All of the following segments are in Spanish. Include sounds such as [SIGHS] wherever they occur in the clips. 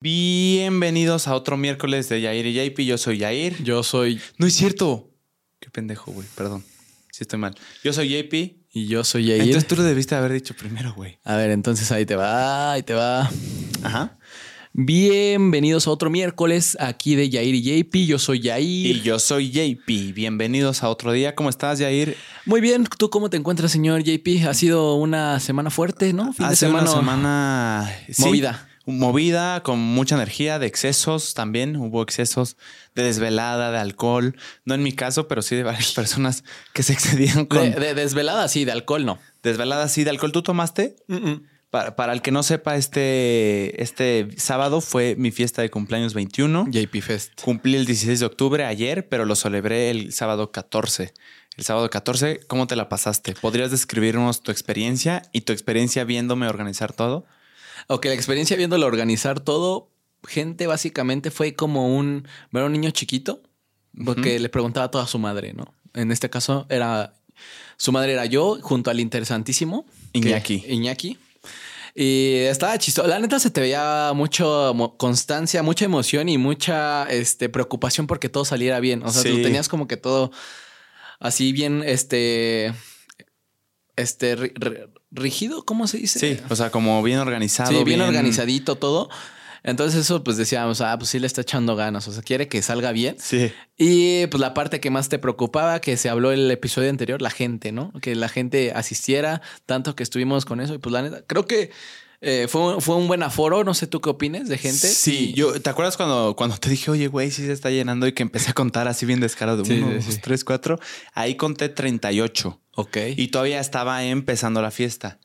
Bienvenidos a otro miércoles de Yair y JP. Yo soy Yair. Yo soy. No es cierto. Qué pendejo, güey. Perdón. Si estoy mal. Yo soy JP. Y yo soy Yair. Entonces tú lo debiste haber dicho primero, güey. A ver, entonces ahí te va, ahí te va. Ajá. Bienvenidos a otro miércoles aquí de Yair y JP. Yo soy Yair. Y yo soy JP. Bienvenidos a otro día. ¿Cómo estás, Yair? Muy bien. ¿Tú cómo te encuentras, señor JP? Ha sido una semana fuerte, ¿no? Fin de semana. Una semana sí, movida movida, con mucha energía, de excesos también. Hubo excesos de desvelada, de alcohol. No en mi caso, pero sí de varias [LAUGHS] personas que se excedían con. De, desvelada, sí, de alcohol no. Desvelada, sí, de alcohol. ¿Tú tomaste? Para, el que no sepa, este, este sábado fue mi fiesta de cumpleaños 21. JP Fest. Cumplí el 16 de octubre ayer, pero lo celebré el sábado 14. El sábado 14, ¿cómo te la pasaste? ¿Podrías describirnos tu experiencia y tu experiencia viéndome organizar todo? Ok, la experiencia viéndolo organizar todo, gente básicamente fue como un, ver un niño chiquito, porque le preguntaba a toda su madre, ¿no? En este caso era, su madre era yo, junto al interesantísimo. Iñaki. Iñaki. Y estaba chistoso. La neta se te veía mucho constancia, mucha emoción y mucha este, preocupación porque todo saliera bien. O sea, tú tenías como que todo así bien, este, este, rígido, ¿cómo se dice? Sí, o sea, como bien organizado. Sí, bien, organizadito todo. Entonces eso pues decíamos, ah, pues sí le está echando ganas, o sea, quiere que salga bien. Sí. Y pues la parte que más te preocupaba, que se habló el episodio anterior, la gente, ¿no? Que la gente asistiera, tanto que estuvimos con eso y pues la neta, creo que eh, fue, fue, un buen aforo, no sé tú qué opines de gente. Sí, yo, ¿te acuerdas cuando, cuando te dije, oye, güey, sí se está llenando y que empecé a contar así bien descarado de uno, dos, tres, cuatro? Ahí conté 38. Ok. Y todavía estaba empezando la fiesta.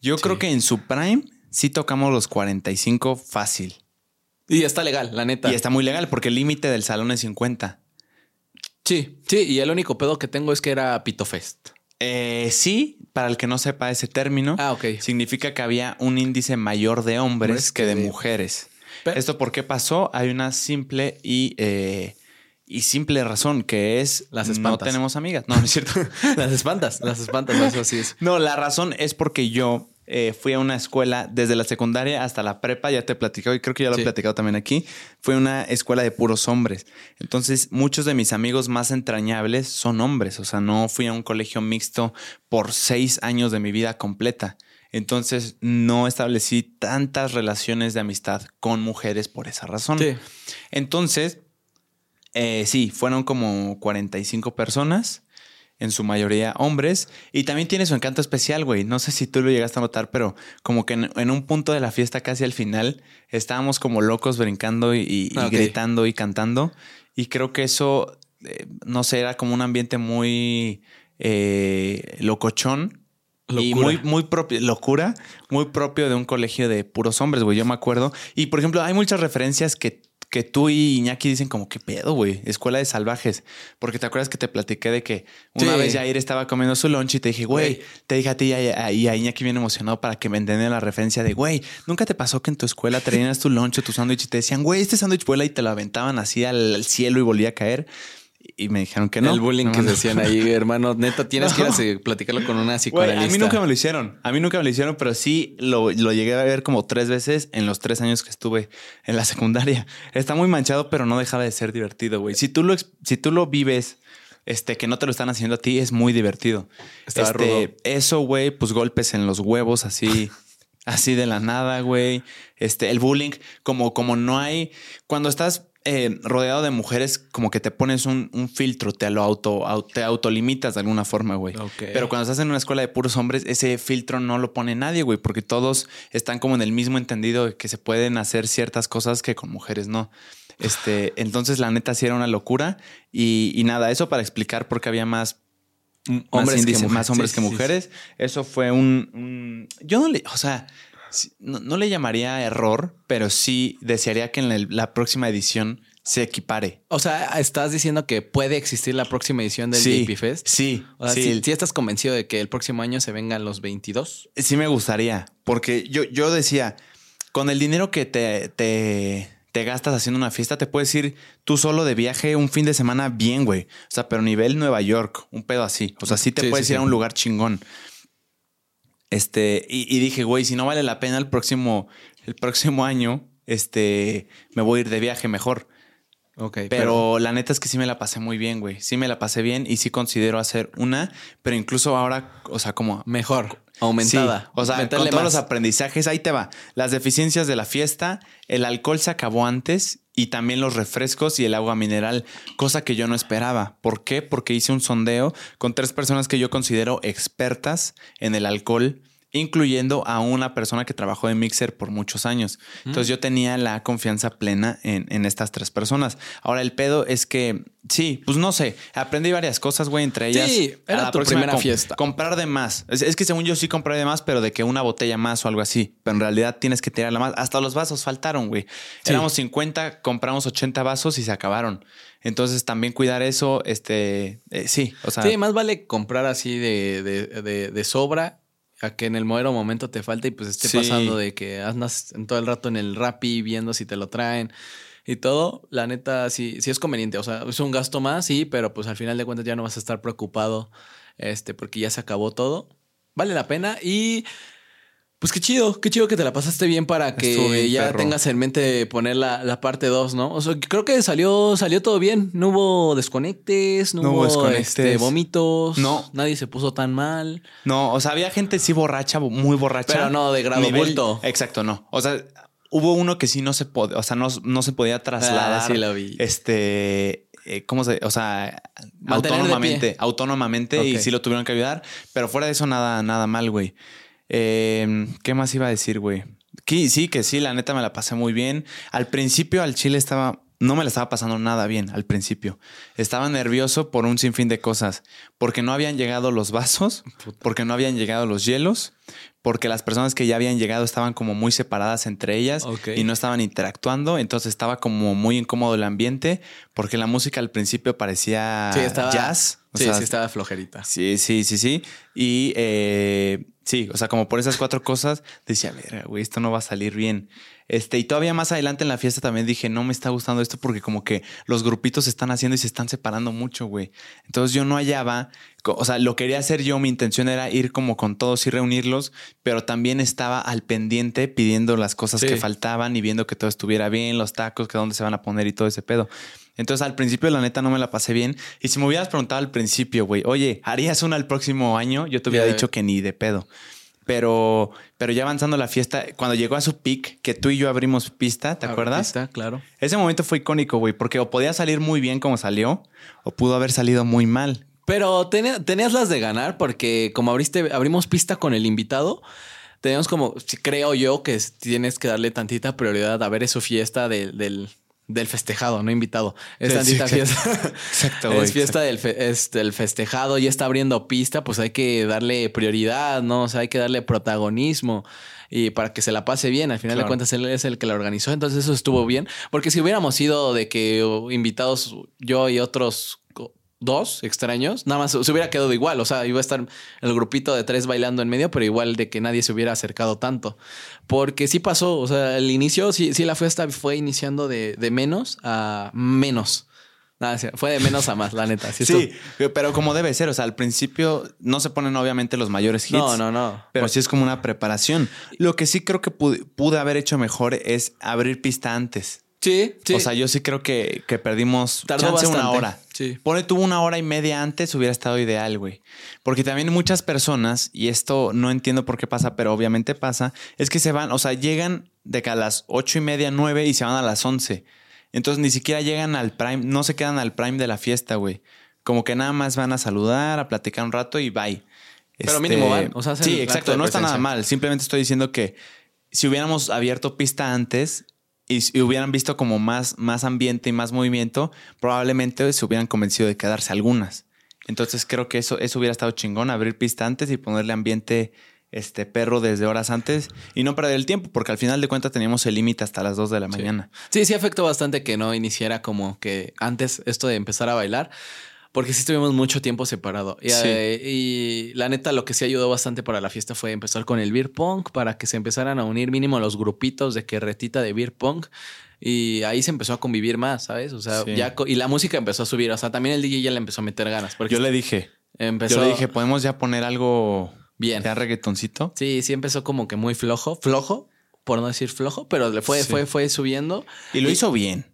Yo creo que en su prime sí tocamos los 45 fácil. Y está legal, la neta. Y está muy legal porque el límite del salón es 50. Sí, sí, y el único pedo que tengo es que era Pito Fest. Eh, sí, para el que no sepa ese término, ah, significa que había un índice mayor de hombres que de mujeres. ¿Esto por qué pasó? Hay una simple y eh, y simple razón que es las espantas. No tenemos amigas. No, no es cierto. [LAUGHS] las espantas, las espantas, eso así es. No, la razón es porque yo eh, fui a una escuela desde la secundaria hasta la prepa, ya te he platicado y creo que ya lo he platicado también aquí. Fue una escuela de puros hombres. Entonces, muchos de mis amigos más entrañables son hombres. O sea, no fui a un colegio mixto por seis años de mi vida completa. Entonces, no establecí tantas relaciones de amistad con mujeres por esa razón. Sí. Entonces, eh, sí, fueron como 45 personas, en su mayoría hombres, y también tiene su encanto especial, güey. No sé si tú lo llegaste a notar, pero como que en, un punto de la fiesta, casi al final, estábamos como locos brincando y, ah, gritando y cantando, y creo que eso, eh, no sé, era como un ambiente muy eh, locochón. Y muy, muy propio, locura, muy propio de un colegio de puros hombres, güey. Yo me acuerdo. Y por ejemplo, hay muchas referencias que que tú y Iñaki dicen como, ¿qué pedo, güey? Escuela de salvajes. Porque te acuerdas que te platiqué de que una vez Jair estaba comiendo su lunch y te dije, güey, te dije a ti y a, Iñaki bien emocionado para que me entiendan la referencia de, güey, ¿nunca te pasó que en tu escuela traías tu lunch o tu sándwich y te decían, güey, este sándwich vuela y te lo aventaban así al cielo y volvía a caer? Y me dijeron que no. El bullying que decían ahí, [LAUGHS] hermano, neta, tienes que ir a platicarlo con una psicoanalista. a mí nunca me lo hicieron. A mí nunca me lo hicieron, pero sí lo, lo, llegué a ver como tres veces en los tres años que estuve en la secundaria. Está muy manchado, pero no dejaba de ser divertido, güey. Si tú lo, si tú lo vives, este, que no te lo están haciendo a ti, es muy divertido. este, Eso, güey, pues golpes en los huevos, así. [LAUGHS] así de la nada, güey. Este, el bullying, como, como no hay. Cuando estás eh, rodeado de mujeres, como que te pones un, filtro, te lo auto, te autolimitas de alguna forma, güey. Pero cuando estás en una escuela de puros hombres, ese filtro no lo pone nadie, güey, porque todos están como en el mismo entendido de que se pueden hacer ciertas cosas que con mujeres no. Este, [SIGHS] entonces la neta sí era una locura y, nada, eso para explicar por qué había más hombres, que, más hombres que mujeres. Eso fue un, Yo no le... O sea, no, le llamaría error, pero sí desearía que en la, próxima edición se equipare. O sea, estás diciendo que puede existir la próxima edición del sí, Fest. Sí. O sea, sí. estás convencido de que el próximo año se vengan los 22. Sí, me gustaría. Porque yo, yo decía, con el dinero que te, te, te, gastas haciendo una fiesta, te puedes ir tú solo de viaje un fin de semana bien, güey. O sea, pero nivel Nueva York, un pedo así. O sea, sí te puedes ir a un lugar chingón. Este, y, dije, güey, si no vale la pena el próximo, el próximo año, este, me voy a ir de viaje mejor. Ok. Pero, la neta es que sí me la pasé muy bien, güey. Sí me la pasé bien y sí considero hacer una, pero incluso ahora, o sea, como... Mejor, aumentada. Sí, o sea, Meterle con todos más. los aprendizajes, ahí te va. Las deficiencias de la fiesta, el alcohol se acabó antes y también los refrescos y el agua mineral, cosa que yo no esperaba. ¿Por qué? Porque hice un sondeo con tres personas que yo considero expertas en el alcohol incluyendo a una persona que trabajó en Mixer por muchos años. Entonces yo tenía la confianza plena en, en estas tres personas. Ahora el pedo es que, sí, pues no sé, aprendí varias cosas, güey, entre ellas. Sí, era a la tu próxima primera fiesta. Comprar de más. Es, es que según yo sí compré de más, pero de que una botella más o algo así. Pero en realidad tienes que tirarla más. Hasta los vasos faltaron, güey. Sí. Éramos 50, compramos 80 vasos y se acabaron. Entonces también cuidar eso, este, eh, sí, o sea, Sí, más vale comprar así de, de, de, de sobra a que en el mero momento te falte y pues esté Sí. pasando de que andas todo el rato en el Rappi viendo si te lo traen y todo. La neta, sí, sí es conveniente. O sea, es un gasto más, sí, pero pues al final de cuentas ya no vas a estar preocupado este, porque ya se acabó todo. Vale la pena y... Pues qué chido, qué chido que te la pasaste bien para que bien, ya perro. tengas en mente poner la, la parte 2, ¿no? O sea, creo que salió, salió todo bien. No hubo desconectes, no, No hubo desconectes. este, vómitos. No. Nadie se puso tan mal. No, o sea, había gente sí borracha, muy borracha. Pero no de grado bulto. Exacto, no. O sea, hubo uno que sí no se podía, o sea, no, no se podía trasladar. Ah, sí lo vi. Este, eh, ¿cómo se? O sea, Mantener autónomamente, autónomamente y Ok. sí lo tuvieron que ayudar. Pero fuera de eso, nada, nada mal, güey. Eh, ¿Qué más iba a decir, güey? Que, sí, que sí, la neta me la pasé muy bien. Al principio al Chile estaba, no me la estaba pasando nada bien al principio. Estaba nervioso por un sinfín de cosas, porque no habían llegado los vasos, porque no habían llegado los hielos, porque las personas que ya habían llegado estaban como muy separadas entre ellas y no estaban interactuando, entonces estaba como muy incómodo el ambiente, porque la música al principio parecía Sí, estaba. jazz. o sí, sea, sí, estaba flojerita. Sí, sí, sí, sí. Y eh, sí, o sea, como por esas cuatro cosas, decía, ver, güey, esto no va a salir bien. Este, y todavía más adelante en la fiesta también dije, no me está gustando esto porque como que los grupitos se están haciendo y se están separando mucho, güey. Entonces yo no hallaba, o sea, lo quería hacer yo, mi intención era ir como con todos y reunirlos, pero también estaba al pendiente pidiendo las cosas Sí. que faltaban y viendo que todo estuviera bien, los tacos, que dónde se van a poner y todo ese pedo. Entonces al principio la neta no me la pasé bien. Y si me hubieras preguntado al principio, güey, oye, ¿harías una el próximo año? Yo te hubiera dicho que ni de pedo. Pero, pero ya avanzando la fiesta, cuando llegó a su pic, que tú y yo abrimos pista, ¿te acuerdas? Está, claro. Ese momento fue icónico, güey, porque o podía salir muy bien como salió, o pudo haber salido muy mal. Pero tenía- tenías las de ganar porque como abriste, abrimos pista con el invitado, teníamos como, creo yo que es- tienes que darle tantita prioridad a ver su fiesta del, del, del festejado, no invitado. Es Sí, tantita sí, fiesta. Exacto, [LAUGHS] güey. Es fiesta del, fe- es del festejado, ya está abriendo pista, pues hay que darle prioridad, ¿no? O sea, hay que darle protagonismo y para que se la pase bien. Al final de cuentas, él es el que la organizó, entonces eso estuvo bien. Porque si hubiéramos ido de que invitados yo y otros dos extraños, nada más se hubiera quedado igual. O sea, iba a estar el grupito de tres bailando en medio, pero igual de que nadie se hubiera acercado tanto. Porque sí pasó, o sea, el inicio, sí, sí la fiesta fue iniciando de, de menos a menos. Nada, fue de menos a más, la neta. Sí, pero como debe ser, o sea, al principio no se ponen obviamente los mayores hits. No, no, no. Pero sí es como una preparación. Lo que sí creo que pude, pude haber hecho mejor es abrir pista antes. Sí, sí. O sea, yo sí creo que, que perdimos Tardó chance una bastante. hora. Sí. Pone tú una hora y media antes, hubiera estado ideal, güey. Porque también muchas personas, y esto no entiendo por qué pasa, pero obviamente pasa, es que se van, o sea, llegan de que a las ocho y media, nueve y se van a las once. Entonces ni siquiera llegan al prime, no se quedan al prime de la fiesta, güey. Como que nada más van a saludar, a platicar un rato y bye. Este, Pero mínimo van, o sea, sí, exacto. No está nada mal. Simplemente estoy diciendo que si hubiéramos abierto pista antes y, si hubieran visto como más, más ambiente y más movimiento, probablemente se hubieran convencido de quedarse algunas. Entonces creo que eso, eso hubiera estado chingón, abrir pista antes y ponerle ambiente este perro desde horas antes y no perder el tiempo, porque al final de cuentas teníamos el límite hasta las 2 de la mañana. Sí, sí afectó bastante que no iniciara como que antes esto de empezar a bailar, porque sí estuvimos mucho tiempo separado. Y, Sí. eh, y la neta, lo que sí ayudó bastante para la fiesta fue empezar con el beer pong, para que se empezaran a unir mínimo los grupitos de carretita de beer pong. Y ahí se empezó a convivir más, ¿sabes? O sea, Sí. ya y la música empezó a subir. O sea, también el DJ ya le empezó a meter ganas. Porque Yo le dije, empezó yo le dije, podemos ya poner algo bien. ya reggaetoncito. Sí, sí empezó como que muy flojo, flojo, por no decir flojo, pero le fue, fue, fue subiendo. Y lo hizo bien.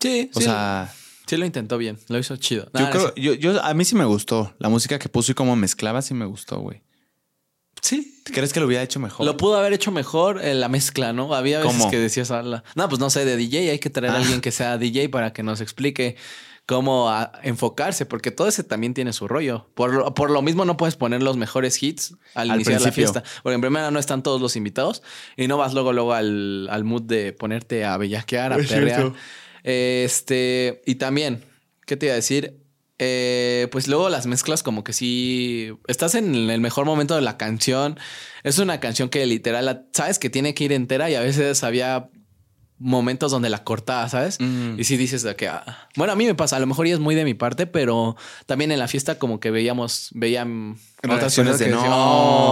Sí, O sí. sea, sí lo intentó bien, lo hizo chido. yo creo, yo, yo, a mí sí me gustó. La música que puso y cómo mezclaba sí me gustó, güey. Sí. ¿Crees que lo hubiera hecho mejor? Lo pudo haber hecho mejor en la mezcla, ¿no? Había veces ¿Cómo? que decías, "Ala". no, pues no sé, de DJ hay que traer a Ah. alguien que sea DJ para que nos explique cómo a- enfocarse, porque todo ese también tiene su rollo. Por, lo- por lo mismo no puedes poner los mejores hits al, Al iniciar la fiesta, porque en primera no están todos los invitados y no vas luego luego al, al mood de ponerte a bellaquear, a Es perrear. cierto. Este, y también, ¿qué te iba a decir? Eh, pues luego las mezclas como que sí, estás en el mejor momento de la canción. Es una canción que literal, sabes que tiene que ir entera y a veces había momentos donde la cortaba, ¿sabes? Mm. Y sí dices de que, ah, bueno, a mí me pasa, a lo mejor ya es muy de mi parte, pero también en la fiesta como que veíamos, veían personas de que no.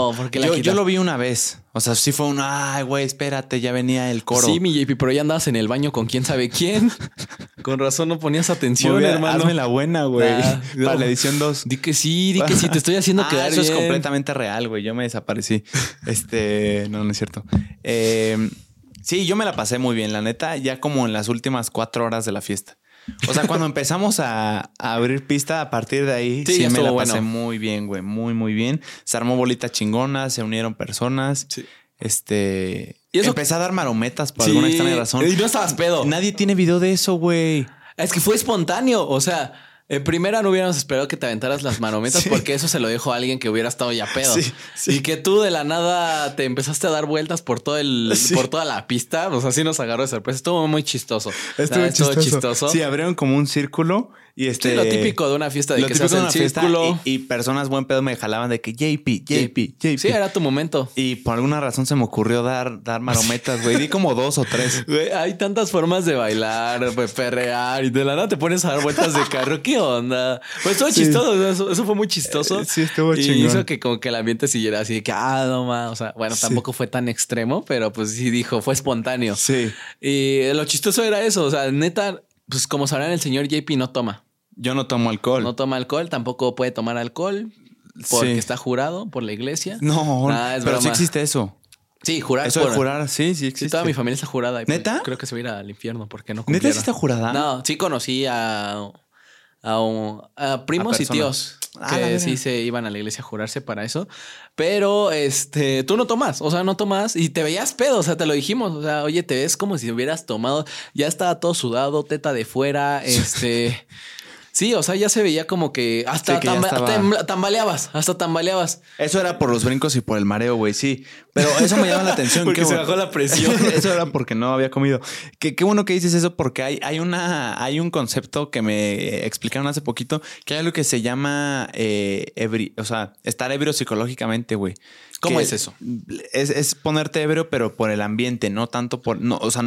"Oh, ¿por qué la yo, yo quitas?". lo vi una vez. O sea, sí fue un, ay, güey, espérate, ya venía el coro. Sí, mi JP, pero ya andabas en el baño con quién sabe quién. [LAUGHS] con razón no ponías atención, bien, hermano. Hazme la buena, güey. Para [LAUGHS] no. la edición 2. Di que sí, di que sí, te estoy haciendo [LAUGHS] Ah, quedar eso bien. es completamente real, güey. Yo me desaparecí. Este, no, no es cierto. Eh, sí, yo me la pasé muy bien, la neta, ya como en las últimas cuatro horas de la fiesta. O sea, cuando [LAUGHS] empezamos a, a abrir pista, a partir de ahí, Sí, sí, me la pasé bueno. muy bien, güey. Muy, muy bien. Se armó bolita chingona, se unieron personas. Sí. Este. Y eso- Empecé a dar marometas por Sí, alguna extraña razón. Y no estabas pedo. Nadie tiene video de eso, güey. Es que fue espontáneo. O sea, en primera no hubiéramos esperado que te aventaras las marometas [LAUGHS] Sí. porque eso se lo dijo a alguien que hubiera estado ya pedo. Sí, sí. Y que tú de la nada te empezaste a dar vueltas por todo el, por toda la pista. O sea, sí nos agarró de sorpresa. Estuvo muy chistoso. Estuvo Ah, chistoso. Sí, abrieron como un círculo y este. Sí, lo típico de una fiesta de lo que se típico hace de el una fiesta círculo. y, y personas buen pedo me jalaban de que JP, JP, JP. Sí, era tu momento. Y por alguna razón se me ocurrió dar, dar marometas, güey. Di como dos o tres. [LAUGHS] Güey, hay tantas formas de bailar, de perrear y de la nada te pones a dar vueltas de carro. ¿Qué onda? Pues estuvo Sí. chistoso. Eso, eso fue muy chistoso. Eh, sí, estuvo y chingón. hizo que como que el ambiente siguiera así de que, ah, no más. O sea, bueno, Sí. tampoco fue tan extremo, pero pues sí dijo, fue espontáneo. Sí. Y lo chistoso era eso. O sea, neta, pues como sabrán, el señor JP no toma. Yo no tomo alcohol. No toma alcohol, tampoco puede tomar alcohol porque Sí. está jurado por la iglesia. No, es pero sí existe eso. Sí, jurar. Eso por- de jurar, sí, sí Sí, existe. toda mi familia está jurada. y pues ¿Neta? Creo que se va a ir al infierno porque no ¿Neta cumplieron. sí está jurada? No, sí conocí a, a, un- a primos A y tíos Ah, que sí se iban a la iglesia a jurarse para eso. Pero este, tú no tomas, o sea, no tomas y te veías pedo, o sea, te lo dijimos. O sea, oye, te ves como si hubieras tomado, ya estaba todo sudado, teta de fuera, [LAUGHS] este. Sí, o sea, ya se veía como que hasta Sí, que tamba- estaba- tambaleabas, hasta tambaleabas. Eso era por los brincos y por el mareo, güey, sí. Pero eso me llama la atención. [LAUGHS] Porque Qué se bajó la presión. [LAUGHS] eso era porque no había comido. Qué, qué bueno que dices eso porque hay, hay, una, hay un concepto que me explicaron hace poquito que hay algo que se llama eh, ebri- o sea, estar ebrio psicológicamente, güey. ¿Cómo es eso? Es, es ponerte ebrio, pero por el ambiente, no tanto por... No, o sea,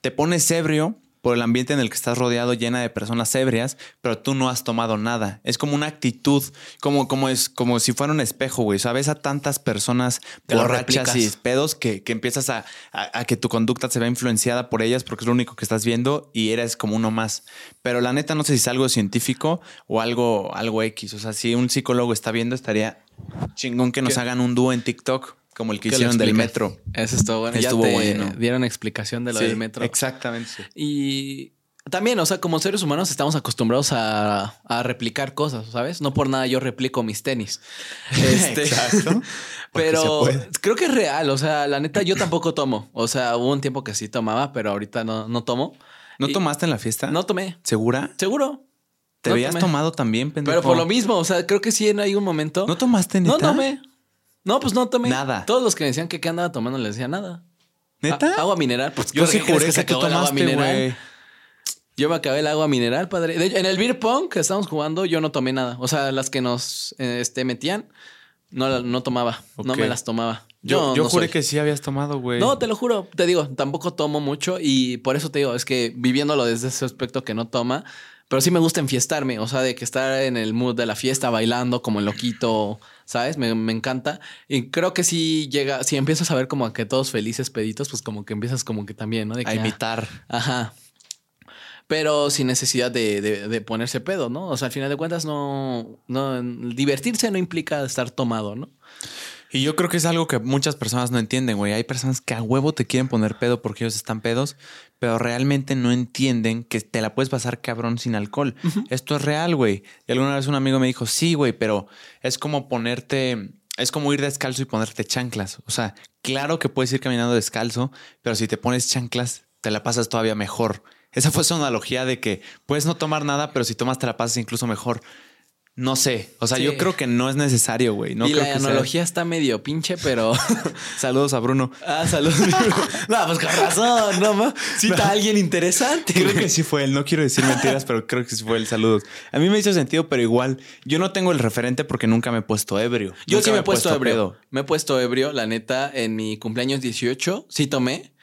te pones ebrio por el ambiente en el que estás rodeado llena de personas ebrias, pero tú no has tomado nada. Es como una actitud, como, como es como si fuera un espejo, güey. Sabes a tantas personas borrachas y pedos que, que empiezas a, a- a que tu conducta se ve influenciada por ellas porque es lo único que estás viendo y eres como uno más. Pero la neta no sé si es algo científico o algo, algo X. O sea, si un psicólogo está viendo, estaría chingón que nos ¿Qué? hagan un dúo en TikTok como el que hicieron del metro. Eso estuvo bueno. Estuvo ya te bueno. dieron explicación de lo Sí, del metro. Exactamente. sí. Y también, o sea, como seres humanos estamos acostumbrados a, a replicar cosas, ¿sabes? No por nada yo replico mis tenis. [LAUGHS] Este, Exacto. [LAUGHS] Pero creo que es real. O sea, la neta, yo tampoco tomo. O sea, hubo un tiempo que sí tomaba, pero ahorita no, no tomo. ¿No Y- tomaste en la fiesta? No tomé. ¿Segura? Seguro. ¿Te No habías tomé. tomado también, pendejo? Pero por lo mismo, o sea, creo que sí en algún momento. ¿No tomaste, neta? No tomé. No, pues no tomé. Nada. Todos los que me decían que qué andaba tomando les decía nada. ¿Neta? A- agua mineral. Pues Yo ¿qué sí juré que, se tú acabó el agua tomaste, mineral? Yo me acabé el agua mineral, padre. De hecho, en el beer pong que estábamos jugando, yo no tomé nada. O sea, las que nos eh, este, metían, no, no tomaba. No me las tomaba. Yo, yo no juré soy. que sí habías tomado, güey. No, te lo juro. Te digo, tampoco tomo mucho y por eso te digo, es que viviéndolo desde ese aspecto que no toma, pero sí me gusta enfiestarme. O sea, de que estar en el mood de la fiesta bailando como el loquito, ¿sabes? Me, me encanta. Y creo que si llega, si empiezas a ver como que todos felices peditos, pues como que empiezas como que también, ¿no? De que, a ah, imitar. Ajá. Pero sin necesidad de, de- de ponerse pedo, ¿no? O sea, al final de cuentas, no, no. Divertirse no implica estar tomado, ¿no? Y yo creo que es algo que muchas personas no entienden, güey. Hay personas que a huevo te quieren poner pedo porque ellos están pedos, pero realmente no entienden que te la puedes pasar cabrón sin alcohol. Esto es real, güey. Y alguna vez un amigo me dijo, sí, güey, pero es como ponerte, es como ir descalzo y ponerte chanclas. O sea, claro que puedes ir caminando descalzo, pero si te pones chanclas, te la pasas todavía mejor. Esa fue su analogía de que puedes no tomar nada, pero si tomas te la pasas incluso mejor. No sé. O sea, yo creo que no es necesario, güey. No y creo la que sea- analogía está medio pinche, pero. [LAUGHS] Saludos a Bruno. ah, saludos. [LAUGHS] no, pues con razón, no ma. Cita a alguien interesante. Creo que sí fue él. No quiero decir mentiras, pero creo que sí fue él. Saludos. A mí me hizo sentido, pero igual yo no tengo el referente porque nunca me he puesto ebrio. Yo Nunca sí me he puesto ebrio. pedo. Me he puesto ebrio, la neta, en mi cumpleaños 18. Sí tomé.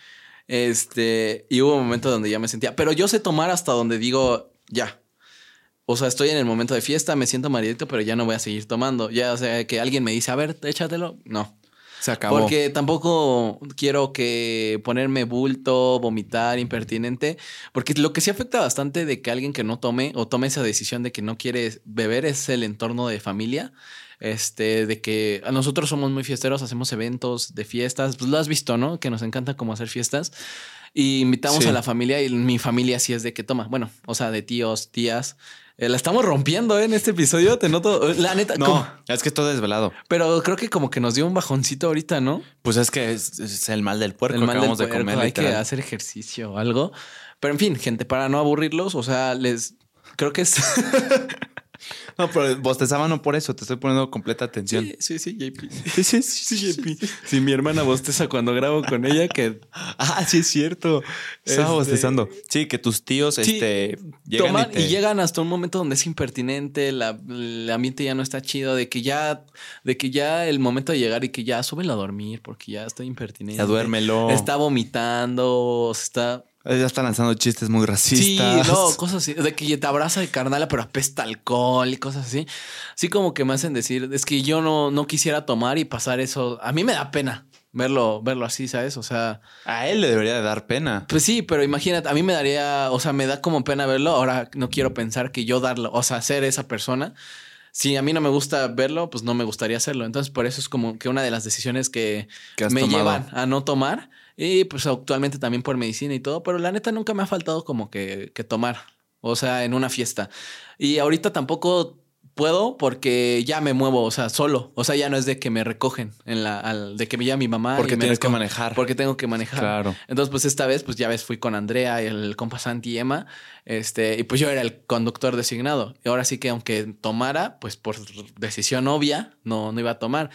Este, y hubo momentos donde ya me sentía. Pero yo sé tomar hasta donde digo, ya. O sea, estoy en el momento de fiesta, me siento maridito, pero ya no voy a seguir tomando. Ya, o sea, que alguien me dice, a ver, échatelo. No. Se acabó. Porque tampoco quiero que ponerme bulto, vomitar, impertinente. Porque lo que sí afecta bastante de que alguien que no tome o tome esa decisión de que no quiere beber es el entorno de familia. Este, de que nosotros somos muy fiesteros, hacemos eventos de fiestas. Pues lo has visto, ¿no? Que nos encanta como hacer fiestas. Y invitamos Sí. a la familia y mi familia sí es de que toma. Bueno, o sea, de tíos, tías. Eh, la estamos rompiendo ¿eh? en este episodio, te noto. La neta, no, es que estoy desvelado. pero creo que como que nos dio un bajoncito ahorita, ¿no? Pues es que es, es el mal del puerco. el mal del acabamos de puerco, comer. hay que literal. hacer ejercicio o algo. Pero en fin, gente, para no aburrirlos, o sea, les creo que es [LAUGHS] No, pero bostezaba no por eso. Te estoy poniendo completa atención. sí, sí, sí, JP. Sí, sí, Sí, JP. Si mi hermana bosteza cuando grabo con ella, que [LAUGHS] Ah, sí, es cierto. Estaba Este- bostezando. Sí, que tus tíos Sí, este, llegan toman y, te- y llegan hasta un momento donde es impertinente, la, el ambiente ya no está chido, de que ya, de que ya el momento de llegar y que ya súbelo a dormir porque ya está impertinente. Ya duérmelo. Está vomitando, está Ya están lanzando chistes muy Sí, racistas. no, cosas así. De que te abraza de carnala, pero apesta alcohol y cosas así. Así como que me hacen decir, es que yo no, no quisiera tomar y pasar eso. A mí me da pena verlo, verlo así, ¿sabes? O sea, A él le debería de dar pena. pues sí, pero imagínate, a mí me daría, o sea, me da como pena verlo. Ahora no quiero pensar que yo darlo, o sea, ser esa persona. Si a mí no me gusta verlo, pues no me gustaría hacerlo. Entonces, por eso es como que una de las decisiones que, Que me tomado. llevan a no tomar. Y pues actualmente también por medicina y todo, pero la neta nunca me ha faltado como que, que tomar, o sea, en una fiesta. Y ahorita tampoco puedo porque ya me muevo, o sea, solo. O sea, ya no es de que me recogen en la, al- de que me lleva mi mamá. Porque y me tienes que manejar. Porque tengo que manejar. Claro. Entonces, pues esta vez, pues ya ves, fui con Andrea y el compa Santi y Emma. Este, y pues yo era el conductor designado. Y ahora sí que aunque tomara, pues por decisión obvia, no, no iba a tomar.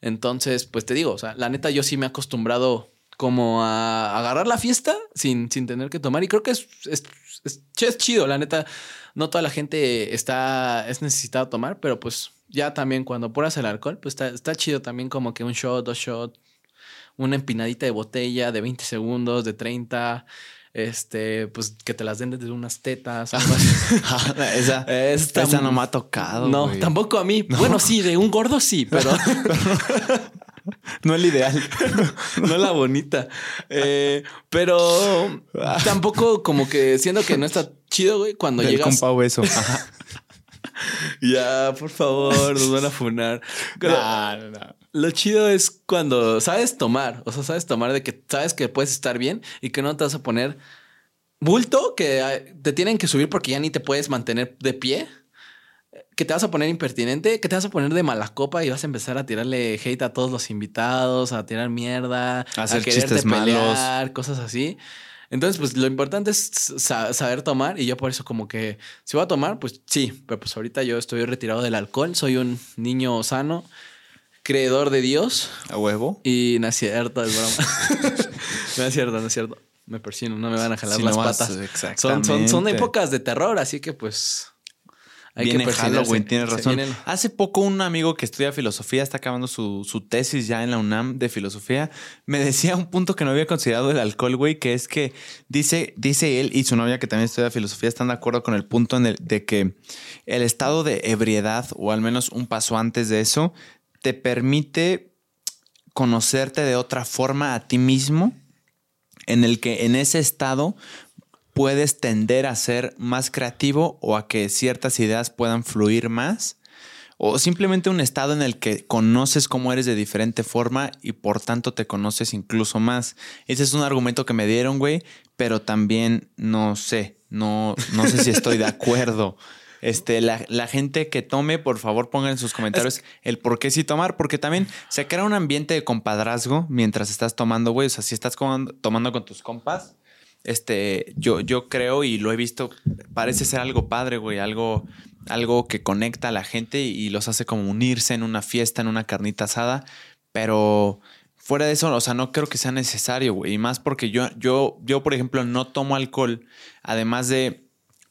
Entonces, pues te digo, o sea, la neta, yo sí me he acostumbrado como a agarrar la fiesta sin, sin tener que tomar. Y creo que es, es, es, es chido, la neta. No toda la gente está, es necesitada tomar, pero pues ya también cuando apuras el alcohol, pues está, está chido también como que un shot, dos shots, una empinadita de botella de 20 segundos, de 30, este, pues que te las den desde unas tetas. así. [LAUGHS] esa, esa no me ha tocado. no, tampoco a mí. Bueno, sí, de un gordo sí, pero [LAUGHS] No el ideal. [LAUGHS] no la bonita. Eh, pero tampoco como que siendo que no está chido, güey, cuando Del llegas. compa. [LAUGHS] Ajá. Ya, por favor, nos van a funar. Pero. Lo chido es cuando sabes tomar, o sea, sabes tomar de que sabes que puedes estar bien y que no te vas a poner bulto, que eh, te tienen que subir porque ya ni te puedes mantener de pie, que te vas a poner impertinente, que te vas a poner de mala copa y vas a empezar a tirarle hate a todos los invitados, a tirar mierda, A hacer quererte chistes malos. pelear, cosas así. Entonces, pues lo importante es sa- saber tomar y yo por eso como que si voy a tomar, pues sí, pero pues ahorita yo estoy retirado del alcohol, soy un niño sano, creedor de Dios A huevo. y no es cierto, es broma. [LAUGHS] no es cierto, no es cierto. Me persino, no me van a jalar las no patas. Son, son épocas de terror, así que pues hay viene que. Halloween, tienes razón. Hace poco un amigo que estudia filosofía, está acabando su, su tesis ya en la UNAM de filosofía, me decía un punto que no había considerado el alcohol, güey, que es que dice, dice él y su novia que también estudia filosofía están de acuerdo con el punto en el, de que el estado de ebriedad, o al menos un paso antes de eso, te permite conocerte de otra forma a ti mismo, en el que en ese estado puedes tender a ser más creativo o a que ciertas ideas puedan fluir más o simplemente un estado en el que conoces cómo eres de diferente forma y por tanto te conoces incluso más. Ese es un argumento que me dieron, güey, pero también no sé, no, no sé si estoy de [LAUGHS] acuerdo. Este, la, gente que tome, por favor, pongan en sus comentarios el por qué sí tomar, porque también se crea un ambiente de compadrazgo mientras estás tomando, güey. O sea, si estás tomando con tus compas, este, yo, yo creo y lo he visto, parece ser algo padre, güey, algo, algo que conecta a la gente y los hace como unirse en una fiesta, en una carnita asada, pero fuera de eso, o sea, no creo que sea necesario, güey, y más porque yo, yo, yo, por ejemplo, no tomo alcohol, además de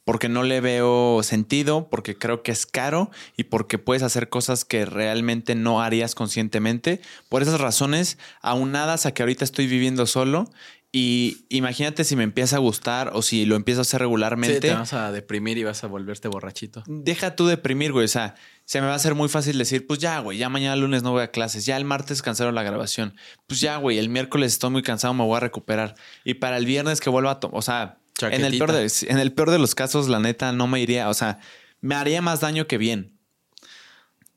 porque no le veo sentido, porque creo que es caro y porque puedes hacer cosas que realmente no harías conscientemente. Por esas razones, aunadas a que ahorita estoy viviendo solo y imagínate si me empieza a gustar o si lo empiezo a hacer regularmente. Sí, te vas a deprimir y vas a volverte borrachito. Deja tú deprimir, güey. O sea, se me va a hacer muy fácil decir, pues ya, güey, ya mañana lunes no voy a clases, ya el martes cancelo la grabación. Pues ya, güey, el miércoles estoy muy cansado, me voy a recuperar. Y para el viernes que vuelva a tomar, o sea, en el, peor de, en el peor de los casos, la neta, no me iría, o sea, me haría más daño que bien.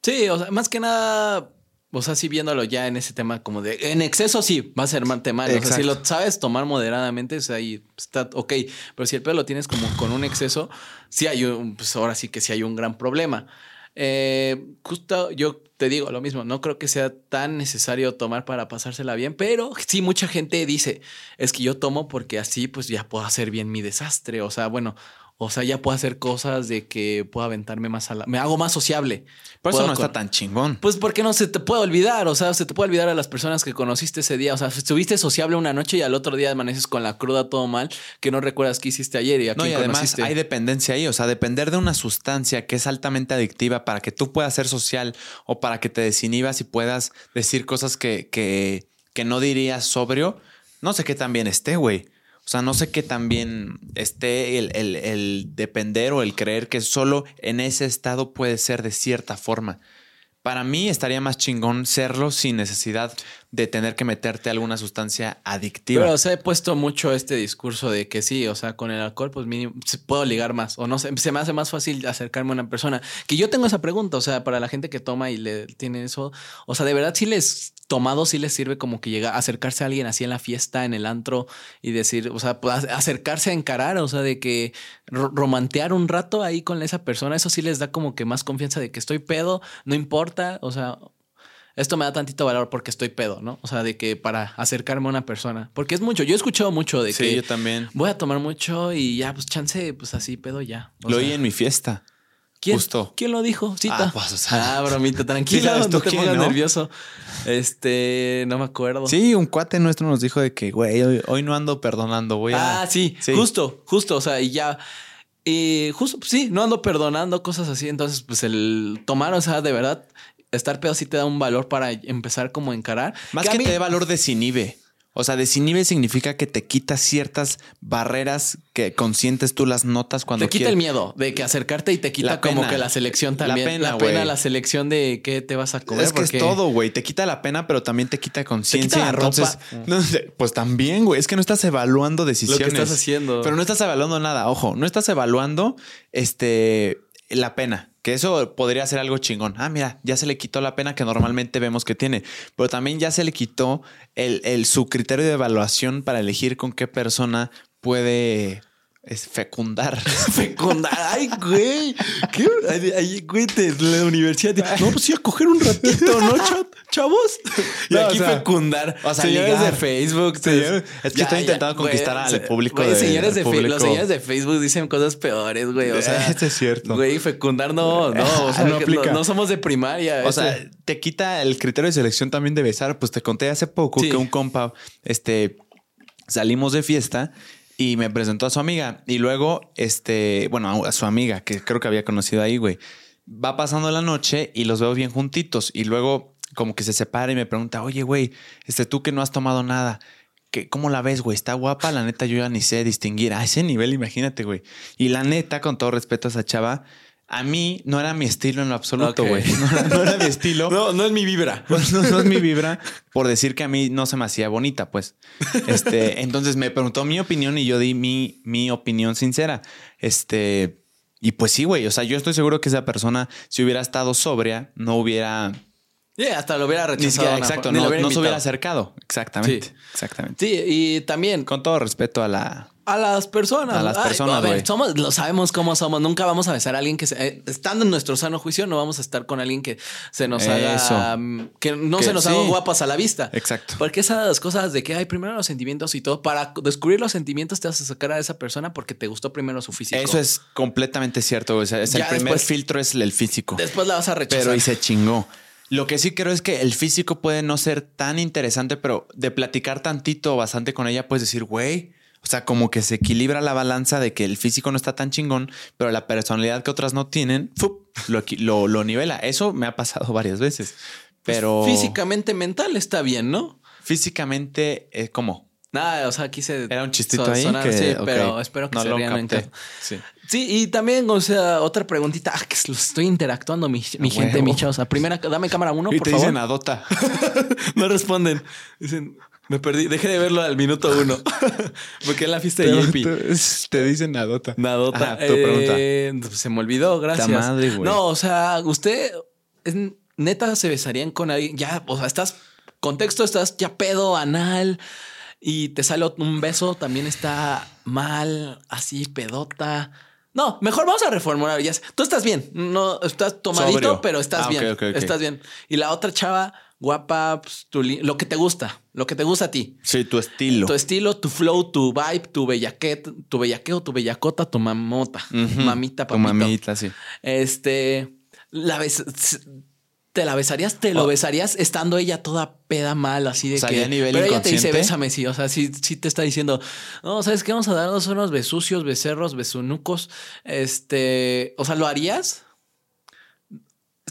Sí, o sea, más que nada, o sea, sí viéndolo ya en ese tema como de, en exceso sí, va a ser mal tema. O sea, si lo sabes tomar moderadamente, o sea, ahí está ok, pero si el pelo lo tienes como con un exceso, sí hay un, pues ahora sí que sí hay un gran problema. Eh, justo yo te digo lo mismo, no creo que sea tan necesario tomar para pasársela bien, pero sí mucha gente dice, es que yo tomo porque así pues ya puedo hacer bien mi desastre, o sea, bueno, o sea, ya puedo hacer cosas de que puedo aventarme más a la... Me hago más sociable. Por eso no está tan chingón. Pues porque no se te puede olvidar, o sea, se te puede olvidar a las personas que conociste ese día. O sea, estuviste sociable una noche y al otro día amaneces con la cruda todo mal, que no recuerdas qué hiciste ayer y a No, y además hay dependencia ahí. O sea, depender de una sustancia que es altamente adictiva para que tú puedas ser social o para que te desinhibas y puedas decir cosas que, que, que no dirías sobrio. No sé qué tan bien esté, güey. Sea, no sé qué también esté el, el, depender o el creer que solo en ese estado puede ser de cierta forma. Para mí estaría más chingón serlo sin necesidad de tener que meterte alguna sustancia adictiva. Pero se he puesto mucho este discurso de que sí, o sea, con el alcohol, pues mínimo, puedo ligar más. O no sé, se me hace más fácil acercarme a una persona. Que yo tengo esa pregunta, o sea, para la gente que toma y le tiene eso, o sea, de verdad sí les tomado sí les sirve como que llega acercarse a alguien así en la fiesta, en el antro y decir, o sea, pues, acercarse a encarar, o sea, de que romantear un rato ahí con esa persona, eso sí les da como que más confianza de que estoy pedo, no importa, o sea, esto me da tantito valor porque estoy pedo, ¿no? O sea, de que para acercarme a una persona. Porque es mucho. Yo he escuchado mucho de que. Sí, yo también. Voy a tomar mucho y ya, pues chance, pues así pedo ya. Lo oí en mi fiesta. ¿Quién, ¿Quién lo dijo? Cita. Ah, pues, o sea, ah bromita, [LAUGHS] tranquila, no te pongas nervioso. Este, no me acuerdo. Sí, un cuate nuestro nos dijo de que, güey, hoy, no ando perdonando, voy a... Ah, sí, justo, justo, o sea, y ya... Y justo, pues, sí, no ando perdonando cosas así. Entonces, pues el tomar, o sea, de verdad, estar pedo sí te da un valor para empezar como a encarar. Más que, te dé valor desinhibe. O sea, desinhibe significa que te quita ciertas barreras que consientes tú las notas cuando Te quita el miedo de que acercarte y te quita como que la selección también. La pena, la, pena, la selección de qué te vas a comer. Es que es todo, güey. Te quita la pena, pero también te quita conciencia. Entonces, pues también, güey. Es que no estás evaluando decisiones. Lo que estás haciendo. Pero no estás evaluando nada. Ojo, no estás evaluando este la pena. Que eso podría ser algo chingón. Ah, mira, ya se le quitó la pena que normalmente vemos que tiene. Pero también ya se le quitó el, el, su criterio de evaluación para elegir con qué persona puede es fecundar. [LAUGHS] fecundar. Ay, güey. ¿Qué? Ay, güey, de la universidad. No, pues sí, a coger un ratito, ¿no, chavos? Y aquí fecundar. O sea, señores de Facebook. es que estoy intentando conquistar al público. de, señores de público. Los señores de Facebook dicen cosas peores, güey. O sea, este es cierto. Güey, fecundar no, no. O sea, no, aplica. no, somos de primaria. O sea, te quita el criterio de selección también de besar. Pues te conté hace poco que un compa, este, salimos de fiesta y me presentó a su amiga. Y luego, este, bueno, a su amiga, que creo que había conocido ahí, güey. Va pasando la noche y los veo bien juntitos. Y luego, como que se separa y me pregunta, oye, güey, este, tú que no has tomado nada. ¿Qué, ¿Cómo la ves, güey? ¿Está guapa? La neta, yo ya ni sé distinguir. A ese nivel, imagínate, güey. Y la neta, con todo respeto a esa chava, a mí no era mi estilo en lo absoluto, güey. No, era mi estilo. [LAUGHS] No, no es mi vibra. [LAUGHS] Pues no, es mi vibra por decir que a mí no se me hacía bonita, pues. Este, [LAUGHS] entonces me preguntó mi opinión y yo di mi, mi opinión sincera. Este, Y pues sí, güey. O sea, yo estoy seguro que esa persona, si hubiera estado sobria, no hubiera. Sí, hasta lo hubiera rechazado. siquiera, exacto, no, hubiera no se hubiera acercado. Exactamente. Sí. Exactamente. Sí, y también Con todo respeto a la. A las personas. A las Ay, personas, a ver, somos, lo sabemos cómo somos. Nunca vamos a besar a alguien que se- eh, estando en nuestro sano juicio, no vamos a estar con alguien que se nos haga Eso. mm, que no Que se nos sí. haga guapas a la vista. Exacto. Porque esas cosas de que hay primero los sentimientos y todo, para descubrir los sentimientos te vas a sacar a esa persona porque te gustó primero su físico. Eso es completamente cierto. O sea, es el primer después- filtro es el físico. Después la vas a rechazar. Pero y se chingó. Lo que sí creo es que el físico puede no ser tan interesante, pero de platicar tantito o bastante con ella, puedes decir, güey. O sea, como que se equilibra la balanza de que el físico no está tan chingón, pero la personalidad que otras no tienen, ¡fup! lo, lo, lo nivela. Eso me ha pasado [LAUGHS] varias veces. Pero Pues Físicamente, mental está bien, ¿no? físicamente, eh, ¿cómo? Nada, o sea, quise. Era un chistito ahí. sonar, que, sí, ok, pero espero que no se lo rían en capté. casa. Sí. Sí, y también, o sea, otra preguntita. Ah, que lo estoy interactuando, mi, mi gente, mi chavos. Primera, dame cámara uno, y por te favor. dicen adota. [LAUGHS] no responden. Dicen, me perdí. Dejé de verlo al minuto uno. [LAUGHS] Porque en la fiesta de JP. te dicen adota. Nadota. Ajá, tu pregunta. Eh, se me olvidó, gracias. Ta madre, güey. no, o sea, usted es- neta se besarían con alguien. Ya, o sea, estás contexto, estás ya pedo, anal. Y te sale un beso, también está mal, así, pedota. No, mejor vamos a reformular. Ya sé. Tú estás bien. No estás tomadito, Sobrio. pero estás Ah, bien. Estás bien. Y la otra chava, guapa, pues, tu lo que te gusta, lo que te gusta a ti. Sí, tu estilo. Tu estilo, tu flow, tu vibe, tu bellaquet, tu bellaqueo, tu bellacota, tu mamota, mamita, Tu papito. mamita, sí. Este, la bes- te la besarías, te lo Oh. besarías estando ella toda peda mal, así de O sea, que. a nivel pero ella te dice, bésame, sí. O sea, sí, sí te está diciendo, no, sabes qué, vamos a darnos unos besucios, becerros, besunucos. Este, o sea, ¿lo harías?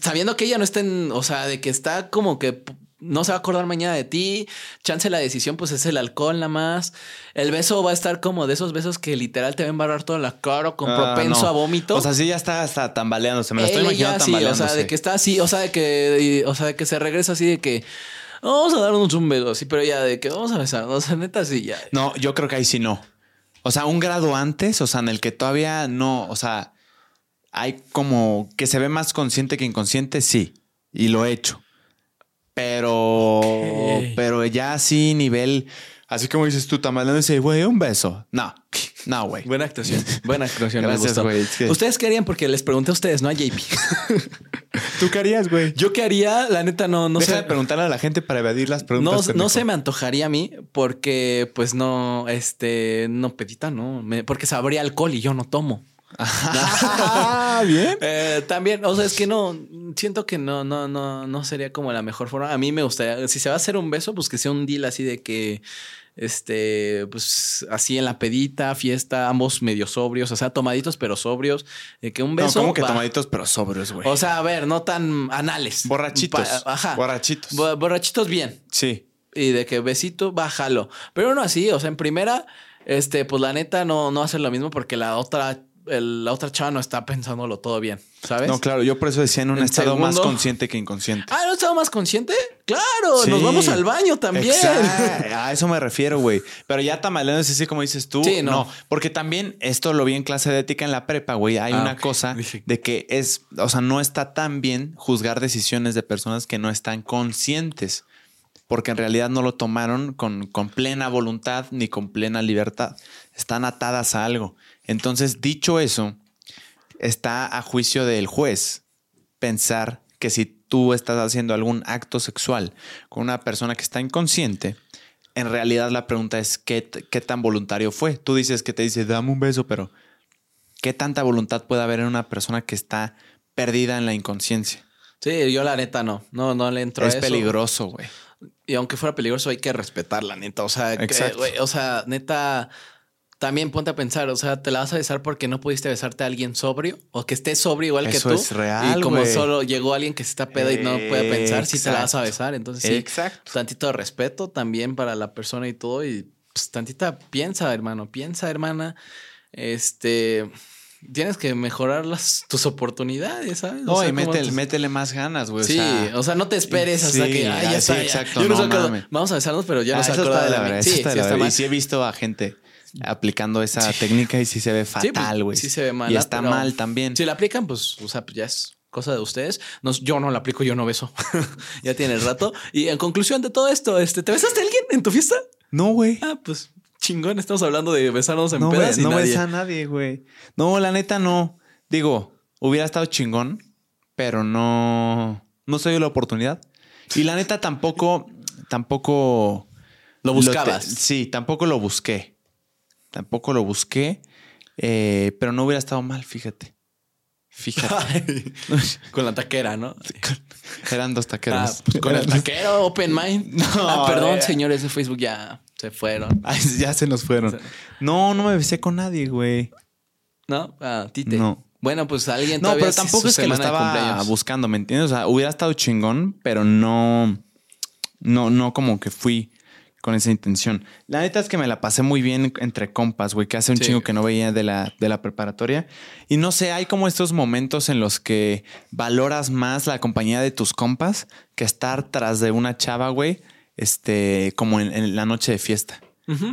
Sabiendo que ella no está en, o sea, de que está como que no se va a acordar mañana de ti. Chance la decisión, pues es el alcohol nada más. El beso va a estar como de esos besos que literal te va a embarrar toda la cara con Ah, propenso no. a vómito. O sea, sí ya está hasta tambaleándose. Me lo estoy imaginando sí, o sea, de que está así, o sea, de que, y- o sea, de que se regresa así de que vamos a darnos un beso, así, pero ya de que vamos a besarnos, o sea, neta, sí, ya. No, yo creo que ahí sí no. O sea, un grado antes, o sea, en el que todavía no, o sea, hay como que se ve más consciente que inconsciente, sí. Y lo he hecho. Pero, pero ya así nivel, así como dices tú, tambaleándose, güey, un beso. No, no, güey. Buena actuación, buena actuación. me Gracias, güey, ¿Ustedes qué harían? Porque les pregunté a ustedes, no a JP. [LAUGHS] ¿Tú qué harías, güey? Yo qué haría, la neta, no, no Deja sé. de preguntarle a la gente para evadir las No, preguntas. no pendejo. se me antojaría a mí porque, pues no, este, no pedita, no, me- porque sabría alcohol y yo no tomo. Ah, bien. [LAUGHS] Eh, también, o sea, es que no, siento que no, no, no, no sería como la mejor forma. A mí me gustaría, si se va a hacer un beso, pues que sea un deal así de que, este, pues así en la pedita, fiesta, ambos medio sobrios, o sea, tomaditos pero sobrios, de que un No, beso. como que va. tomaditos, pero sobrios, güey. O sea, a ver, no tan anales. Borrachitos. Pa- ajá. Borrachitos. Bo- borrachitos bien. sí. Y de que besito, bájalo. Pero no así, o sea, en primera, este, pues la neta no, no hacer lo mismo porque la otra, el- la otra chava no está pensándolo todo bien, ¿sabes? No, claro, yo por eso decía en un En estado más consciente que inconsciente. Ah, ¿no estaba más consciente? Claro, Sí. nos vamos al baño también. Exacto. A eso me refiero, güey. Pero ya tamaleando es así como dices tú. Sí, no. no. Porque también esto lo vi en clase de ética en la prepa, güey. Hay Ah, una cosa de que es, o sea, no está tan bien juzgar decisiones de personas que no están conscientes. Porque en realidad no lo tomaron con, con plena voluntad ni con plena libertad. Están atadas a algo. Entonces, dicho eso, está a juicio del juez pensar que si tú estás haciendo algún acto sexual con una persona que está inconsciente, en realidad la pregunta es ¿qué, qué tan voluntario fue? Tú dices que te dice, dame un beso, pero ¿qué tanta voluntad puede haber en una persona que está perdida en la inconsciencia? Sí, yo la neta no. No, no le entro a es eso. peligroso, güey. Y aunque fuera peligroso, hay que respetar la neta. O sea, que, o sea, neta, también ponte a pensar, o sea, te la vas a besar porque no pudiste besarte a alguien sobrio o que esté sobrio igual que Eso tú. es real, Y como solo llegó alguien que se está pedo y no puede pensar, si te la vas a besar. Entonces, sí, Exacto. tantito de respeto también para la persona y todo. Y pues, tantita piensa, hermano, piensa, hermana. Este. Tienes que mejorar las, tus oportunidades, ¿sabes? O No, sea, y métele, métele más ganas, güey. Sí, o sea, no te esperes hasta sí, que ay, ya está. sí, ya. exacto, Yo no. Vamos a besarnos, pero ya Ah, no se eso está acuerda de de la mí. verdad. Sí, está sí, la verdad. Y sí he visto a gente aplicando esa técnica y sí se ve pues, fatal, güey. sí se ve mal, Y está Pero mal también. Si la aplican, pues, o sea, pues ya es cosa de ustedes. No, yo no la aplico, yo no beso. [LAUGHS] ya tiene el rato. Y en conclusión de todo esto, este, ¿te besaste a alguien en tu fiesta? No, güey. Ah, pues chingón, estamos hablando de besarnos en No, pedas y no nadie. besa a nadie, güey. No, la neta no. Digo, hubiera estado chingón, pero no. No se dio la oportunidad. Y la neta tampoco. Tampoco. Lo te- buscabas. sí, tampoco lo busqué. Tampoco lo busqué. eh, pero no hubiera estado mal, fíjate. Fíjate. Con la taquera, ¿no? Eran dos Ah, taqueros. pues, con el taquero, open mind. [LAUGHS] No, ah, perdón, eh. señores de Facebook, ya se fueron. Ay, ya se nos fueron. No, no me besé con nadie, güey. ¿No? Ah, Tite. No. Bueno, pues alguien No, pero tampoco es que lo estaba buscando, ¿me entiendes? O sea, hubiera estado chingón, pero no, no, no como que fui con esa intención. La neta es que me la pasé muy bien entre compas, güey, que hace un Sí. chingo que no veía de la, de la preparatoria. Y no sé, hay como estos momentos en los que valoras más la compañía de tus compas que estar tras de una chava, güey, este, como en, en la noche de fiesta.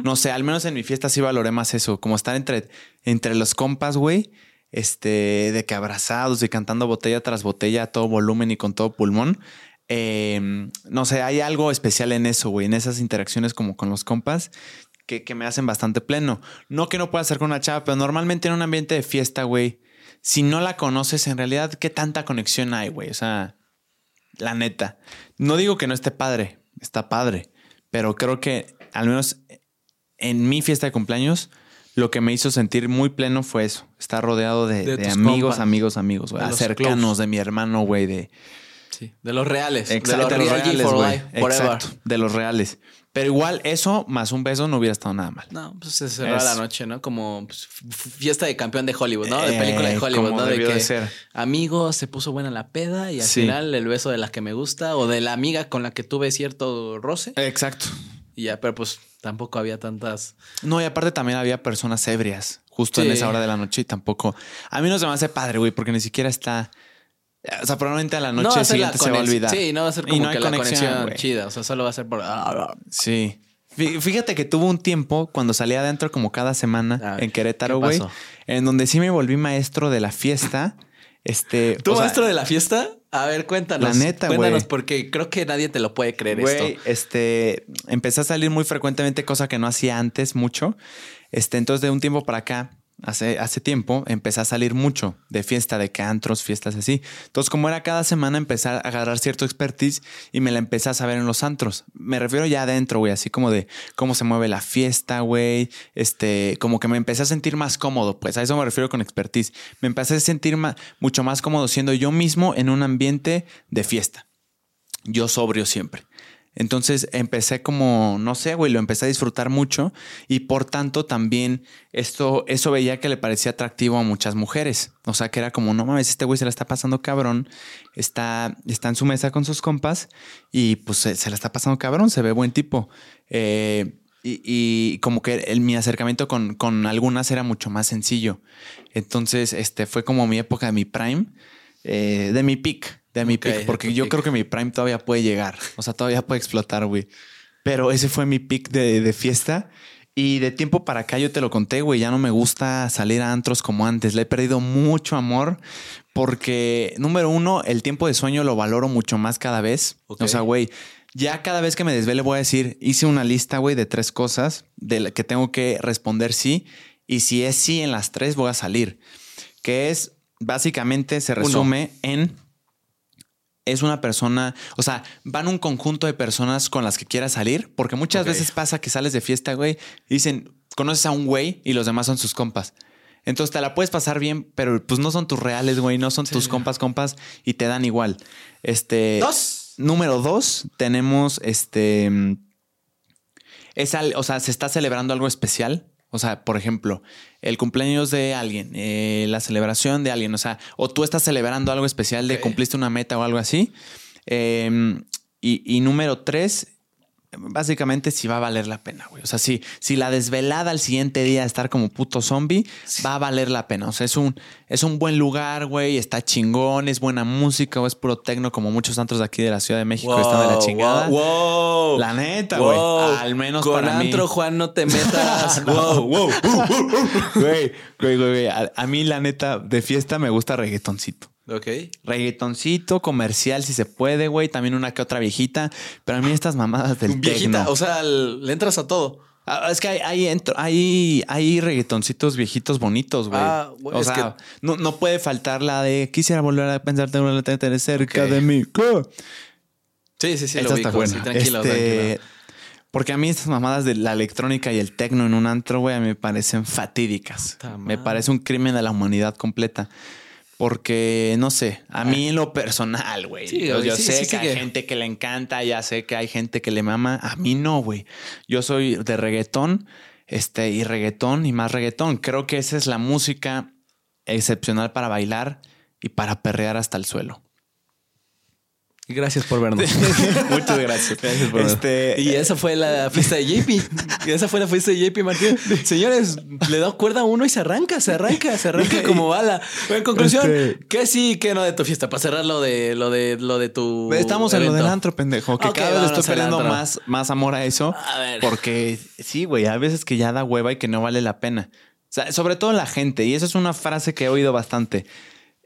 No sé, al menos en mi fiesta sí valoré más eso, como estar entre, entre los compas, güey, este, de que abrazados y cantando botella tras botella a todo volumen y con todo pulmón. Eh, no sé, hay algo especial en eso, güey, en esas interacciones como con los compas que, que me hacen bastante pleno. No que no pueda hacer con una chava, pero normalmente en un ambiente de fiesta, güey, si no la conoces, en realidad, ¿qué tanta conexión hay, güey? O sea, la neta. No digo que no esté padre, está padre, pero creo que al menos en mi fiesta de cumpleaños, lo que me hizo sentir muy pleno fue eso, estar rodeado de, De de tus amigos, compas. amigos, amigos, güey, cercanos, de mi hermano, güey, de... Sí, de los reales. Exacto, de los, real G for güey. life, forever. Exacto, de los reales. Pero igual eso más un beso no hubiera estado nada mal. No, pues se cerró Es- la noche, ¿no? Como pues, fiesta de campeón de Hollywood, ¿no? De Eh, película de Hollywood, ¿no? De que de ser. amigos, se puso buena la peda y al Sí. final el beso de la que me gusta o de la amiga con la que tuve cierto roce Exacto. y ya, pero pues tampoco había tantas. No, y aparte también había personas ebrias justo Sí. en esa hora de la noche y tampoco. A mí no se me hace padre, güey, porque ni siquiera está. O sea, probablemente a la noche la siguiente se va a olvidar. Sí, no va a ser como no que la conexión, chida. O sea, solo va a ser por. ah, Sí. Fí- Fíjate que tuvo un tiempo cuando salía adentro como cada semana Ah, en Querétaro, ¿qué güey, en donde sí me volví maestro de la fiesta. Este, [LAUGHS] ¿Tú sea, maestro de la fiesta? A ver, cuéntanos. La neta, Cuéntanos, güey. porque creo que nadie te lo puede creer Güey, esto. este, empecé a salir muy frecuentemente, cosa que no hacía antes mucho. Este, entonces de un tiempo para acá, hace, hace tiempo, empecé a salir mucho de fiesta, de cantros, fiestas así. Entonces, como era cada semana, empecé a agarrar cierto expertise y me la empecé a saber en los antros. Me refiero ya adentro, güey, así como de cómo se mueve la fiesta, güey. Este, como que me empecé a sentir más cómodo, pues a eso me refiero con expertise. Me empecé a sentir ma- mucho más cómodo siendo yo mismo en un ambiente de fiesta yo sobrio siempre. Entonces empecé como, no sé, güey, lo empecé a disfrutar mucho y por tanto también esto, eso veía que le parecía atractivo a muchas mujeres. O sea, que era como, no mames, este güey se la está pasando cabrón, está, está en su mesa con sus compas y pues se, se la está pasando cabrón, se ve buen tipo. Eh, y, como que mi acercamiento con, con algunas era mucho más sencillo. Entonces, este fue como mi época de mi prime, eh, de mi peak, de mi de porque yo creo que mi prime todavía puede llegar. O sea, todavía puede explotar, güey. Pero ese fue mi pick de, de fiesta. Y de tiempo para acá yo te lo conté, güey. Ya no me gusta salir a antros como antes. Le he perdido mucho amor porque, número uno, el tiempo de sueño lo valoro mucho más cada vez. O sea, güey, ya cada vez que me desvele voy a decir, hice una lista, güey, de tres cosas de la que tengo que responder sí. Y si es sí en las tres, voy a salir. Que es, básicamente, se resume en es una persona, o sea, van un conjunto de personas con las que quieras salir, porque muchas veces pasa que sales de fiesta, güey, y dicen, conoces a un güey y los demás son sus compas. Entonces te la puedes pasar bien, pero pues no son tus reales, güey, no son tus compas, compas, y te dan igual. Este. Dos. Número dos, tenemos este. Es al- o sea, se está celebrando algo especial. O sea, por ejemplo, el cumpleaños de alguien, eh, la celebración de alguien, o sea, o tú estás celebrando algo especial de cumpliste una meta o algo así. Eh, y, y número tres, básicamente si va a valer la pena, güey. O sea, si, si la desvelada al siguiente día estar como puto zombie, va a valer la pena. O sea, es un, es un buen lugar, güey, está chingón, es buena música o es puro tecno como muchos antros de aquí de la Ciudad de México que están de la chingada. Wow, La neta, güey. Al menos Con para antro, mí. Juan, no te [LAUGHS] metas. wow, wow. Güey, güey, güey, güey. A, a mí la neta de fiesta me gusta reggaetoncito. Ok. Reggaetoncito, comercial si se puede, güey. También una que otra viejita. Pero a mí estas mamadas del Viejita, tecno. o sea, le entras a todo. Ah, es que hay, hay, entro- hay, hay reggaetoncitos viejitos bonitos, güey. Ah, o es sea, no, no puede faltar la de quisiera volver a pensarte una tener cerca de mí. ¿Qué? Sí, sí, sí, Esta lo está buena. Sí, tranquilo, Este, tranquilo. Porque a mí estas mamadas de la electrónica y el tecno en un antro, güey, a mí me parecen fatídicas. Me parece un crimen de la humanidad completa. Porque, no sé, a mí en lo personal, güey. Sí, yo güey, yo sí, sé sí, que hay gente que le encanta, ya sé que hay gente que le mama. A mí no, güey. Yo soy de reggaetón, este, y reggaetón y más reggaetón. Creo que esa es la música excepcional para bailar y para perrear hasta el suelo. Gracias por vernos. [LAUGHS] Muchas gracias. por Este, Y esa fue la fiesta de JP. Y [LAUGHS] esa fue la fiesta de JP Martínez. Señores, le da cuerda a uno y se arranca, se arranca, se arranca como bala. Bueno, en conclusión, Este- ¿qué sí, qué no de tu fiesta? Para cerrar lo de lo de lo de tu. Estamos en lo del antro, pendejo. Que cada vez le estoy perdiendo más, más amor a eso. A ver. Porque sí, güey, hay veces que ya da hueva y que no vale la pena. O sea, sobre todo la gente. Y esa es una frase que he oído bastante.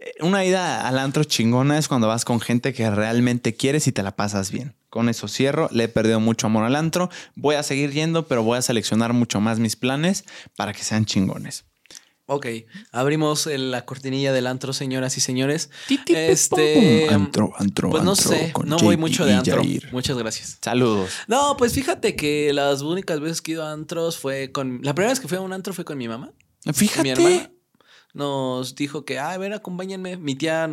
Eh, Una ida al antro chingona es cuando vas con gente que realmente quieres y te la pasas bien. Con eso cierro. Le he perdido mucho amor al antro. Voy a seguir yendo, pero voy a seleccionar mucho más mis planes para que sean chingones. Ok, abrimos la cortinilla del antro, señoras y señores. Titi, Este. pum. Antro, antro, Pues no antro sé, no voy mucho de antro. Jair. Muchas gracias. Saludos. No, pues fíjate que las únicas veces que he ido a antros fue con. La primera vez que fui a un antro fue con mi mamá. Fíjate. Mi hermana nos dijo que, ah, a ver, acompáñenme. Mi tía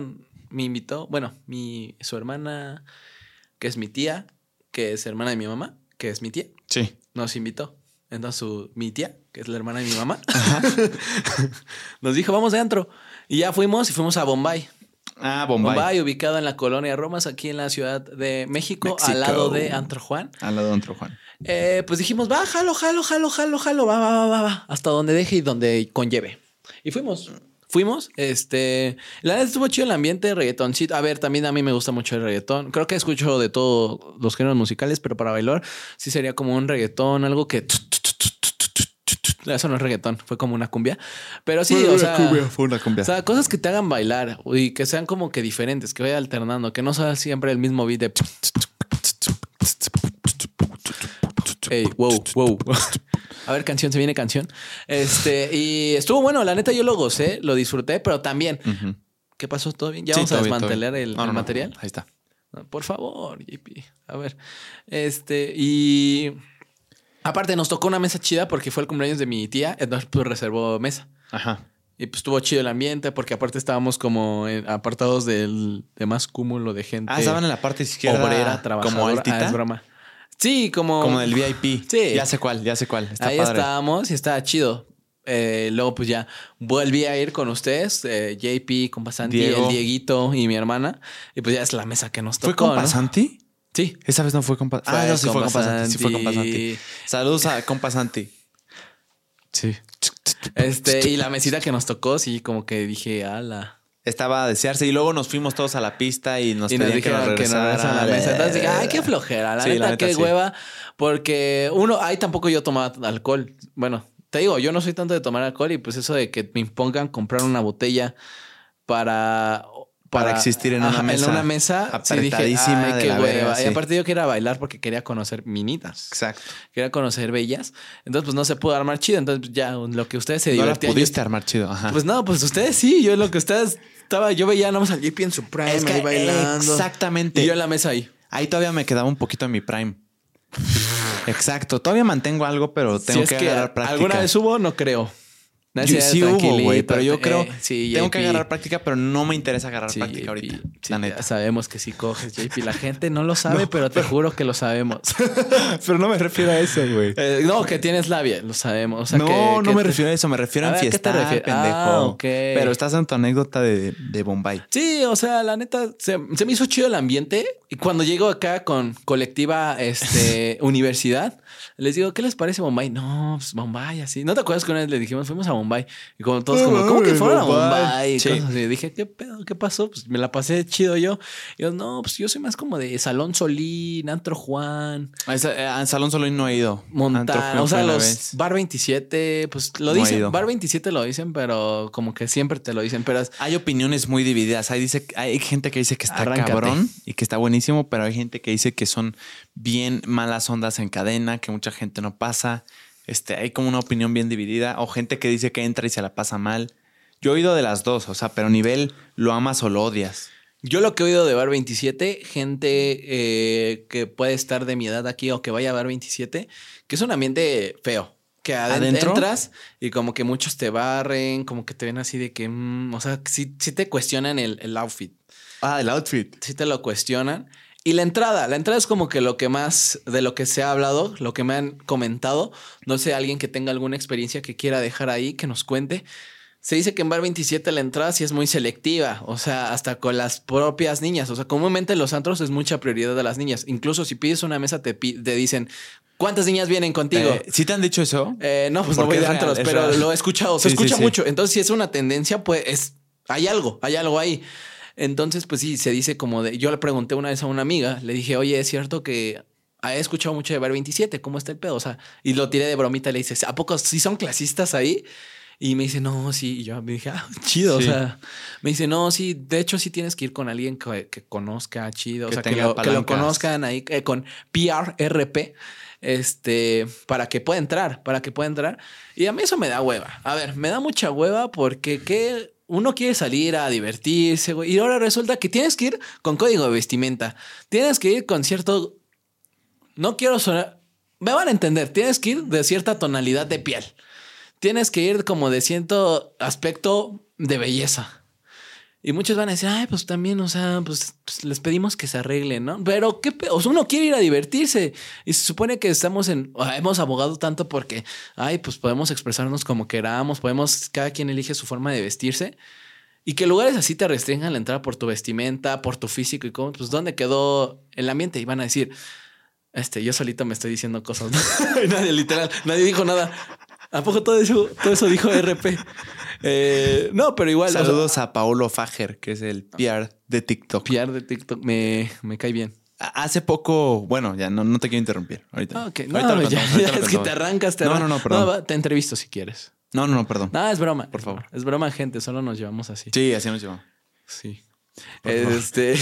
me invitó. Bueno, mi, su hermana, que es mi tía, que es hermana de mi mamá, que es mi tía, Sí. nos invitó. Entonces, su, mi tía, que es la hermana de mi mamá, [LAUGHS] nos dijo, vamos de antro. Y ya fuimos y fuimos a Bombay. Ah, Bombay. Bombay, ubicado en la colonia Romas, aquí en la Ciudad de México, México. al lado de Antro Juan. Al lado de antro, Juan. Eh, pues dijimos, va, jalo, jalo, jalo, jalo, jalo, va, va, va, va, va, hasta donde deje y donde conlleve. Y fuimos. Fuimos, este, la verdad estuvo chido el ambiente, reggaetoncito. A ver, también a mí me gusta mucho el reggaetón. Creo que escucho de todos los géneros musicales, pero para bailar sí sería como un reggaetón, algo que... Eso no es reggaetón, fue como una cumbia. Pero sí, o sea... fue una cumbia. O sea, cosas que te hagan bailar y que sean como que diferentes, que vaya alternando, que no sea siempre el mismo beat de. Ey, wow, wow. A ver, canción, se viene canción. Este, y estuvo bueno, la neta yo lo gocé, lo disfruté, pero también. ¿Qué pasó? ¿Todo bien? ¿Ya Sí, vamos a desmantelar bien. el, No, el no, no. material? Ahí está. Por favor, JP. A ver. Este, y. Aparte, nos tocó una mesa chida porque fue el cumpleaños de mi tía, entonces pues reservó mesa. Ajá. Y pues estuvo chido el ambiente porque aparte estábamos como en- apartados del de más cúmulo de gente. Ah, estaban en la parte izquierda. obrera, trabajadora. Como Ah, altita. es broma. Sí, como... como del VIP. Sí. Ya sé cuál, ya sé cuál. Está Ahí padre. estábamos y estaba chido. Eh, luego pues ya volví a ir con ustedes, eh, JP, compa Santi, Diego. el Dieguito y mi hermana. Y pues ya es la mesa que nos tocó, ¿Fue con ¿no? Pasanti? Sí. Esa vez no fue con Pasanti. Ah, no, sí fue compa con Pasanti. Sí fue con Santi. Pasanti. Saludos a compa Santi. Sí. Este, y la mesita que nos tocó, sí, como que dije, ala. Estaba a desearse y luego nos fuimos todos a la pista y nos y nos que nos que a la mesa. Entonces dije, ay, qué flojera. La Sí, neta, la neta, qué sí. hueva. Porque uno, ahí tampoco yo tomaba alcohol. Bueno, te digo, yo no soy tanto de tomar alcohol y pues eso de que me impongan comprar una botella para... Para existir en una mesa. En una mesa. Sí dije, apretadísima ay, qué hueva. sí. Y aparte yo quería bailar porque quería conocer minitas. Exacto. Quería conocer bellas. Entonces pues no se pudo armar chido. Entonces pues, ya lo que ustedes se No divertían. yo- pudiste armar chido. Ajá. Pues no, pues ustedes sí. Yo lo que ustedes... Estaba, yo veía nada más al JP en su prime Es que ahí bailando. exactamente. Y yo en la mesa ahí. Ahí todavía me quedaba un poquito en mi prime. Exacto. Todavía mantengo algo, pero tengo si es que, que agarrar práctica. alguna vez hubo, no creo. No, Yo- sí, hubo, güey, pero yo eh, creo sí, tengo que agarrar práctica, pero no me interesa agarrar Sí, práctica JP. ahorita. La neta. sabemos que sí coges, JP. La [LAUGHS] gente no lo sabe, pero te juro que lo sabemos. [LAUGHS] Pero no me refiero a eso, güey. Eh, no, que tienes labia, lo sabemos. O sea, no, que- no que me te- refiero a eso, me refiero A a ver, ¿a qué te fiestar, refieres? pendejo. Ah. Pero estás en tu anécdota de, de Bombay. Sí, o sea, la neta, se, se me hizo chido el ambiente. Y cuando llego acá con colectiva este, [LAUGHS] universidad, les digo, ¿qué les parece Bombay? No, pues Bombay, así. ¿No te acuerdas que una vez le dijimos, fuimos a Bombay? Y como todos, como, ¿cómo que fueron a Bombay? Y Sí. así. Dije, ¿qué pedo? ¿Qué pasó? Pues me la pasé chido yo. Y yo, no, pues yo soy más como de Salón Solín, Antro Juan, A, esa- eh, a Salón Solín no he ido. Montana. O sea, los. Bar 27, pues lo No dicen. Bar 27 lo dicen, pero como que siempre te lo dicen. Pero es- Hay opiniones muy divididas. Hay, dice, hay gente que dice que está Arráncate. cabrón y que está buenísimo, pero hay gente que dice que son bien malas ondas en cadena, que mucha gente no pasa. Este, hay como una opinión bien dividida. O gente que dice que entra y se la pasa mal. Yo he oído de las dos, o sea, pero nivel lo amas o lo odias. Yo lo que he oído de Bar 27, gente eh, que puede estar de mi edad aquí o que vaya a Bar 27, que es un ambiente feo. Que aden- ¿Adentro? entras y como que muchos te barren, como que te ven así de que, mm, o sea, sí, sí te cuestionan el, el outfit, Ah, el outfit. sí te lo cuestionan. Y la entrada, la entrada es como que lo que más de lo que se ha hablado, lo que me han comentado. No sé, alguien que tenga alguna experiencia que quiera dejar ahí, que nos cuente. Se dice que en Bar 27 la entrada sí es muy selectiva, o sea, hasta con las propias niñas. O sea, comúnmente en los antros es mucha prioridad de las niñas. Incluso si pides una mesa, te, te dicen, ¿cuántas niñas vienen contigo? Eh, ¿Sí te han dicho eso? Eh, no, pues no voy de real, antros, es pero real. lo he escuchado. Se Sí, sí, escucha sí. mucho. Entonces, si es una tendencia, pues es, hay algo, hay algo ahí. Entonces, pues sí, se dice como de. Yo le pregunté una vez a una amiga, le dije, oye, es cierto que he escuchado mucho de Bar 27, ¿cómo está el pedo? O sea, y lo tiré de bromita, le dice, ¿a poco sí son clasistas ahí? Y me dice, no, sí. Y yo me dije, ah, [LAUGHS] chido. Sí. O sea, me dice, no, sí, de hecho, sí tienes que ir con alguien que, que conozca, chido. O Que sea, que lo, que lo palancas. conozcan ahí eh, con PRRP este, para que pueda entrar, para que pueda entrar. Y a mí eso me da hueva. A ver, me da mucha hueva porque que uno quiere salir a divertirse, güey. Y ahora resulta que tienes que ir con código de vestimenta. Tienes que ir con cierto... No quiero sonar... Me van a entender. Tienes que ir de cierta tonalidad de piel. Tienes que ir como de cierto aspecto de belleza. Y muchos van a decir, ay, pues también, o sea, pues, pues, les pedimos que se arreglen, ¿no? Pero qué o sea, uno quiere ir a divertirse y se supone que estamos en, hemos abogado tanto porque, ay, pues podemos expresarnos como queramos, podemos, cada quien elige su forma de vestirse y que lugares así te restringan la entrada por tu vestimenta, por tu físico y cómo, pues dónde quedó el ambiente y van a decir, este, yo solito me estoy diciendo cosas, ¿no? [LAUGHS] Nadie, literal, nadie dijo nada. ¿A poco todo eso, todo eso dijo RP? Eh, no, pero igual. o sea, Saludos a Paolo Fager, que es el PR de TikTok. PR de TikTok me, me cae bien. Hace poco, bueno, ya no, no te quiero interrumpir. Ahorita. Ah, ok. No, Ahorita ya, contamos, ahorita ya es que te arrancas, te No, arrancas. no, no, perdón. va, te entrevisto si quieres. No, no, no, perdón. No, es broma. Por favor. Es broma, gente. Solo nos llevamos así. Sí, así nos llevamos. Sí. Por. Este.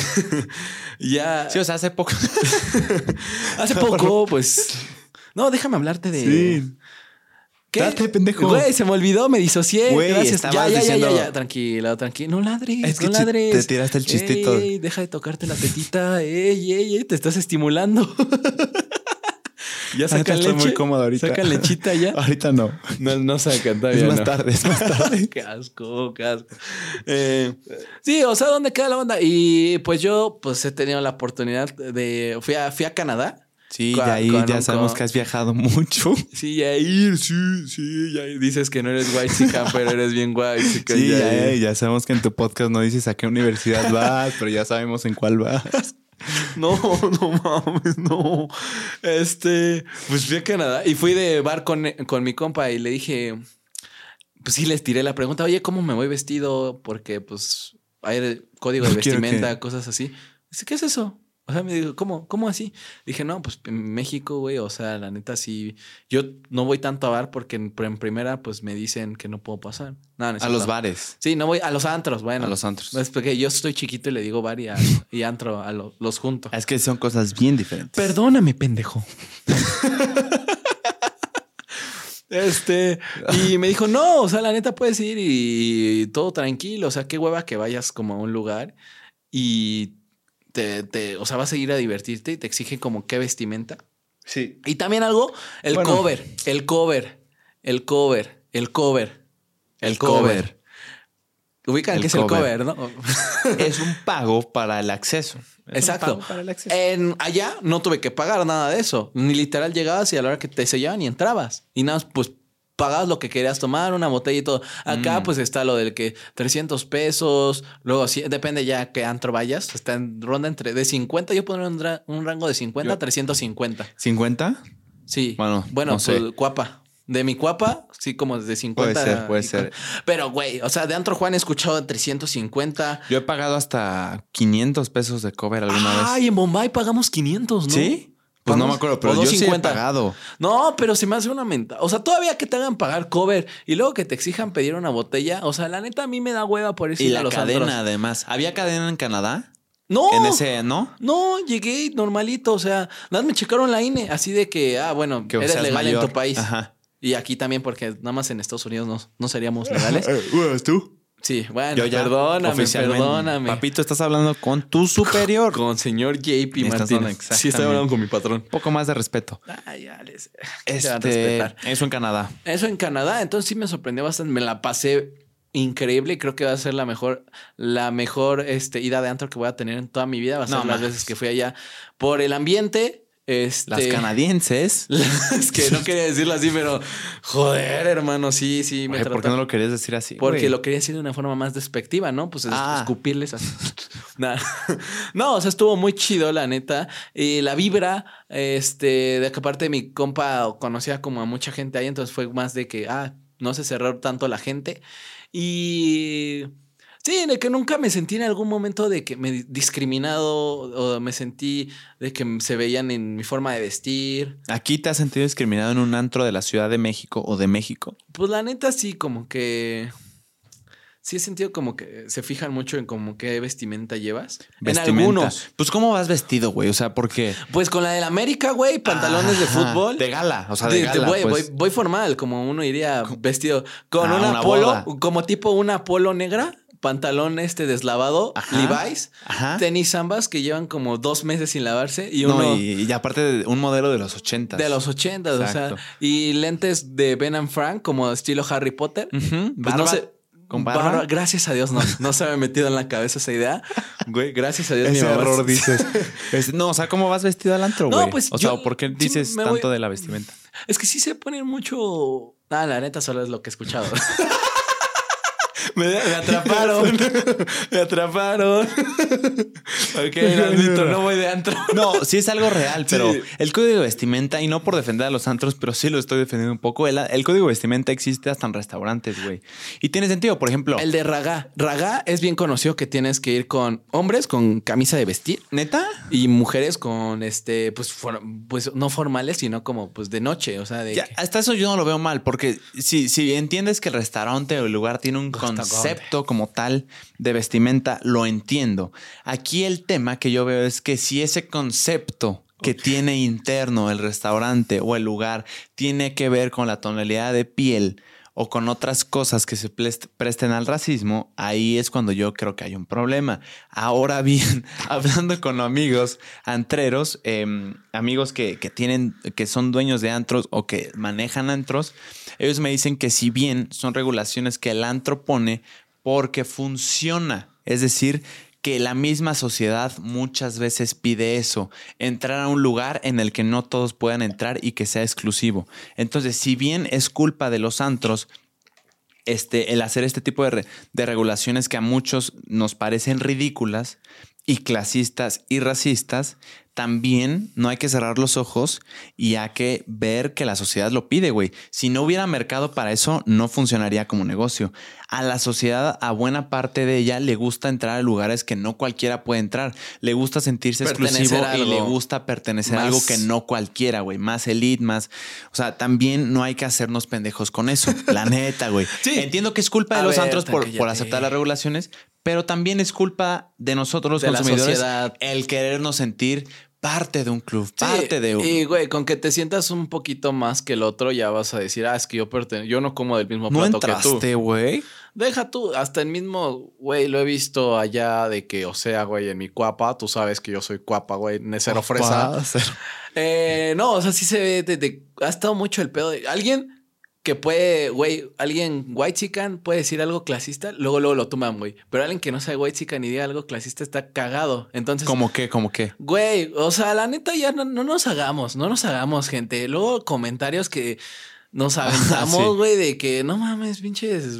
[LAUGHS] ya. Sí, o sea, hace poco. [LAUGHS] hace poco, pues. No, déjame hablarte de. Sí. ¿Qué? Date, pendejo. Güey, se me olvidó, me disocié. Güey, Gracias. Ya, ya, ya, diciendo- ya, ya. Tranquilo, tranquilo. No ladres. Es que no ladres. te tiraste el chistito. Ey, deja de tocarte la tetita. Ey, ey, ey, te estás estimulando. ya [LAUGHS] saca estoy leche. muy cómodo ahorita. Saca lechita ya. [LAUGHS] Ahorita no. No, no saca, Es todavía más no. tarde, es más tarde. [LAUGHS] qué asco, qué asco. Eh, sí, o sea, ¿dónde queda la onda? Y pues yo, pues he tenido la oportunidad de. Fui a, fui a Canadá. Sí, Con- ya ahí con ya un- sabemos con- que has viajado mucho. [LAUGHS] Sí, ya ir, sí, sí, ya dices que no eres white chica, [LAUGHS] pero eres bien white chica. Sí, ya ya, ir. ya sabemos que en tu podcast no dices a qué universidad [LAUGHS] vas, pero ya sabemos en cuál vas. No, no mames, no. Este, pues fui a Canadá y fui de bar con, con mi compa y le dije, pues sí, les tiré la pregunta, oye, ¿cómo me voy vestido? Porque pues hay código de vestimenta, que- cosas así. Dice, ¿qué es eso? O sea, me dijo, ¿cómo, ¿cómo así? Dije, no, pues en México, güey, o sea, la neta sí. Yo no voy tanto a bar porque en, en primera, pues me dicen que no puedo pasar. No, no es A los bares. Sí, no voy a los antros, bueno. A los antros. Es porque yo estoy chiquito y le digo bar y, a- [LAUGHS] y antro a lo- los junto. Es que son cosas bien diferentes. Perdóname, pendejo. Este, y [LAUGHS] me dijo, no, o sea, la neta puedes ir y todo tranquilo. O sea, qué hueva que vayas como a un lugar y te, te- o sea, vas a ir a divertirte y te exigen como qué vestimenta. Sí. Y también algo, el Bueno. cover, el cover, el cover, el cover. El cover. Ubican El que es el cover. ¿no? [LAUGHS] Es un pago para el acceso. Es un Exacto. pago para el acceso. En allá no tuve que pagar nada de eso. Ni literal llegabas y a la hora que te sellaban y entrabas. Y nada, más, pues pagabas lo que querías tomar, una botella y todo. Acá Mm. pues está lo del que 300 pesos, luego sí, depende ya qué antro vayas, está en ronda entre de 50, yo pondría un, un rango de 50 a Yo- 350. ¿50? Sí. Bueno, bueno, no sé. pues, cuapa. De mi cuapa, sí, como de 50. Puede ser, puede ser. Pero, güey, o sea, de Antro Juan he escuchado de 350. Yo he pagado hasta 500 pesos de cover alguna vez. Ay, en Bombay pagamos 500, ¿no? ¿Sí? Pues no me acuerdo, pero yo sí he 250. pagado. No, pero se me hace una menta. O sea, todavía que te hagan pagar cover y luego que te exijan pedir una botella. O sea, la neta a mí me da hueva por eso. Y ir a la los cadena, antros. además. ¿Había cadena en Canadá? No. En ese, ¿no? No, llegué normalito. O sea, nada más me checaron la INE. Así de que, ah, bueno, Que eres legal en tu país. Ajá. Y aquí también, porque nada más en Estados Unidos no, no seríamos legales. [LAUGHS] ¿Eres tú? Sí, bueno, Yo ya, perdóname, perdóname. Papito, estás hablando con tu superior. Con señor JP Martínez. Sí, estoy hablando con mi patrón. Un poco más de respeto. Ay, ya les. a Este, eso en Canadá. Eso en Canadá, entonces sí me sorprendió bastante. Me la pasé increíble y creo que va a ser la mejor, la mejor este, ida de antro que voy a tener en toda mi vida. Va a ser No las más. veces que fui allá por el ambiente. Este, Las canadienses. [LAUGHS] es que no quería decirlo así, pero joder, hermano, sí, sí, me Ay, ¿Por qué no lo querías decir así? Porque güey? lo quería decir de una forma más despectiva, ¿no? Pues es- Ah. escupirles así. [LAUGHS] Nah. No, o sea, estuvo muy chido, la neta. Y la vibra, este, de que aparte mi compa conocía como a mucha gente ahí, entonces fue más de que, ah, no se cerró tanto la gente. Y sí, de que nunca me sentí en algún momento de que me di- discriminado o me sentí de que se veían en mi forma de vestir. ¿Aquí te has sentido discriminado en un antro de la Ciudad de México o de México? Pues la neta sí, como que... Sí he sentido como que se fijan mucho en como qué vestimenta llevas. Vestimenta. En algunos. Pues, ¿cómo vas vestido, güey? O sea, porque. Pues con la del América, güey, pantalones de fútbol. De gala, o sea, de, De- de- gala. güey, pues. voy, voy formal, como uno iría vestido. Con Ah, una, una polo, boda. como tipo una polo negra, pantalón este deslavado, Ajá. Levi's, Ajá. tenis zambas que llevan como dos meses sin lavarse y No, uno y, y aparte de un modelo de los 80. de los ochentas, o sea, y lentes de Ben and Frank como estilo Harry Potter. Ujú, Pues barba, no sé. ¿Con barba? Gracias a Dios no, no se me ha metido en la cabeza esa idea. [LAUGHS] Güey, gracias a Dios mi Ese mamá- error dices. [LAUGHS] Es- no, o sea, ¿cómo vas vestido al antro, No, güey? pues, o sea, yo- ¿por qué dices tanto voy- de la vestimenta? Es que sí se ponen mucho. Ah, la neta solo es lo que he escuchado. [LAUGHS] me, me atraparon. [LAUGHS] me atraparon. ok, no voy de antro. No, sí es algo real, pero Sí. el código de vestimenta, y no por defender a los antros, pero sí lo estoy defendiendo un poco, el, el código de vestimenta existe hasta en restaurantes, güey. Y tiene sentido, por ejemplo. El de Raga. Raga es bien conocido que tienes que ir con hombres con camisa de vestir ¿Neta? y mujeres con este, pues, for- pues no formales, sino como pues de noche. O sea, de. Ya, que- hasta eso yo no lo veo mal, porque si, si entiendes que el restaurante o el lugar tiene un Restaurante. Concepto como tal de vestimenta, lo entiendo. Aquí el tema que yo veo es que si ese concepto que tiene interno el restaurante o el lugar tiene que ver con la tonalidad de piel o con otras cosas que se presten al racismo, ahí es cuando yo creo que hay un problema. Ahora bien, [LAUGHS] hablando con amigos antreros, em, amigos que, que tienen, que son dueños de antros o que manejan antros, ellos me dicen que si bien son regulaciones que el antro pone porque funciona, es decir, que la misma sociedad muchas veces pide eso, entrar a un lugar en el que no todos puedan entrar y que sea exclusivo. Entonces, si bien es culpa de los antros, este, el hacer este tipo de, de regulaciones que a muchos nos parecen ridículas y clasistas y racistas, también no hay que cerrar los ojos y hay que ver que la sociedad lo pide, güey. Si no hubiera mercado para eso, no funcionaría como negocio. A la sociedad, a buena parte de ella, le gusta entrar a lugares que no cualquiera puede entrar. Le gusta sentirse Pertenecer exclusivo y le gusta pertenecer a algo que no cualquiera, güey. Más elite, más... O sea, también no hay que hacernos pendejos con eso. [LAUGHS] La neta, güey. Sí. Entiendo que es culpa de los ver, antros por, por aceptar las regulaciones, pero también es culpa de nosotros los De la consumidores sociedad. el querernos sentir parte de un club, Sí, parte de un... Y, güey, con que te sientas un poquito más que el otro, ya vas a decir, ah, es que yo pertenezco, yo no como del mismo no plato que tú. entraste, güey. Deja tú, hasta el mismo, güey, lo he visto allá de que, o sea, güey, en mi cuapa, tú sabes que yo soy cuapa, güey, cero fresa. Cero. Eh, no, o sea, sí se ve, de, de- ha estado mucho el pedo de alguien que puede, güey, alguien white chican puede decir algo clasista, luego luego lo toman, güey. Pero alguien que no sea white chican ni diga algo clasista está cagado. Entonces, ¿Cómo qué? ¿Cómo qué? güey, o sea, la neta ya no, no nos hagamos, no nos hagamos, gente. Luego comentarios que nos [LAUGHS] aventamos, Sí. güey, de que no mames, pinches,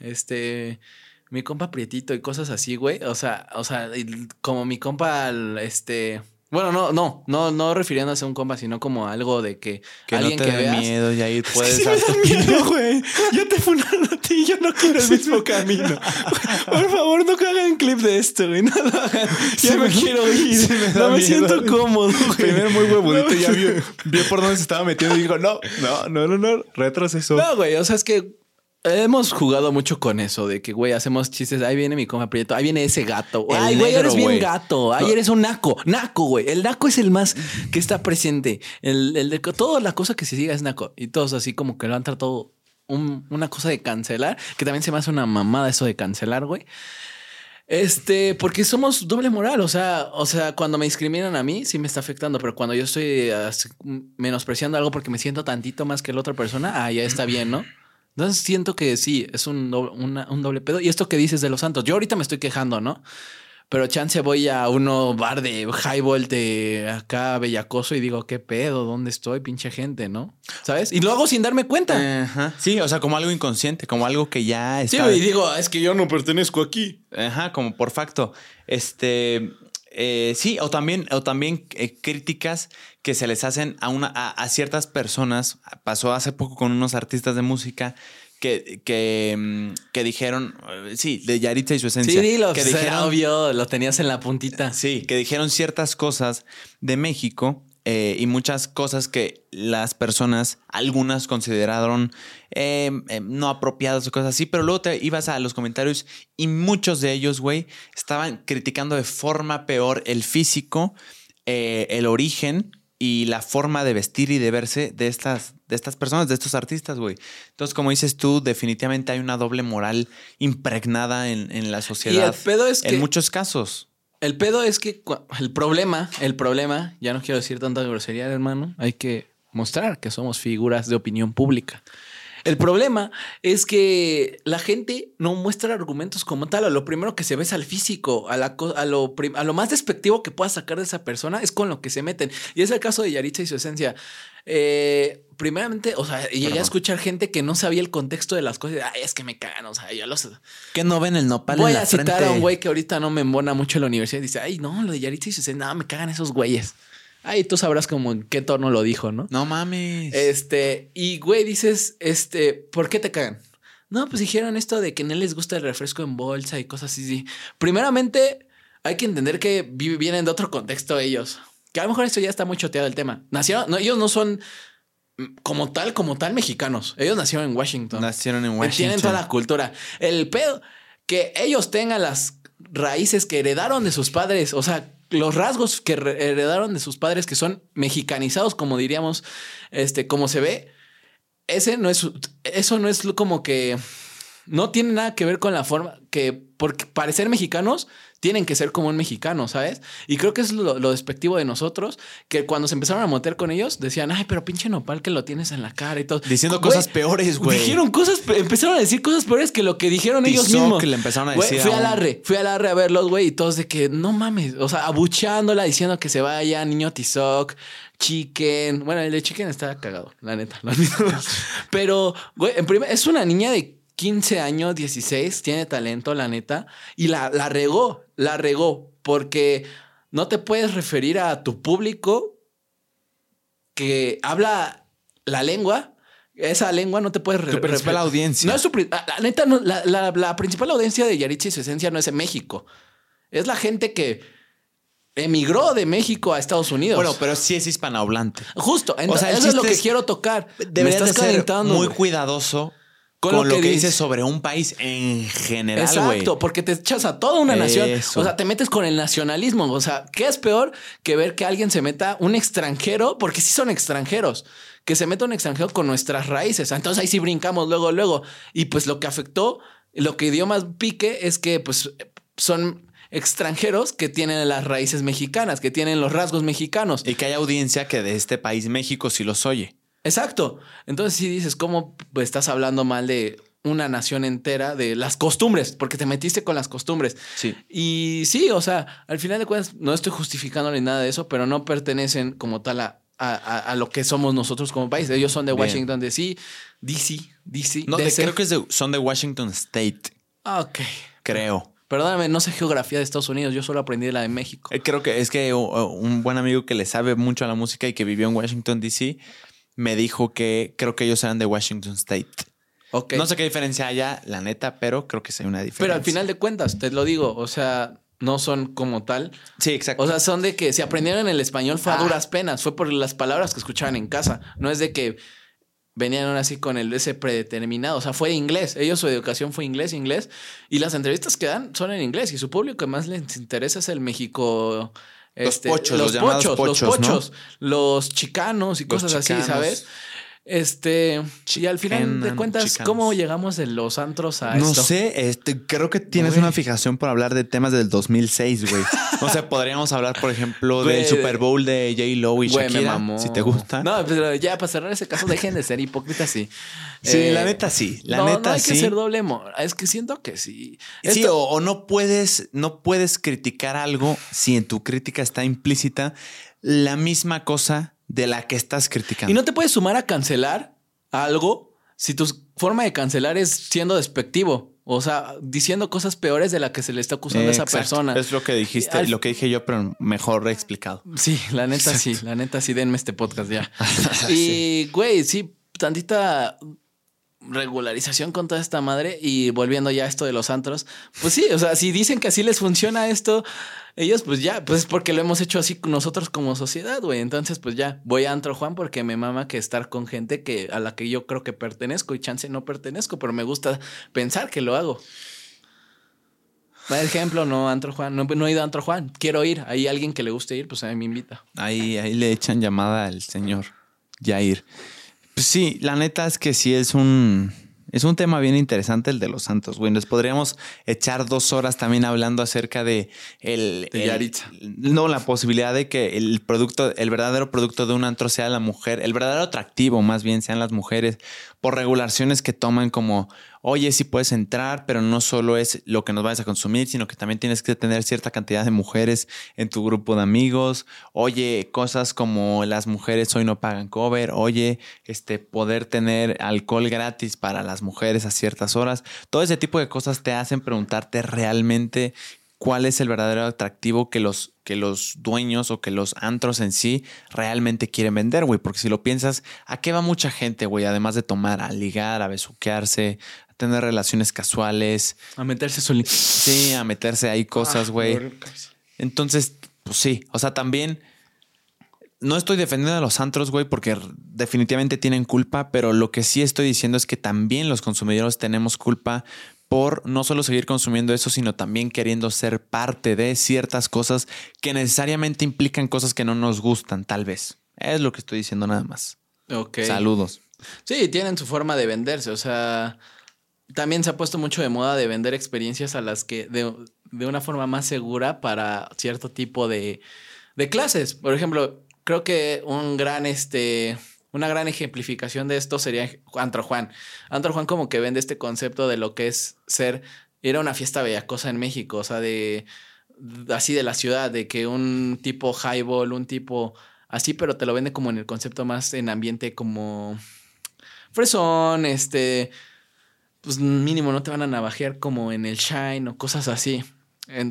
este, mi compa Prietito y cosas así, güey. O sea, o sea, y como mi compa, este, bueno, no, no, no, no refiriéndose a un compa, sino como algo de que, Que alguien no te que dé veas. miedo y ahí [LAUGHS] puedes Sí me da miedo, güey. Ya te funaron a ti, yo no quiero el mismo camino. [LAUGHS] Por favor, no hagan clip de esto, güey. No lo hagan. Ya Sí me, me- quiero ir. sí me no me miedo. siento cómodo, güey. Primero muy huevudito, No, ya vio, vio por dónde se estaba metiendo y dijo, no, no, no, no, no, retroceso. No, güey, o sea, es que hemos jugado mucho con eso de que, güey, hacemos chistes. Ahí viene mi compa Prieto, ahí viene ese gato. Ay, güey, eres bien gato. Ay, eres un naco. Naco, güey. El naco es el más que está presente. El, el de toda la cosa que se siga es naco. Y todos así como que lo han tratado un- una cosa de cancelar, que también se me hace una mamada eso de cancelar, güey. Este, porque somos doble moral, o sea, o sea, cuando me discriminan a mí sí me está afectando, pero cuando yo estoy menospreciando algo porque me siento tantito más que la otra persona, ah, ya está bien, ¿no? Entonces siento que sí, es un doble, una- un doble pedo. Y esto que dices de los santos, yo ahorita me estoy quejando, ¿no? Pero chance voy a uno bar de highball de acá bellacoso y digo, ¿qué pedo? ¿Dónde estoy? Pinche gente, ¿no? ¿Sabes? Y lo hago sin darme cuenta. Ajá. Sí, o sea, como algo inconsciente, como algo que ya Sí, está. y digo, "Ah, es que yo no pertenezco aquí. Ajá, como por facto. Este. eh, sí, o también, o también eh, críticas que se les hacen a, una, a, a ciertas personas. Pasó hace poco con unos artistas de música que, que, mm, que dijeron, eh, sí, de Yaritza y su esencia. Sí, dilo, que era dijeron, obvio, lo tenías en la puntita. Sí, que dijeron ciertas cosas de México eh, y muchas cosas que las personas, algunas consideraron eh, eh, no apropiadas o cosas así, pero luego te ibas a los comentarios y muchos de ellos, güey, estaban criticando de forma peor el físico, el origen y la forma de vestir y de verse de estas, de estas personas, de estos artistas, güey. Entonces, como dices tú, definitivamente hay una doble moral impregnada en, en la Y sociedad. el pedo es en que muchos casos. el pedo es que el problema, el problema, ya no quiero decir tanta grosería, hermano, hay que mostrar que somos figuras de opinión pública. El problema es que la gente no muestra argumentos como tal. A lo primero que se ve es al físico, a, la a, lo, a lo más despectivo que pueda sacar de esa persona es con lo que se meten. Y es el caso de Yaritza y su esencia. Eh, primeramente, o sea, llegué Perdón. a escuchar gente que no sabía el contexto de las cosas. Ay, es que me cagan, o sea, yo los... Que no ven el nopal Voy en la a citar frente? a un güey que ahorita no me embona mucho en la universidad y dice, ay, no, lo de Yaritza y su esencia, no, me cagan esos güeyes. Ay, tú sabrás como en qué tono lo dijo, ¿no? No mames. Este, y güey, dices, este, ¿por qué te cagan? No, pues dijeron esto de que no les gusta el refresco en bolsa y cosas así. sí. Primeramente, hay que entender que vi- vienen de otro contexto ellos. Que a lo mejor esto ya está muy choteado el tema. Nacieron, no, ellos no son mm, como tal, como tal mexicanos. Ellos nacieron en Washington. Nacieron en Washington. Tienen toda la cultura. El pedo, que ellos tengan las raíces que heredaron de sus padres, o sea, los rasgos que re- heredaron de sus padres que son mexicanizados, como diríamos, este, como se ve, ese no es, eso no es como que no tiene nada que ver con la forma que, porque parecer mexicanos tienen que ser como un mexicano, ¿sabes? Y creo que es lo, lo despectivo de nosotros, que cuando se empezaron a meter con ellos, decían, ay, pero pinche nopal que lo tienes en la cara y todo. Diciendo Güey, cosas peores, güey. Dijeron cosas, pe- empezaron a decir cosas peores que lo que dijeron ellos mismos. le empezaron a Güey, decir fui a al arre, fui al arre a verlos, güey, y todos de que no mames, o sea, abucheándola, diciendo que se vaya, niño Tizoc, Chicken. Bueno, el de Chicken está cagado, la neta. [LAUGHS] neta. Pero, güey, en primer, es una niña de 15 años, 16, tiene talento, la neta, y la, la regó, la regó, porque no te puedes referir a tu público que habla la lengua. Esa lengua no te puedes Tu principal audiencia. No es su la, la neta, no, la, la- la principal audiencia de Yaritza y su esencia no es en México. Es la gente que emigró de México a Estados Unidos. Bueno, pero sí es hispanohablante. justo. O sea, el eso es lo que quiero tocar. Me Deberías de estás ser calentando, muy güey. cuidadoso Con con, lo que que, dices. sobre un país en general. Exacto, porque te echas a toda una nación. O sea, te metes con el nacionalismo. O sea, ¿qué es peor que ver que alguien se meta un extranjero? Porque sí son extranjeros. Que se meta un extranjero con nuestras raíces. Entonces ahí sí brincamos luego, luego. Y pues lo que afectó, lo que dio más pique es que pues son extranjeros que tienen las raíces mexicanas, que tienen los rasgos mexicanos. Y que hay audiencia que de este país, México, sí los oye. Exacto. Entonces sí dices, ¿cómo estás hablando mal de una nación entera de las costumbres, porque te metiste con las costumbres. Sí. Y sí, o sea, al final de cuentas, no estoy justificando ni nada de eso, pero no pertenecen como tal a, a, lo que somos nosotros como país. Ellos son de Washington DC, DC, DC. No, creo que son de Washington State. Ok. Creo. Perdóname, no sé geografía de Estados Unidos, yo solo aprendí de la de México. Eh, creo que es que un buen amigo que le sabe mucho a la música y que vivió en Washington, D.C., me dijo que creo que ellos eran de Washington State. No sé qué diferencia haya, la neta, pero creo que sí hay una diferencia. Pero al final de cuentas, te lo digo, o sea, no son como tal. Sí, exacto. O sea, son de que si aprendieron el español fue a ah. duras penas, fue por las palabras que escuchaban en casa. No es de que venían así con el ese predeterminado. O sea, fue inglés. Ellos su educación fue inglés, inglés. Y las entrevistas que dan son en inglés. Y su público que más les interesa es el México. Los este, pochos, los, pochos, los pochos, los chicanos y cosas así, ¿sabes? Este, y al final de cuentas, ¿cómo llegamos de los antros a no esto? No sé, este, creo que tienes una fijación por hablar de temas del 2006, güey. o sea, podríamos hablar, por ejemplo, del Super Bowl de J. Lo y Shakira, si te gusta. No, pero ya para cerrar ese caso, dejen de ser hipócritas, sí. Sí, la eh, neta sí, la neta no hay que ser doble Es que siento que sí. Sí, o, no puedes, no puedes criticar algo si en tu crítica está implícita la misma cosa de la que estás criticando. Y no te puedes sumar a cancelar algo si tu forma de cancelar es siendo despectivo. O sea, diciendo cosas peores de la que se le está acusando a esa persona. Es lo que dijiste, lo que dije yo, pero mejor explicado. Sí, la neta sí, la neta sí, denme este podcast ya. [LAUGHS] y, güey, sí, tantita regularización con toda esta madre y volviendo ya a esto de los antros, pues sí, o sea, si dicen que así les funciona esto, ellos pues ya, pues es porque lo hemos hecho así nosotros como sociedad, güey. Entonces pues ya, voy a Antro Juan porque me mama que estar con gente que a la que yo creo que pertenezco y chance no pertenezco, pero me gusta pensar que lo hago. Por ejemplo, no Antro Juan, no, he ido a Antro Juan, quiero ir, hay alguien que le guste ir, pues a mí me invita. Ahí, le echan llamada al señor Jair. Pues sí, la neta es que sí es un, es un tema bien interesante el de los santos, güey. Nos podríamos echar dos horas también hablando acerca de el, no, la posibilidad de que el producto, el verdadero producto de un antro sea la mujer, el verdadero atractivo más bien sean las mujeres, por regulaciones que toman como, oye, sí puedes entrar, pero no solo es lo que nos vayas a consumir, sino que también tienes que tener cierta cantidad de mujeres en tu grupo de amigos. Oye, cosas como las mujeres hoy no pagan cover. Oye, este, poder tener alcohol gratis para las mujeres a ciertas horas. Todo ese tipo de cosas te hacen preguntarte realmente cuál es el verdadero atractivo que los, que los dueños o que los antros en sí realmente quieren vender, güey. Porque si lo piensas, ¿a qué va mucha gente, güey? Además de tomar, a ligar, a besuquearse, tener relaciones casuales. A meterse solito. Sí, a meterse ahí cosas, ah, güey. Entonces, pues sí. O sea, también no estoy defendiendo a los antros, güey, porque definitivamente tienen culpa, pero lo que sí estoy diciendo es que también los consumidores tenemos culpa por no solo seguir consumiendo eso, sino también queriendo ser parte de ciertas cosas que necesariamente implican cosas que no nos gustan, tal vez. Es lo que estoy diciendo nada más. Ok. Saludos. Sí, tienen su forma de venderse, o sea, también se ha puesto mucho de moda de vender experiencias a las que de, de una forma más segura para cierto tipo de, de clases. Por ejemplo, creo que un gran este una gran ejemplificación de esto sería Antro Juan. Antro Juan como que vende este concepto de lo que es ser, era una fiesta bellacosa en México, o sea, de así de la ciudad, de que un tipo highball, un tipo así, pero te lo vende como en el concepto más en ambiente como fresón, este, pues mínimo no te van a navajear como en el Shine o cosas así.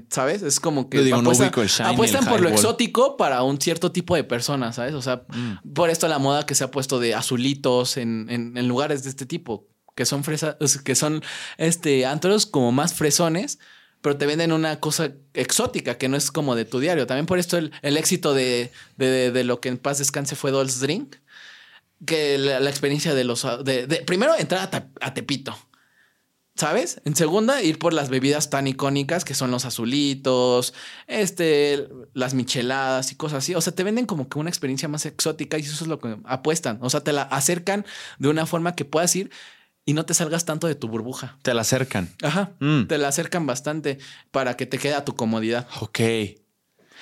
¿Sabes? Es como que apuestan, por lo exótico para un cierto tipo de personas, ¿sabes? O sea, mm. por esto la moda que se ha puesto de azulitos en, en, lugares de este tipo, que son fresas, que son este antros como más fresones, pero te venden una cosa exótica que no es como de tu diario. También por esto el, éxito de, de, lo que en paz descanse fue Dolls Drink, que la, experiencia de los... De, primero entrar a Tepito ¿Sabes? En segunda, ir por las bebidas tan icónicas que son los azulitos, este, las micheladas y cosas así. O sea, te venden como que una experiencia más exótica y eso es lo que apuestan. O sea, te la acercan de una forma que puedas ir y no te salgas tanto de tu burbuja. Te la acercan. Ajá. Mm. Te la acercan bastante para que te quede a tu comodidad. Ok.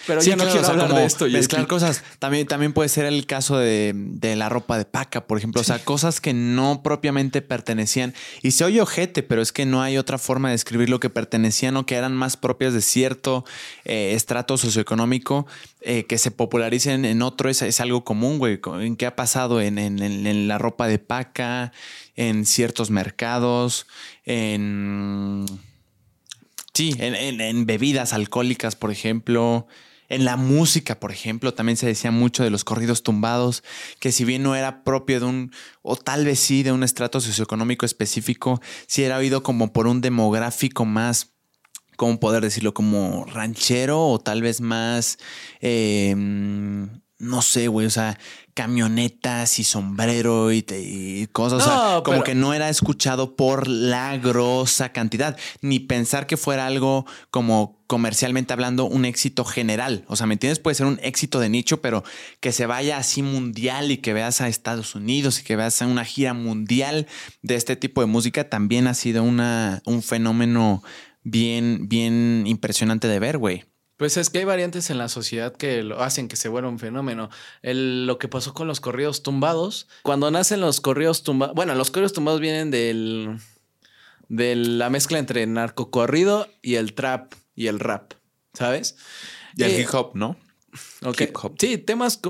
Pero ya no quiero hablar de esto. Mezclar cosas. También, también puede ser el caso de, de la ropa de paca, por ejemplo. O sea, cosas que no propiamente pertenecían. Y se oye ojete, pero es que no hay otra forma de describir lo que pertenecían o que eran más propias de cierto eh, estrato socioeconómico eh, que se popularicen en otro. Es, es algo común, güey. ¿En qué ha pasado en, en, en la ropa de paca? En ciertos mercados, en Sí, en, bebidas alcohólicas, por ejemplo. En la música, por ejemplo, también se decía mucho de los corridos tumbados, que si bien no era propio de un, o tal vez sí, de un estrato socioeconómico específico, sí era oído como por un demográfico más, ¿cómo poder decirlo? Como ranchero o tal vez más, em, no sé, güey, o sea, camionetas y sombrero y, cosas. como que no era escuchado por la grosa cantidad, ni pensar que fuera algo como comercialmente hablando un éxito general. O sea, ¿me entiendes? Puede ser un éxito de nicho, pero que se vaya así mundial y que veas a Estados Unidos y que veas a una gira mundial de este tipo de música también ha sido una, un fenómeno bien, bien impresionante de ver, güey. Pues es que hay variantes en la sociedad que lo hacen que se vuelva un fenómeno. lo que pasó con los corridos tumbados, cuando nacen los corridos tumbados, bueno, los corridos tumbados vienen del de la mezcla entre narcocorrido y el trap y el rap, ¿sabes? Y el eh, hip hop, ¿no? Hip hop. Sí, temas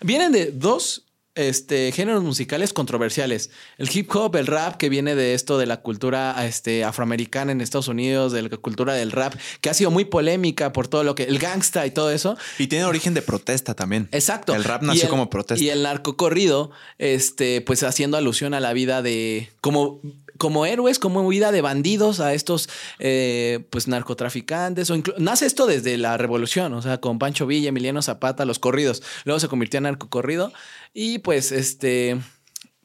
vienen de dos este, géneros musicales controversiales. El hip hop, el rap, que viene de esto de la cultura este, afroamericana en Estados Unidos, de la cultura del rap, que ha sido muy polémica por todo lo que. El gangsta y todo eso. Y tiene origen de protesta también. Exacto. El rap nació como protesta. Y el narcocorrido, este, pues haciendo alusión a la vida de. como como héroes, como vida de bandidos a estos eh, pues narcotraficantes. O nace esto desde la revolución, o sea, con Pancho Villa, Emiliano Zapata, los corridos. Luego se convirtió en narcocorrido. Y pues este.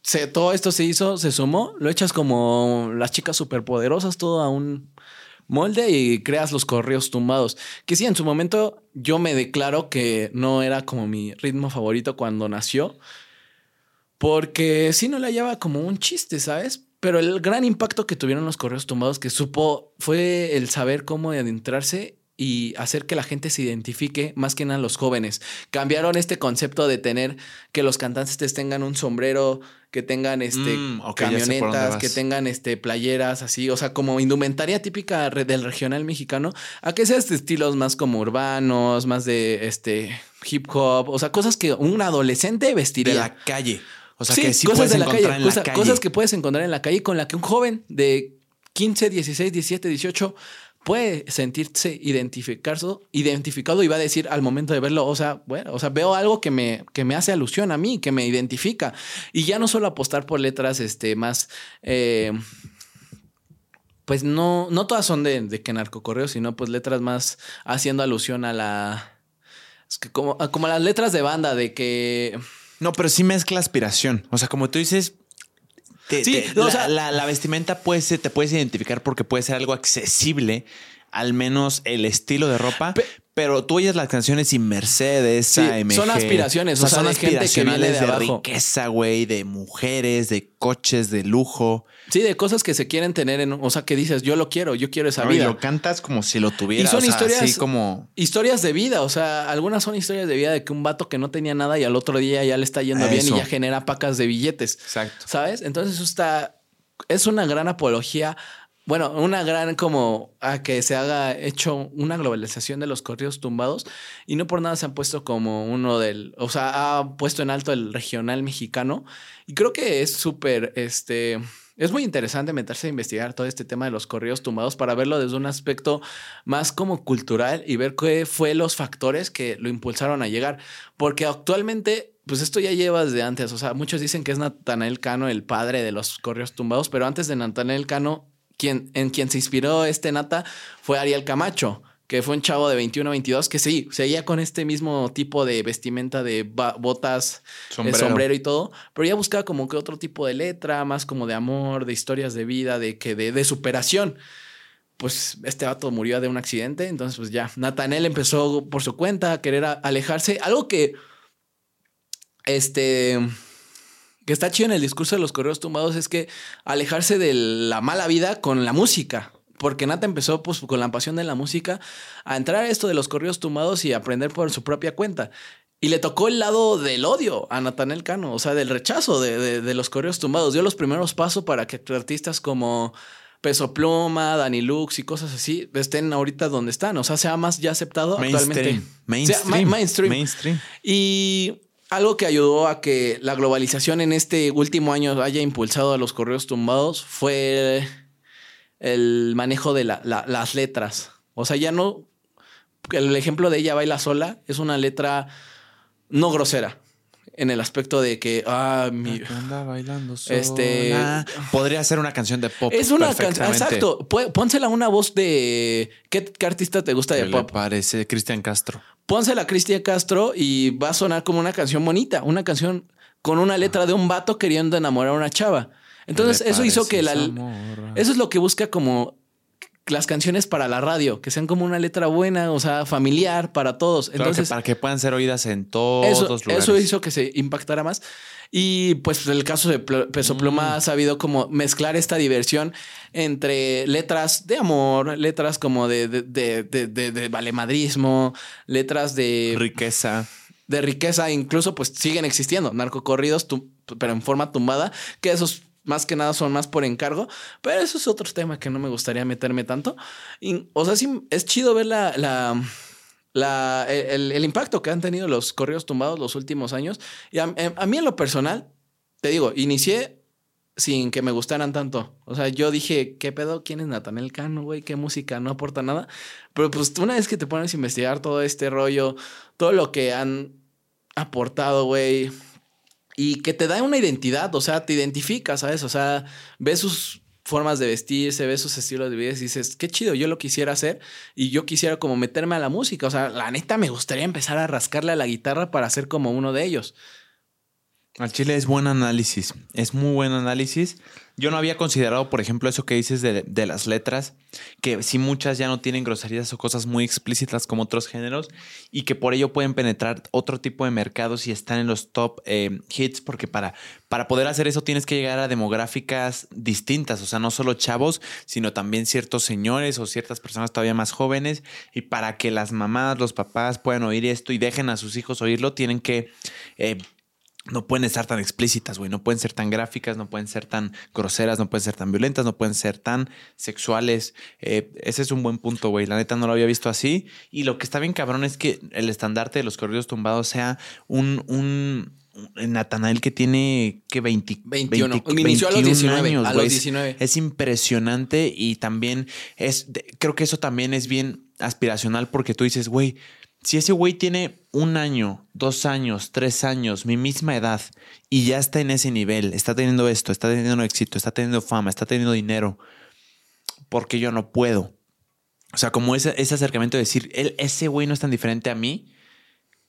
Se, todo esto se hizo, se sumó, lo echas como las chicas superpoderosas, todo a un molde y creas los corridos tumbados. Que sí, en su momento yo me declaro que no era como mi ritmo favorito cuando nació. Porque sí no le hallaba como un chiste, ¿sabes? Pero el gran impacto que tuvieron los correos tumbados que supo fue el saber cómo adentrarse y hacer que la gente se identifique más que nada los jóvenes. Cambiaron este concepto de tener que los cantantes tengan un sombrero, que tengan este mm, camionetas, que tengan este playeras así, o sea, como indumentaria típica del regional mexicano, a que sean estilos más como urbanos, más de este hip hop, o sea, cosas que un adolescente vestiría de la calle. O sea, que sí cosas de la calle, en la calle. Cosas que puedes encontrar en la calle con la que un joven de 15, 16, 17, 18 puede sentirse identificado, identificado y va a decir al momento de verlo, o sea, bueno, o sea, veo algo que me, que me hace alusión a mí, que me identifica. Y ya no solo apostar por letras este, más... Eh, pues no, no todas son de, de que narcocorreo, sino pues letras más haciendo alusión a la... Es que como, como las letras de banda, de que no, pero sí mezcla aspiración. O sea, como tú dices, sí, la, vestimenta puede te puedes identificar porque puede ser algo accesible, al menos el estilo de ropa. pero tú oyes las canciones y Mercedes, AMG. Son aspiraciones, o sea, son aspiracionales de, riqueza, güey, de mujeres, de coches, de lujo. Sí, de cosas que se quieren tener en, o sea, que dices, yo lo quiero, yo quiero esa vida. Y lo cantas como si lo tuvieras. Y son historias, así como historias de vida, o sea, algunas son historias de vida de que un vato que no tenía nada y al otro día ya le está yendo bien y ya genera pacas de billetes. Exacto. ¿Sabes? Entonces eso está es una gran apología bueno, una gran como a que se haga hecho una globalización de los corridos tumbados y no por nada se han puesto como uno del, o sea, ha puesto en alto el regional mexicano y creo que es súper, este, es muy interesante meterse a investigar todo este tema de los corridos tumbados para verlo desde un aspecto más como cultural y ver qué fue los factores que lo impulsaron a llegar. Porque actualmente, pues esto ya lleva desde antes. O sea, muchos dicen que es Natanael Cano el padre de los corridos tumbados, pero antes de Natanael Cano, quien, en quien se inspiró este Nata fue Ariel Camacho que fue un chavo de 21 22 que sí, seguía con este mismo tipo de vestimenta de botas, eh, sombrero. sombrero. y todo, pero ya buscaba como que otro tipo de letra, más como de amor, de historias de vida, de que de, de superación. Pues este vato murió de un accidente, entonces pues ya, Natanel empezó por su cuenta a querer alejarse, algo que este que está chido en el discurso de los correos tumbados es que alejarse de la mala vida con la música. porque Nata empezó pues con la pasión de la música a entrar a esto de los corridos tumbados y aprender por su propia cuenta. Y le tocó el lado del odio a Natanel Cano, o sea, del rechazo de, de, los corridos tumbados. Dio los primeros pasos para que artistas como Peso Pluma, Dani Lux y cosas así estén ahorita donde están. O sea, sea más ya aceptado actualmente. Mainstream. mainstream. Mainstream. Y algo que ayudó a que la globalización en este último año haya impulsado a los correos tumbados fue el manejo de las letras. O sea, ya no. El ejemplo de ella baila sola es una letra no grosera en el aspecto de que ah mi anda bailando sola. este podría ser una canción de pop es una canción exacto. Pónsela una voz de ¿qué, artista te gusta de pop parece Cristian Castro pónsela a Cristian Castro y va a sonar como una canción bonita una canción con una letra de un vato queriendo enamorar a una chava. Entonces eso hizo que la eso es lo que busca como las canciones para la radio, que sean como una letra buena, o sea, familiar para todos. Entonces, para que puedan ser oídas en todos los lugares. Eso hizo que se impactara más. Y pues el caso de Peso mm. Pluma ha sabido como mezclar esta diversión entre letras de amor, letras como de, de, de, de, de valemadrismo, letras de... Riqueza. De riqueza, incluso pues siguen existiendo narcocorridos, pero en forma tumbada, que esos más que nada son más por encargo, pero eso es otro tema que no me gustaría meterme tanto. o sea, sí, es chido ver la, la, la el, impacto que han tenido los correos tumbados los últimos años. Y a, mí en lo personal, te digo, inicié sin que me gustaran tanto. O sea, yo dije, ¿qué pedo? ¿Quién es Natanel Cano, güey? ¿Qué música? No aporta nada. Pero pues una vez que te pones a investigar todo este rollo, todo lo que han aportado, güey, y que te da una identidad, o sea, te identificas, ¿sabes? O sea, ves sus formas de vestirse, ves sus estilos de vida y dices, qué chido, yo lo quisiera hacer y yo quisiera como meterme a la música, o sea, la neta me gustaría empezar a rascarle a la guitarra para ser como uno de ellos. Al chile es buen análisis, es muy buen análisis. Yo no había considerado, por ejemplo, eso que dices de, las letras, que si muchas ya no tienen groserías o cosas muy explícitas como otros géneros, y que por ello pueden penetrar otro tipo de mercados y están en los top eh, hits, porque para, para poder hacer eso tienes que llegar a demográficas distintas, o sea, no solo chavos, sino también ciertos señores o ciertas personas todavía más jóvenes, y para que las mamás, los papás puedan oír esto y dejen a sus hijos oírlo, tienen que... Eh, no pueden estar tan explícitas, güey. No pueden ser tan gráficas, no pueden ser tan groseras, no pueden ser tan violentas, no pueden ser tan sexuales. Eh, ese es un buen punto, güey. La neta no lo había visto así. Y lo que está bien cabrón es que el estandarte de los corridos tumbados sea un, un Natanael que tiene que 20, 21, inició a los 19, años, a los 19. Es, impresionante y también es, creo que eso también es bien aspiracional porque tú dices, güey, si ese güey tiene un año, dos años, tres años, mi misma edad, y ya está en ese nivel, está teniendo esto, está teniendo éxito, está teniendo fama, está teniendo dinero, porque yo no puedo. O sea, como ese, ese acercamiento de decir, él, ese güey no es tan diferente a mí,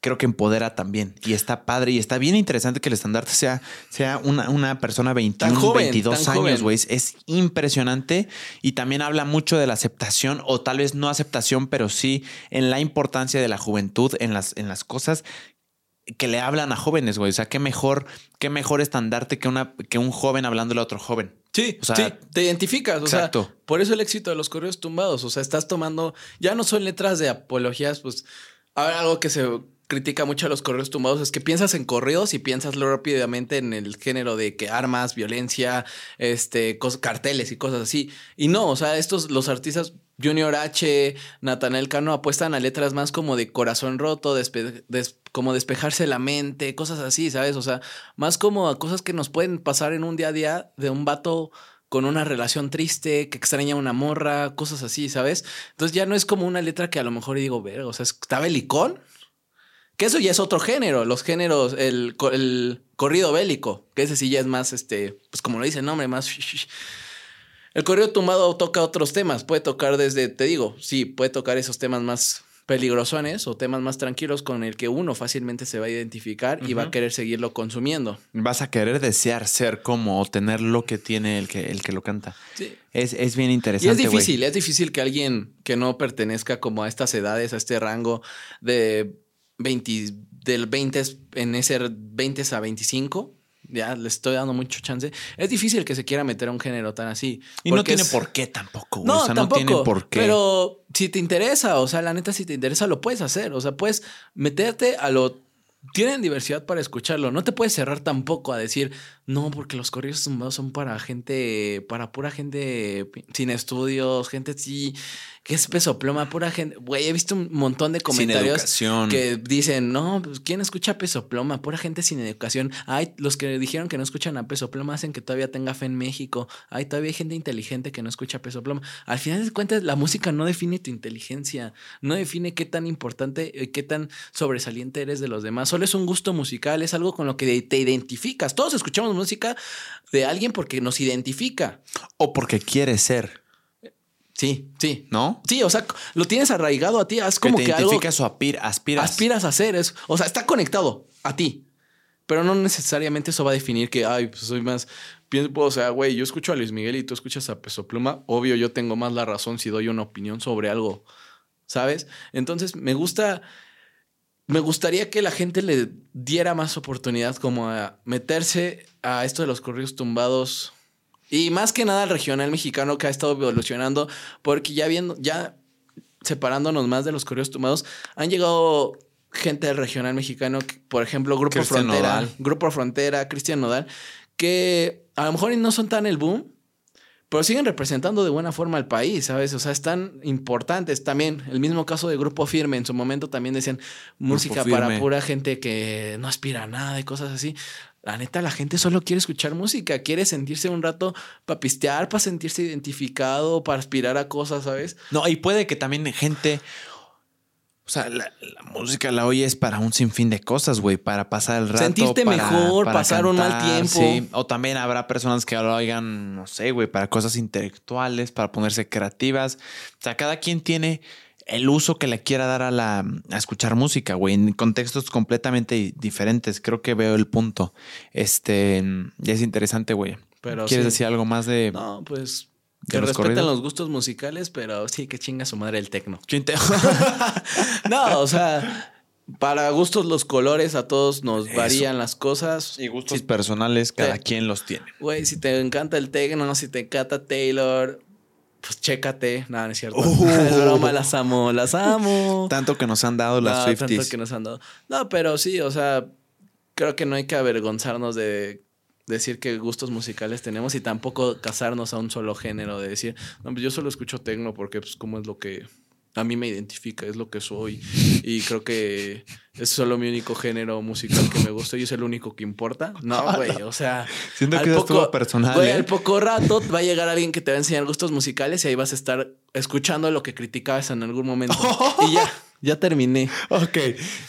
creo que empodera también. Y está padre y está bien interesante que el estandarte sea, sea una, una persona 21, 22 años, güey. Es impresionante y también habla mucho de la aceptación o tal vez no aceptación, pero sí en la importancia de la juventud en las, en las cosas que le hablan a jóvenes, güey. O sea, qué mejor, qué mejor estandarte que, una, que un joven hablándole a otro joven. Sí, o sea, sí, te identificas. O exacto. sea, por eso el éxito de los correos tumbados. O sea, estás tomando, ya no son letras de apologías, pues, a ver, algo que se critica mucho a los correos tumbados es que piensas en correos y piensas rápidamente en el género de que armas, violencia, este, carteles y cosas así. Y no, o sea, estos, los artistas Junior H, Nathaniel Cano apuestan a letras más como de corazón roto, como despejarse la mente, cosas así, ¿sabes? O sea, más como a cosas que nos pueden pasar en un día a día de un vato con una relación triste, que extraña una morra, cosas así, ¿sabes? Entonces ya no es como una letra que a lo mejor digo, ver, o sea, está belicón, que eso ya es otro género, los géneros, el, el corrido bélico, que ese sí ya es más, este, pues como lo dice el nombre, más... El corrido tumbado toca otros temas, puede tocar desde, te digo, sí, puede tocar esos temas más peligrosones o temas más tranquilos con el que uno fácilmente se va a identificar y va a querer seguirlo consumiendo. Vas a querer desear ser como o tener lo que tiene el que, el que lo canta. Sí. Es, es bien interesante. Y es difícil, es difícil que alguien que no pertenezca como a estas edades, a este rango de 20, del 20 en ese 20 a 25, ya le estoy dando mucho chance. Es difícil que se quiera meter a un género tan así. Y no tiene por qué tampoco, No, o sea, tampoco, no tiene por qué. Pero si te interesa, o sea, la neta, si te interesa, lo puedes hacer. O sea, puedes meterte a lo tienen diversidad para escucharlo. No te puedes cerrar tampoco a decir, no, porque los corridos tumbados son para gente, para pura gente sin estudios, gente sí, que es peso pluma, pura gente. Güey, he visto un montón de comentarios que dicen, no, pues ¿quién escucha peso pluma? Pura gente sin educación. Ay, los que dijeron que no escuchan a peso pluma hacen que todavía tenga fe en México. Ay, todavía hay gente inteligente que no escucha peso pluma. Al final de cuentas, la música no define tu inteligencia, no define qué tan importante, y qué tan sobresaliente eres de los demás. Solo es un gusto musical, es algo con lo que te identificas. Todos escuchamos música de alguien porque nos identifica. O porque quiere ser. Sí, sí. ¿No? Sí, o sea, lo tienes arraigado a ti. Es como que, te identificas o aspiras. Aspiras a ser. Es, o sea, está conectado a ti. Pero no necesariamente eso va a definir que, ay, pues soy más. Pienso, o sea, güey, yo escucho a Luis Miguel y tú escuchas a Peso Pluma. Obvio, yo tengo más la razón si doy una opinión sobre algo. ¿Sabes? Entonces, me gusta me gustaría que la gente le diera más oportunidad como a meterse a esto de los corridos tumbados y más que nada al regional mexicano que ha estado evolucionando porque ya viendo ya separándonos más de los corridos tumbados han llegado gente del regional mexicano, por ejemplo, Grupo Frontera, Grupo Frontera, Cristian Nodal, que a lo mejor no son tan el boom, pero siguen representando de buena forma al país, ¿sabes? O sea, están importantes. También, el mismo caso de Grupo Firme, en su momento también decían música para pura gente que no aspira a nada y cosas así. La neta, la gente solo quiere escuchar música, quiere sentirse un rato para pistear, para sentirse identificado, para aspirar a cosas, ¿sabes? No, y puede que también gente, o sea, la, música la oyes para un sinfín de cosas, güey, para pasar el rato. Sentirte mejor, pasar un mal tiempo. Sí. O también habrá personas que lo oigan, no sé, güey, para cosas intelectuales, para ponerse creativas. O sea, cada quien tiene el uso que le quiera dar a la a escuchar música, güey, en contextos completamente diferentes. Creo que veo el punto. Este, ya es interesante, güey. Pero ¿Quieres decir algo más de No, pues que respetan los gustos musicales, pero sí que chinga su madre el tecno. [LAUGHS] no, o sea, para gustos los colores a todos nos varían las cosas. Y gustos personales cada quien los tiene. Güey, si te encanta el tecno, no si te encanta Taylor, pues chécate. Nada, no es cierto. Uh. [LAUGHS] las amo, las amo. Tanto que nos han dado las no, Tanto que nos han dado. No, pero sí, o sea, creo que no hay que avergonzarnos de decir qué gustos musicales tenemos y tampoco casarnos a un solo género, de decir, no, pues yo solo escucho tecno porque pues como es lo que a mí me identifica, es lo que soy y creo que es solo mi único género musical que me gusta y es el único que importa. No, [LAUGHS] güey, o sea, siento que poco, personal. Güey, ¿eh? al poco rato va a llegar alguien que te va a enseñar gustos musicales y ahí vas a estar escuchando lo que criticabas en algún momento [LAUGHS] y ya. Ya terminé. Ok.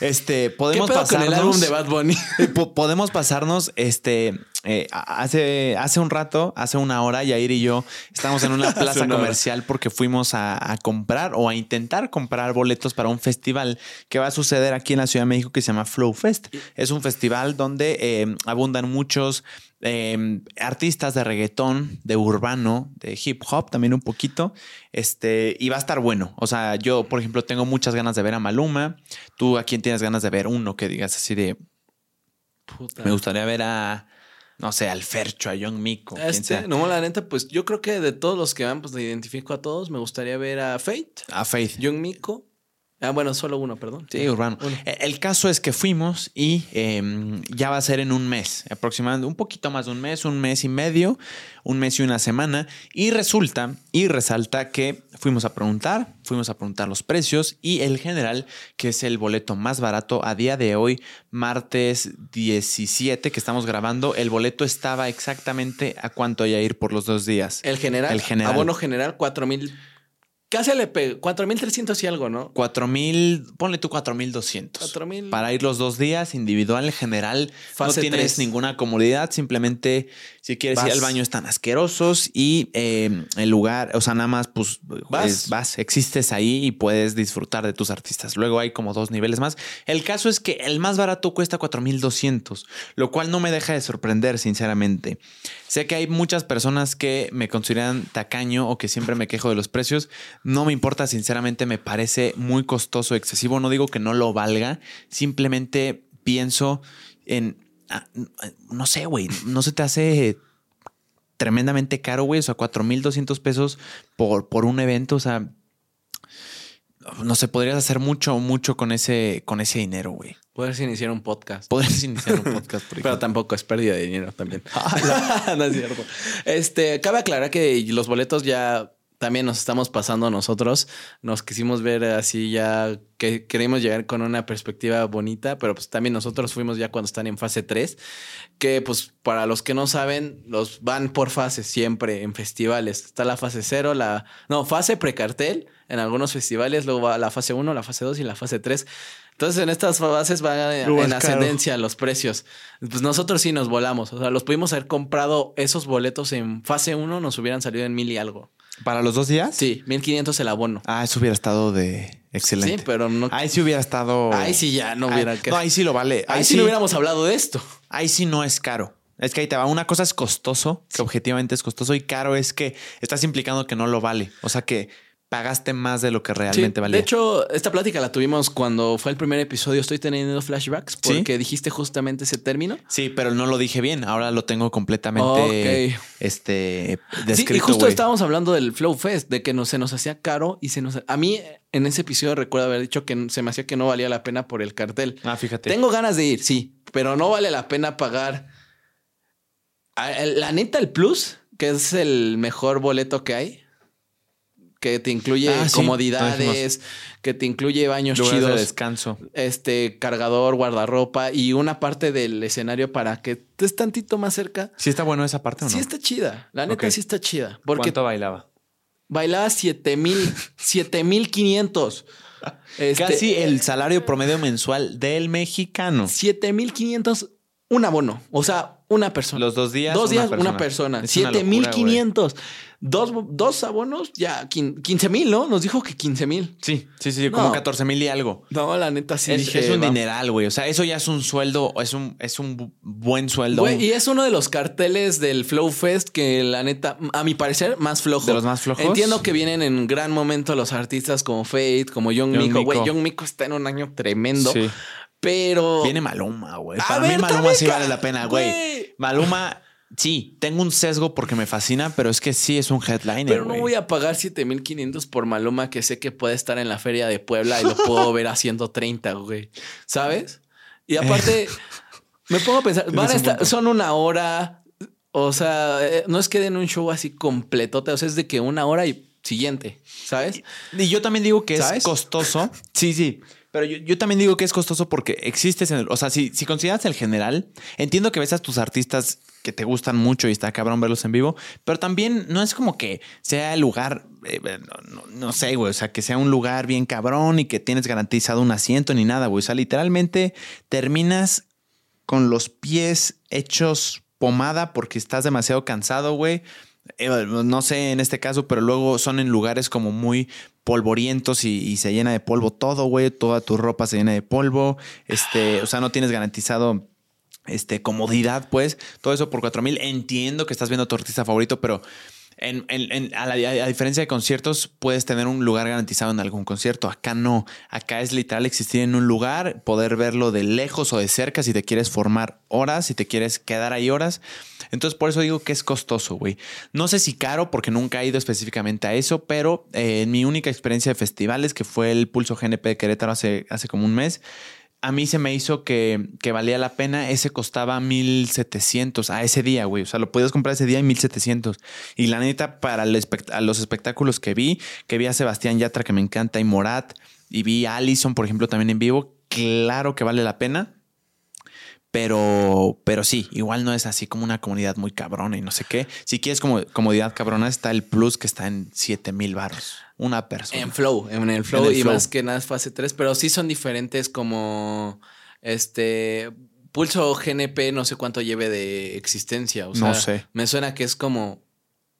Este, podemos pasarnos. el álbum de Bad Bunny. [LAUGHS] podemos pasarnos. Este, eh, hace, hace un rato, hace una hora, Yair y yo estamos en una [LAUGHS] plaza comercial porque fuimos a, comprar o a intentar comprar boletos para un festival que va a suceder aquí en la Ciudad de México que se llama Flow Fest. Es un festival donde eh, abundan muchos Em, artistas de reggaetón, de urbano, de hip hop también un poquito. Este, y va a estar bueno. O sea, yo, por ejemplo, tengo muchas ganas de ver a Maluma. ¿Tú a quién tienes ganas de ver? Uno que digas así de. Me gustaría ver a. No sé, al Fercho, a Young Miko. Este, no, la neta, pues yo creo que de todos los que van, pues identifico a todos. Me gustaría ver a Faith. A Faith. Young Miko. Ah, bueno, solo uno, perdón. Sí, urbano. E, el caso es que fuimos y em, ya va a ser en un mes, aproximadamente un poquito más de un mes, un mes y medio, un mes y una semana. Y resulta y resalta que fuimos a preguntar, fuimos a preguntar los precios y el general, que es el boleto más barato a día de hoy, martes 17 que estamos grabando, el boleto estaba exactamente a cuánto hay a ir por los dos días. El general. El general. Abono general, 4 mil Casi le pego. 4.300 y algo, ¿no? 4.000, ponle tú 4.200. 4.000. Para ir los dos días, individual, en general. no tienes ninguna comodidad. Simplemente, si quieres ir al baño, están asquerosos. Y eh, el lugar, o sea, nada más, pues vas. vas, existes ahí y puedes disfrutar de tus artistas. Luego hay como dos niveles más. El caso es que el más barato cuesta 4.200, lo cual no me deja de sorprender, sinceramente. Sé que hay muchas personas que me consideran tacaño o que siempre me quejo de los precios. No me importa, sinceramente, me parece muy costoso, excesivo. No digo que no lo valga, simplemente pienso en no sé, güey, no se te hace tremendamente caro, güey. O sea, 4.200 pesos por, por un evento. O sea, no sé, podrías hacer mucho, mucho con ese, con ese dinero, güey. Podrías iniciar un podcast. Podrías iniciar un podcast, por [LAUGHS] Pero tampoco es pérdida de dinero también. [LAUGHS] no es cierto. Este, cabe aclarar que los boletos ya también nos estamos pasando nosotros. Nos quisimos ver así ya que queremos llegar con una perspectiva bonita, pero pues también nosotros fuimos ya cuando están en fase 3, que pues para los que no saben, los van por fases siempre en festivales. Está la fase 0, la no, fase precartel en algunos festivales, luego va la fase 1, la fase 2 y la fase 3. Entonces, en estas fases van en ascendencia los precios. Pues nosotros sí nos volamos. O sea, los pudimos haber comprado esos boletos en fase 1, nos hubieran salido en mil y algo. ¿Para los dos días? Sí, 1500 el abono. Ah, eso hubiera estado de excelente. Sí, pero no. Ahí sí hubiera estado. Ahí sí ya no hubiera. no, ahí sí lo vale. Ahí, sí no hubiéramos hablado de esto. Ahí sí no es caro. Es que ahí te va. Una cosa es costoso, que objetivamente es costoso, y caro es que estás implicando que no lo vale. O sea que pagaste más de lo que realmente valía. De hecho, esta plática la tuvimos cuando fue el primer episodio. Estoy teniendo flashbacks porque dijiste justamente ese término. Sí, pero no lo dije bien. Ahora lo tengo completamente este, descrito. Sí, y justo estábamos hablando del Flow Fest, de que no, se nos hacía caro y se nos... A mí en ese episodio recuerdo haber dicho que se me hacía que no valía la pena por el cartel. Ah, fíjate. Tengo ganas de ir, sí, pero no vale la pena pagar... La neta, el Plus, que es el mejor boleto que hay que te incluye ah, comodidades, que te incluye baños chidos, de descanso, este cargador, guardarropa y una parte del escenario para que estés tantito más cerca. ¿Sí está bueno esa parte o no? Sí está chida, la neta sí está chida. Porque ¿Cuánto bailaba? Bailaba siete mil, [LAUGHS] siete mil quinientos. Este, Casi el salario promedio mensual del mexicano. Siete mil quinientos un abono. O sea, una persona. Los dos días. Dos días, una persona. Siete mil quinientos. Dos, dos abonos, ya 15 mil, ¿no? Nos dijo que 15 mil. Sí, sí, sí, como 14 mil y algo. No, la neta sí. Es, es un dineral, güey. O sea, eso ya es un sueldo, es un, es un buen sueldo. y es uno de los carteles del Flow Fest que la neta, a mi parecer, más flojo. De los más flojos. Entiendo que vienen en gran momento los artistas como Fate, como Young, Miko. Güey, Young Miko está en un año tremendo. Sí. Pero. Viene Maluma, güey. Para mí, Maluma sí vale la pena, güey. Maluma Sí, tengo un sesgo porque me fascina, pero es que sí es un headliner. Pero no voy a pagar 7500 por Maluma que sé que puede estar en la feria de Puebla y lo puedo ver a 130, güey. ¿Sabes? Y aparte, me pongo a pensar, [LAUGHS] van a estar, son una hora. O sea, eh, no es que den un show así completo, o sea, es de que una hora y siguiente, ¿sabes? Y, yo también digo que es costoso. Sí, sí. Pero yo, también digo que es costoso porque existes en el. O sea, si, si consideras el general, entiendo que ves a tus artistas que te gustan mucho y está cabrón verlos en vivo, pero también no es como que sea el lugar, eh, no, sé, güey, o sea, que sea un lugar bien cabrón y que tienes garantizado un asiento ni nada, güey. O sea, literalmente terminas con los pies hechos pomada porque estás demasiado cansado, güey. Eh, no sé en este caso, pero luego son en lugares como muy polvorientos y, se llena de polvo todo, güey. Toda tu ropa se llena de polvo. Este, o sea, no tienes garantizado este, comodidad, pues. Todo eso por cuatro mil. Entiendo que estás viendo tu artista favorito, pero a, diferencia de conciertos, puedes tener un lugar garantizado en algún concierto. Acá no. Acá es literal existir en un lugar, poder verlo de lejos o de cerca si te quieres formar horas, si te quieres quedar ahí horas. Entonces, por eso digo que es costoso, güey. No sé si caro, porque nunca he ido específicamente a eso, pero eh, en mi única experiencia de festivales, que fue el Pulso GNP de Querétaro hace, hace como un mes, a mí se me hizo que, valía la pena. Ese costaba 1700 a ese día, güey. O sea, lo podías comprar ese día en 1700. Y la neta, para los espectáculos que vi, que vi a Sebastián Yatra, que me encanta, y Morat, y vi a Allison, por ejemplo, también en vivo, claro que vale la pena. Pero, pero sí, igual no es así como una comunidad muy cabrona y no sé qué. Si quieres como comodidad cabrona, está el plus que está en 7 mil baros. Una persona. En Flow, en el Flow. y más que nada es fase 3, pero sí son diferentes como este Pulso GNP, no sé cuánto lleve de existencia. O sea, no sé. Me suena que es como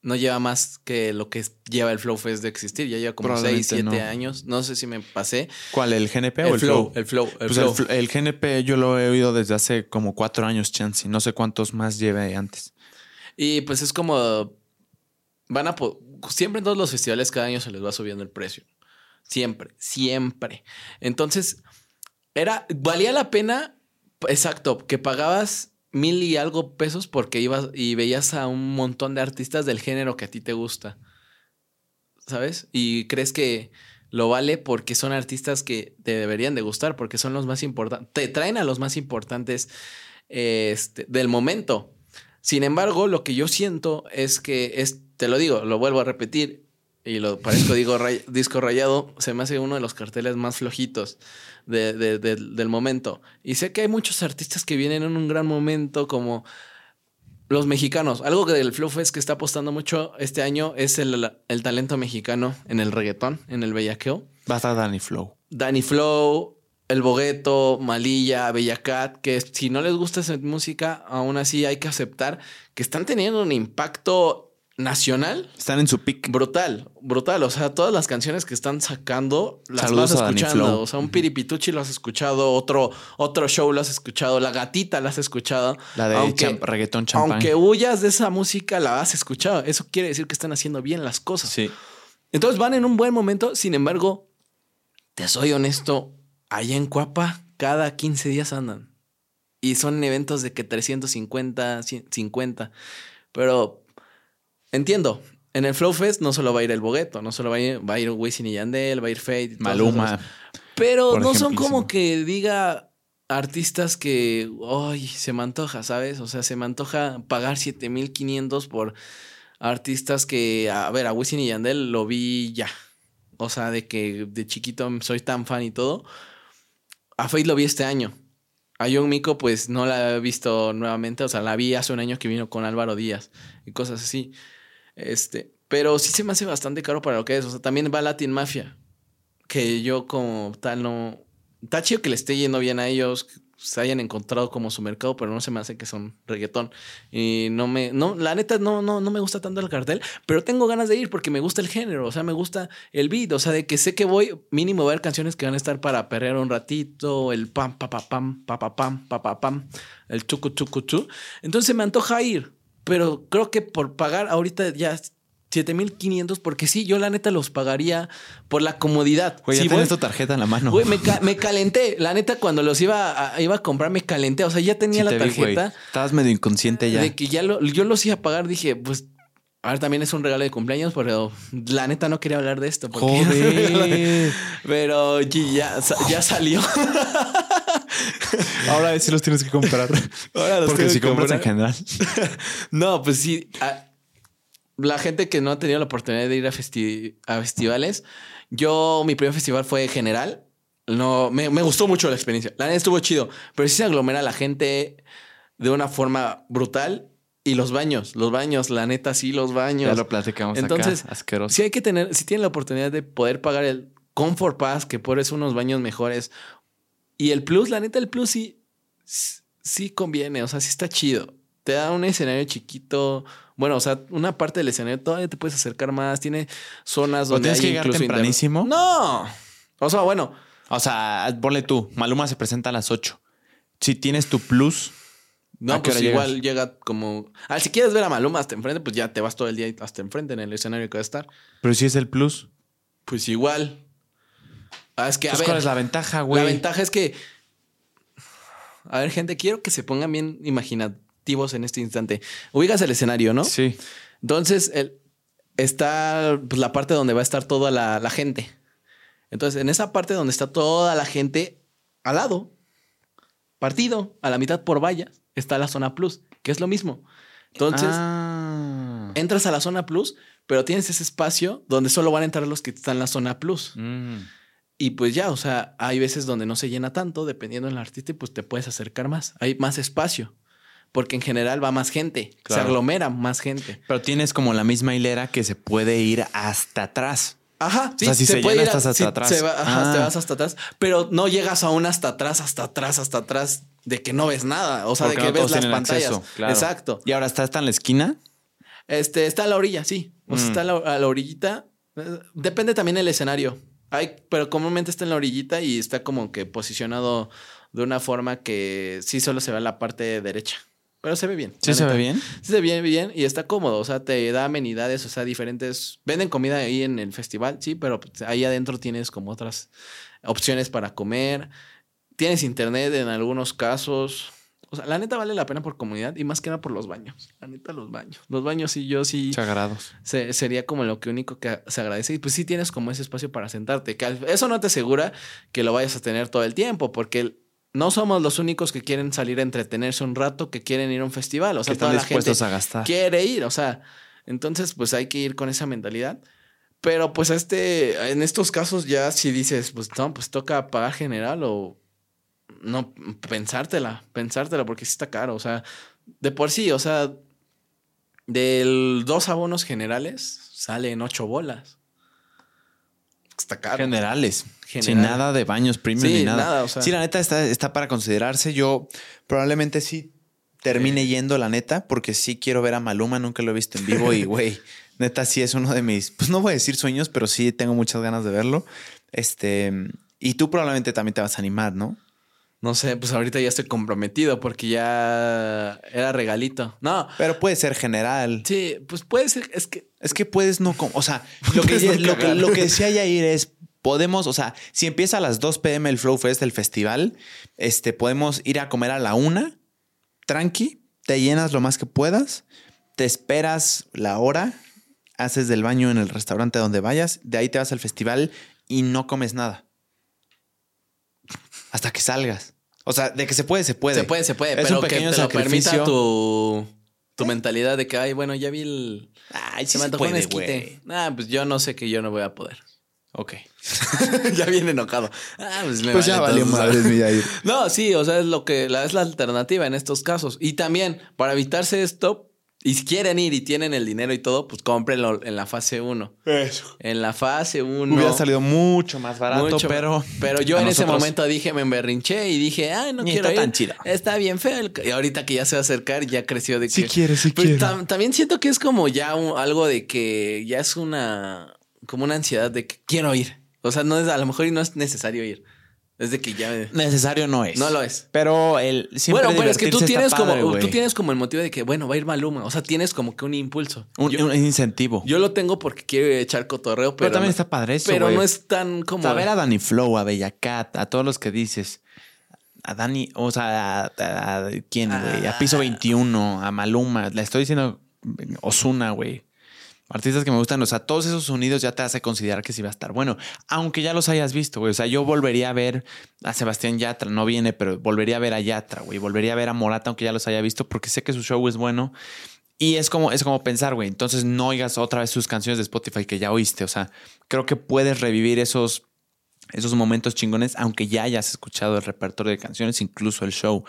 no lleva más que lo que lleva el Flow Fest de existir. Ya lleva como 6, 7 años. No sé si me pasé. ¿Cuál? ¿El GNP o el Flow? El Flow. El, pues El, GNP yo lo he oído desde hace como 4 años, chance. No sé cuántos más lleve antes. Y pues es como. Van a. Siempre en todos los festivales cada año se les va subiendo el precio. Siempre, siempre. Entonces, era. Valía la pena. Exacto, que pagabas mil y algo pesos porque ibas y veías a un montón de artistas del género que a ti te gusta. ¿Sabes? Y crees que lo vale porque son artistas que te deberían de gustar, porque son los más importantes, te traen a los más importantes este, del momento. Sin embargo, lo que yo siento es que, es, te lo digo, lo vuelvo a repetir, y lo parezco digo disco rayado, se me hace uno de los carteles más flojitos del momento. Y sé que hay muchos artistas que vienen en un gran momento, como los mexicanos. Algo que del Flow Fest que está apostando mucho este año es el, el talento mexicano en el reggaetón, en el bellaqueo. Va a estar Danny Flow. Danny Flow, El Bogueto, Malilla, Bellacat, que si no les gusta esa música, aún así hay que aceptar que están teniendo un impacto nacional. Están en su pick. Brutal, brutal. O sea, todas las canciones que están sacando las vas escuchando. O sea, un piripituchi lo has escuchado, otro, otro show lo has escuchado, la gatita la has escuchado. La de aunque, reggaetón champán. Aunque huyas de esa música, la has escuchado. Eso quiere decir que están haciendo bien las cosas. Sí. Entonces van en un buen momento. Sin embargo, te soy honesto, allá en Cuapa, cada 15 días andan. Y son eventos de que 350, 50. Pero entiendo. En el Flow Fest no solo va a ir el Bogueto, no solo va a ir, va a ir Wisin y Yandel, va a ir Fade. Maluma. Pero no son como que diga artistas que, ay, se me antoja, ¿sabes? O sea, se me antoja pagar 7500 por artistas que, a ver, a Wisin y Yandel lo vi ya. O sea, de que de chiquito soy tan fan y todo. A Fade lo vi este año. A Young Miko, pues no la he visto nuevamente. O sea, la vi hace un año que vino con Álvaro Díaz y cosas así. Este, pero sí se me hace bastante caro para lo que es. O sea, también va Latin Mafia, que yo como tal no... Está chido que le esté yendo bien a ellos, se hayan encontrado como su mercado, pero no se me hace que son reggaetón. Y no me, no, la neta no, no, no me gusta tanto el cartel, pero tengo ganas de ir porque me gusta el género, o sea, me gusta el beat, o sea, de que sé que voy, mínimo a ver canciones que van a estar para perrear un ratito, el pam, pa, pa, pam, pa, pa, pam, pa, pa, pam, el chucu, chucu, chu. Entonces me antoja ir pero creo que por pagar ahorita ya 7500, porque sí, yo la neta los pagaría por la comodidad. Güey, ya tienes tu tarjeta en la mano. Güey, me, calenté. La neta, cuando los iba a, iba a comprar, me calenté. O sea, ya tenía la tarjeta. Estabas medio inconsciente ya. De que ya lo, yo los iba a pagar, dije, pues. A ver, también es un regalo de cumpleaños, pero la neta no quería hablar de esto. Porque [LAUGHS] pero ya, ya salió. Ahora sí los tienes que comprar. Ahora los Porque si compras en general. [LAUGHS] no, pues sí. La gente que no ha tenido la oportunidad de ir a, festivales, yo, mi primer festival fue general. No, me, gustó mucho la experiencia. La neta estuvo chido, pero sí se aglomera la gente de una forma brutal. Y los baños, los baños, la neta, sí, los baños. Ya lo platicamos Entonces, acá, asqueroso. Sí hay que tener, si tienen la oportunidad de poder pagar el Comfort Pass, que por eso unos baños mejores, y el plus, la neta, el plus sí, sí conviene, o sea, sí está chido. Te da un escenario chiquito. Bueno, o sea, una parte del escenario todavía te puedes acercar más. Tiene zonas donde tienes que llegar tempranísimo? No. O sea, bueno. O sea, ponle tú. Maluma se presenta a las 8. Si tienes tu plus. No, pues igual llega como. Ah, si quieres ver a Maluma hasta enfrente, pues ya te vas todo el día hasta enfrente en el escenario que va a estar. Pero si es el plus. Pues igual. Ah, es que, a pues, ¿Cuál es la ventaja, güey? La ventaja es que. A ver, gente, quiero que se pongan bien en este instante. Ubicas el escenario, ¿no? Sí. Entonces, el, está pues, la parte donde va a estar toda la, la gente. Entonces, en esa parte donde está toda la gente, al lado, partido, a la mitad por vallas, está la zona plus, que es lo mismo. Entonces, ah. entras a la zona plus, pero tienes ese espacio donde solo van a entrar los que están en la zona plus. Mm. Y pues ya, o sea, hay veces donde no se llena tanto, dependiendo del artista, y pues te puedes acercar más. Hay más espacio. Porque en general va más gente, se aglomera más gente. Pero tienes como la misma hilera que se puede ir hasta atrás. Ajá, sí, o sea, si se, puede ir hasta atrás. ajá, te ah. vas hasta atrás, pero no llegas a un hasta atrás, hasta atrás, hasta atrás de que no ves nada, o sea, de que ves las pantallas. Exacto. ¿Y ahora está hasta en la esquina? Este, está a la orilla, sí. O sea, mm. está a la, a la orillita. Eh, depende también el escenario. Hay, pero comúnmente está en la orillita y está como que posicionado de una forma que sí solo se ve la parte derecha. Pero se ve bien. ¿Sí se ve bien? Sí se ve bien y está cómodo. O sea, te da amenidades, o sea, diferentes. Venden comida ahí en el festival, sí, pero ahí adentro tienes como otras opciones para comer. Tienes internet en algunos casos. O sea, la neta vale la pena por comunidad y más que nada por los baños. La neta, los baños. Los baños sí, yo sí. Sagrados. se- sería como lo que único que se agradece. Y pues sí tienes como ese espacio para sentarte. Que eso no te asegura que lo vayas a tener todo el tiempo, porque el- no somos los únicos que quieren salir a entretenerse un rato, que quieren ir a un festival. O sea, toda la gente dispuestos a gastar. quiere ir. O sea, entonces pues hay que ir con esa mentalidad. Pero pues este, en estos casos ya si dices, pues no, pues toca pagar general o no, pensártela, pensártela porque sí está caro. O sea, de por sí, o sea, del dos abonos generales salen ocho bolas. Está caro. Generales. Sin nada de baños premium Sí, ni nada. nada, o sea. Sí, la neta está, está para considerarse. Yo probablemente sí termine yendo, la neta, porque sí quiero ver a Maluma. Nunca lo he visto en vivo y, [LAUGHS] güey, neta sí es uno de mis, pues no voy a decir sueños, pero sí tengo muchas ganas de verlo. Este, y tú probablemente también te vas a animar, ¿no? No sé, pues ahorita ya estoy comprometido porque ya era regalito. No, Pero puede ser general. sí, pues puede ser, es que Es que puedes no, o sea, lo [LAUGHS] que, lo, que, lo que decía Yair es, podemos, o sea, si empieza a las 2 pm el Flow Fest, el festival, este, podemos ir a comer a la una, tranqui, te llenas lo más que puedas, te esperas la hora, haces del baño en el restaurante donde vayas, de ahí te vas al festival y no comes nada. Hasta que salgas. O sea, de que se puede, se puede. se puede, se puede, Es pero un pequeño que te lo permita tu, tu mentalidad de que, ay, bueno, ya vi el... Ay, sí se me se antojó un esquite. güey. Ah, pues yo no sé que yo no voy a poder. Ok. [LAUGHS] ya viene enojado. Ah, pues, me Pues ya vale, valió madres, mi Yair. [LAUGHS] No, sí, o sea, es lo que la, es la alternativa en estos casos. Y también, para evitarse esto, y si quieren ir y tienen el dinero y todo, pues cómprenlo en la fase 1. Eso. En la fase 1. Hubiera salido mucho más barato, Mucho, pero. Pero yo en ese momento dije, me emberrinché y dije, ay, no Ni quiero está ir. tan chida. Está bien feo. el- Y ahorita que ya se va a acercar, ya creció de que. Sí quiere, sí Pues quiere. tam- también siento que es como ya un- algo de que ya es una. Como una ansiedad de que quiero ir. O sea, no es, a lo mejor no es necesario ir. Es de que ya. Necesario no es. No lo es. Pero el siempre bueno, pero es que tú tienes padre, como tú tienes como el motivo de que bueno va a ir Maluma, o sea tienes como que un impulso. un, yo, un incentivo. yo lo tengo porque quiero echar cotorreo, pero, pero, también no, está padre eso, pero no es tan como a ver a Danny Flow, a Bella Cat, a todos los que dices. A Dani, o sea, a, a- a- ¿quién, güey? A Piso 21, a Maluma. Le estoy diciendo Osuna, güey. Artistas que me gustan, o sea, todos esos sonidos ya te hace considerar que sí va a estar bueno. Aunque ya los hayas visto, güey. O sea, yo volvería a ver a Sebastián Yatra, no viene, pero volvería a ver a Yatra, güey. Volvería a ver a Morata, aunque ya los haya visto, porque sé que su show es bueno. Y es como, es como pensar, güey. Entonces no oigas otra vez sus canciones de Spotify que ya oíste. O sea, creo que puedes revivir esos, esos momentos chingones, aunque ya hayas escuchado el repertorio de canciones, incluso el show.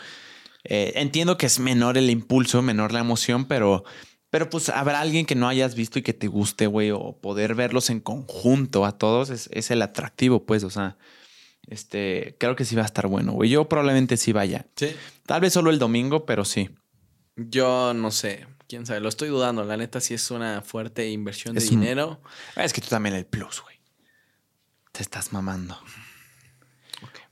Eh, entiendo que es menor el impulso, menor la emoción, pero, pero pues habrá alguien que no hayas visto y que te guste, güey, o poder verlos en conjunto a todos es, es el atractivo, pues, o sea, este, creo que sí va a estar bueno, güey. Yo probablemente sí vaya. Sí. Tal vez solo el domingo, pero sí. Yo no sé, quién sabe, lo estoy dudando. La neta sí es una fuerte inversión de un- dinero. Es que tú también el plus, güey. Te estás mamando.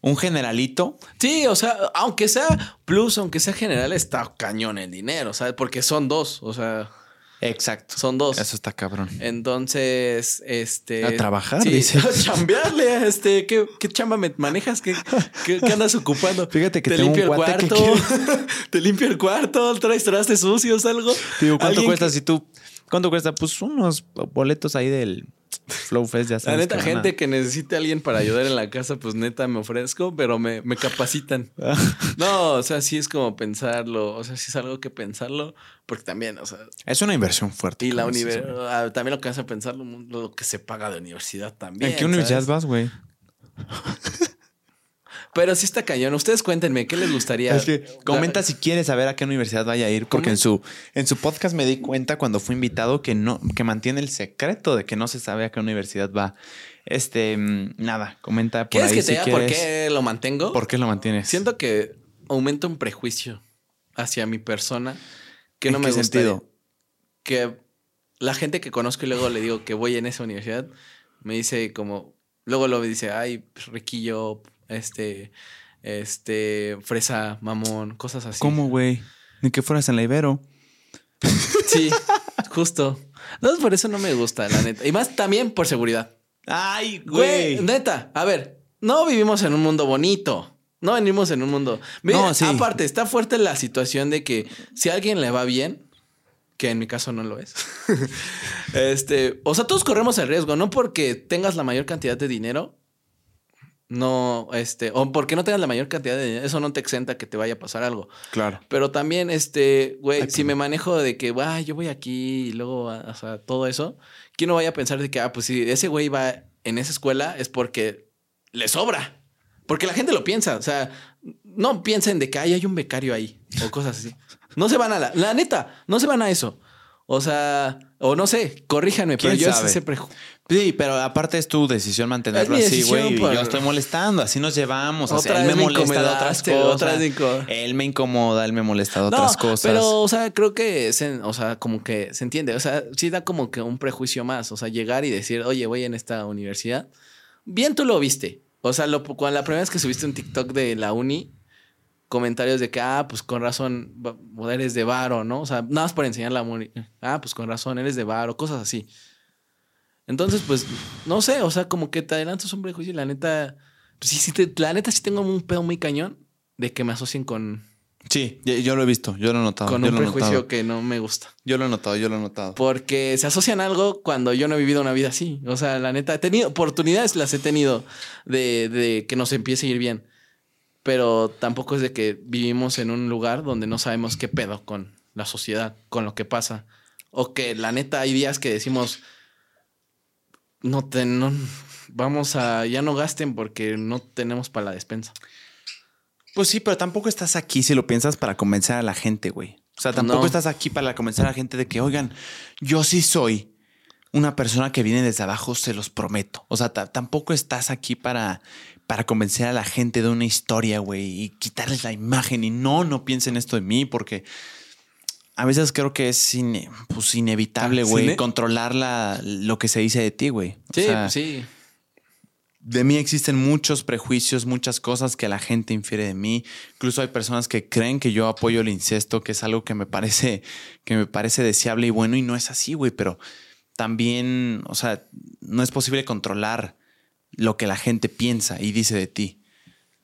Un generalito. Sí, o sea, aunque sea plus, aunque sea general, está cañón el dinero, ¿sabes? Porque son dos, o sea, Exacto. son dos. Eso está cabrón. Entonces, este. A trabajar, sí, dice. A chambearle, este. ¿qué, qué chamba me manejas? ¿Qué, qué, qué andas ocupando? Fíjate que te tengo un limpio el cuate que cuarto. [LAUGHS] te limpio el cuarto, traes trastes sucios, algo. Digo, ¿cuánto Alguien cuesta que- si tú? ¿Cuánto cuesta? Pues unos boletos ahí del Flow Fest, ya La sabes. neta, que a- gente que necesite a alguien para ayudar en la casa, pues neta me ofrezco, pero me, me capacitan. No, o sea, sí es como pensarlo, o sea, sí es algo que pensarlo, porque también, o sea, Es una inversión fuerte. y la universidad, también lo que hace pensar lo, lo que se paga de universidad también. ¿En qué universidad vas, güey? [LAUGHS] Pero sí está cañón. Ustedes cuéntenme, ¿qué les gustaría? Es que comenta si quieres saber a qué universidad vaya a ir, porque en su, en su podcast me di cuenta cuando fui invitado que no, que mantiene el secreto de que no se sabe a qué universidad va. Este, mm, nada, comenta por ¿Quieres ahí que si te diga por qué lo mantengo? ¿Por qué lo mantienes? Siento que aumenta un prejuicio hacia mi persona que ¿En no me gusta. sentido? Que la gente que conozco y luego le digo que voy en esa universidad, me dice como, luego lo dice, ay, pues, riquillo, este, este, fresa, mamón, cosas así. ¿Cómo, güey? Ni que fueras en la Ibero. Sí, justo. No, por eso no me gusta, la neta. Y más también por seguridad. Ay, Güey, neta, a ver, no vivimos en un mundo bonito. No venimos en un mundo. no, sí. Aparte, está fuerte la situación de que si a alguien le va bien, que en mi caso no lo es. [LAUGHS] este, o sea, todos corremos el riesgo, no porque tengas la mayor cantidad de dinero, no, este, o porque no tengas la mayor cantidad de dinero, eso no te exenta que te vaya a pasar algo. Claro. Pero también, este, güey, si me manejo de que, va, yo voy aquí y luego, o sea, todo eso, ¿quién no vaya a pensar de que, ah, pues si ese güey va en esa escuela es porque le sobra. Porque la gente lo piensa, o sea, no piensen de que hay un becario ahí o cosas así. No se van a la, la neta, no se van a eso. O sea, o no sé, corríjanme, pero yo sabe? ese Sí, pero aparte es tu decisión mantenerlo así, güey. Yo estoy molestando, así nos llevamos. O sea, él me molesta de otras cosas. él me incomoda, él me molesta de otras cosas. Pero, o sea, creo que, se, o sea, como que se entiende. O sea, sí da como que un prejuicio más. O sea, llegar y decir, oye, voy en esta universidad. Bien tú lo viste. O sea, lo, cuando la primera vez que subiste un TikTok de la uni, comentarios de que, ah, pues con razón, eres de varo, ¿no? O sea, nada más por enseñar la Ah, pues con razón, eres de varo, cosas así. Entonces, pues, no sé, o sea, como que te adelantas un prejuicio y la neta, pues sí, sí te, la neta sí tengo un pedo muy cañón de que me asocien con... Sí, yo lo he visto, yo lo he notado. Con un prejuicio que no me gusta. Yo lo he notado, yo lo he notado. Porque se asocian algo cuando yo no he vivido una vida así. O sea, la neta, he tenido oportunidades, las he tenido de, de que nos empiece a ir bien pero tampoco es de que vivimos en un lugar donde no sabemos qué pedo con la sociedad, con lo que pasa. O que la neta hay días que decimos, no, te, vamos a, ya no gasten porque no tenemos para la despensa. Pues sí, pero tampoco estás aquí si lo piensas para convencer a la gente, güey. O sea, tampoco estás aquí para convencer a la gente de que, oigan, yo sí soy una persona que viene desde abajo, se los prometo. O sea, tampoco estás aquí para, para convencer a la gente de una historia, güey, y quitarles la imagen y no, no piensen esto de mí, porque a veces creo que es pues, inevitable, ah, güey, controlar lo que se dice de ti, güey. Sí, sí. De mí existen muchos prejuicios, muchas cosas que la gente infiere de mí. Incluso hay personas que creen que yo apoyo el incesto, que es algo que me parece, que me parece deseable y bueno, y no es así, güey, pero también, o sea, no es posible controlar lo que la gente piensa y dice de ti.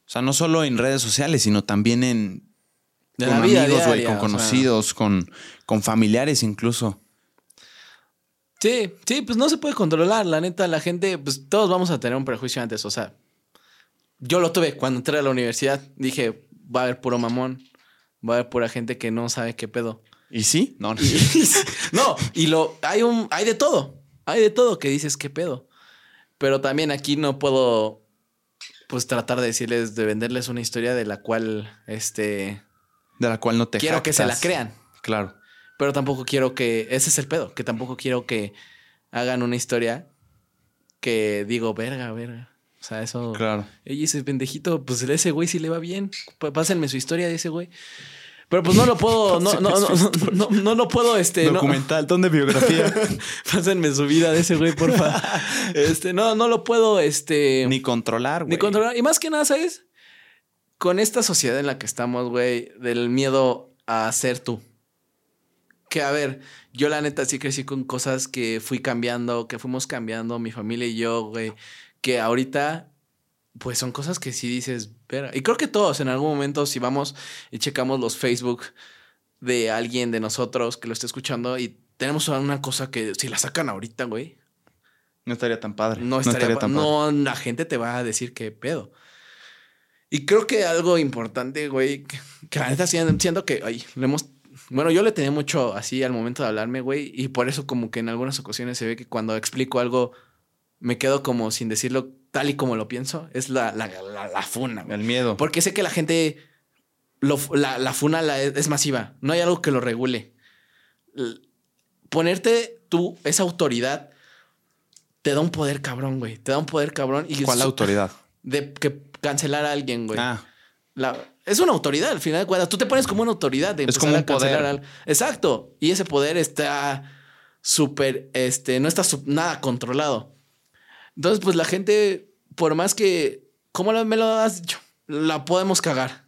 O sea, no solo en redes sociales, sino también en con amigos, güey, con conocidos, con, con familiares incluso. Sí, sí, pues no se puede controlar. La neta, la gente, pues todos vamos a tener un prejuicio antes. O sea, yo lo tuve cuando entré a la universidad. Dije, va a haber puro mamón, va a haber pura gente que no sabe qué pedo. ¿Y sí? No, no. [LAUGHS] no, y lo, hay un, hay de todo. Hay de todo que dices, qué pedo. Pero también aquí no puedo, pues, tratar de decirles, de venderles una historia de la cual, este... De la cual no te Quiero que se la crean. Claro. Pero tampoco quiero que... Ese es el pedo. Que tampoco quiero que hagan una historia que digo, verga, verga. O sea, eso... Claro. Ey, ese pendejito, pues ese güey sí le va bien. Pásenme su historia de ese güey. Pero pues no lo puedo, [LAUGHS] no, no, no, no, no, lo puedo, este. Documental, ¿dónde biografía? [LAUGHS] Pásenme su vida de ese güey, porfa. [LAUGHS] Este, no, no lo puedo, este. Ni controlar, güey. Ni controlar. Y más que nada, ¿sabes? Con esta sociedad en la que estamos, güey, del miedo a ser tú. Que a ver, yo la neta sí crecí con cosas que fui cambiando, que fuimos cambiando, mi familia y yo, güey. Que ahorita pues son cosas que sí dices, pero y creo que todos en algún momento si vamos y checamos los Facebook de alguien de nosotros que lo esté escuchando y tenemos una cosa que si la sacan ahorita, güey. No estaría tan padre. No estaría, tan padre. No, la gente te va a decir qué pedo. Y creo que algo importante, güey, que, la neta siento que, ay, le hemos, bueno, yo le tenía mucho así al momento de hablarme, güey, y por eso como que en algunas ocasiones se ve que cuando explico algo me quedo como sin decirlo tal y como lo pienso, es la, la, la, funa. El miedo. Porque sé que la gente, lo, la, funa es, masiva, no hay algo que lo regule. Ponerte tú esa autoridad te da un poder cabrón, güey. Te da un poder cabrón. Y ¿Cuál autoridad? De que cancelar a alguien, güey. Ah. es una autoridad, al final de cuentas. Tú te pones como una autoridad de es como a cancelar poder. Exacto. Y ese poder está súper, este, no está nada controlado. Entonces, pues la gente, por más que, ¿cómo me lo has dicho? La podemos cagar.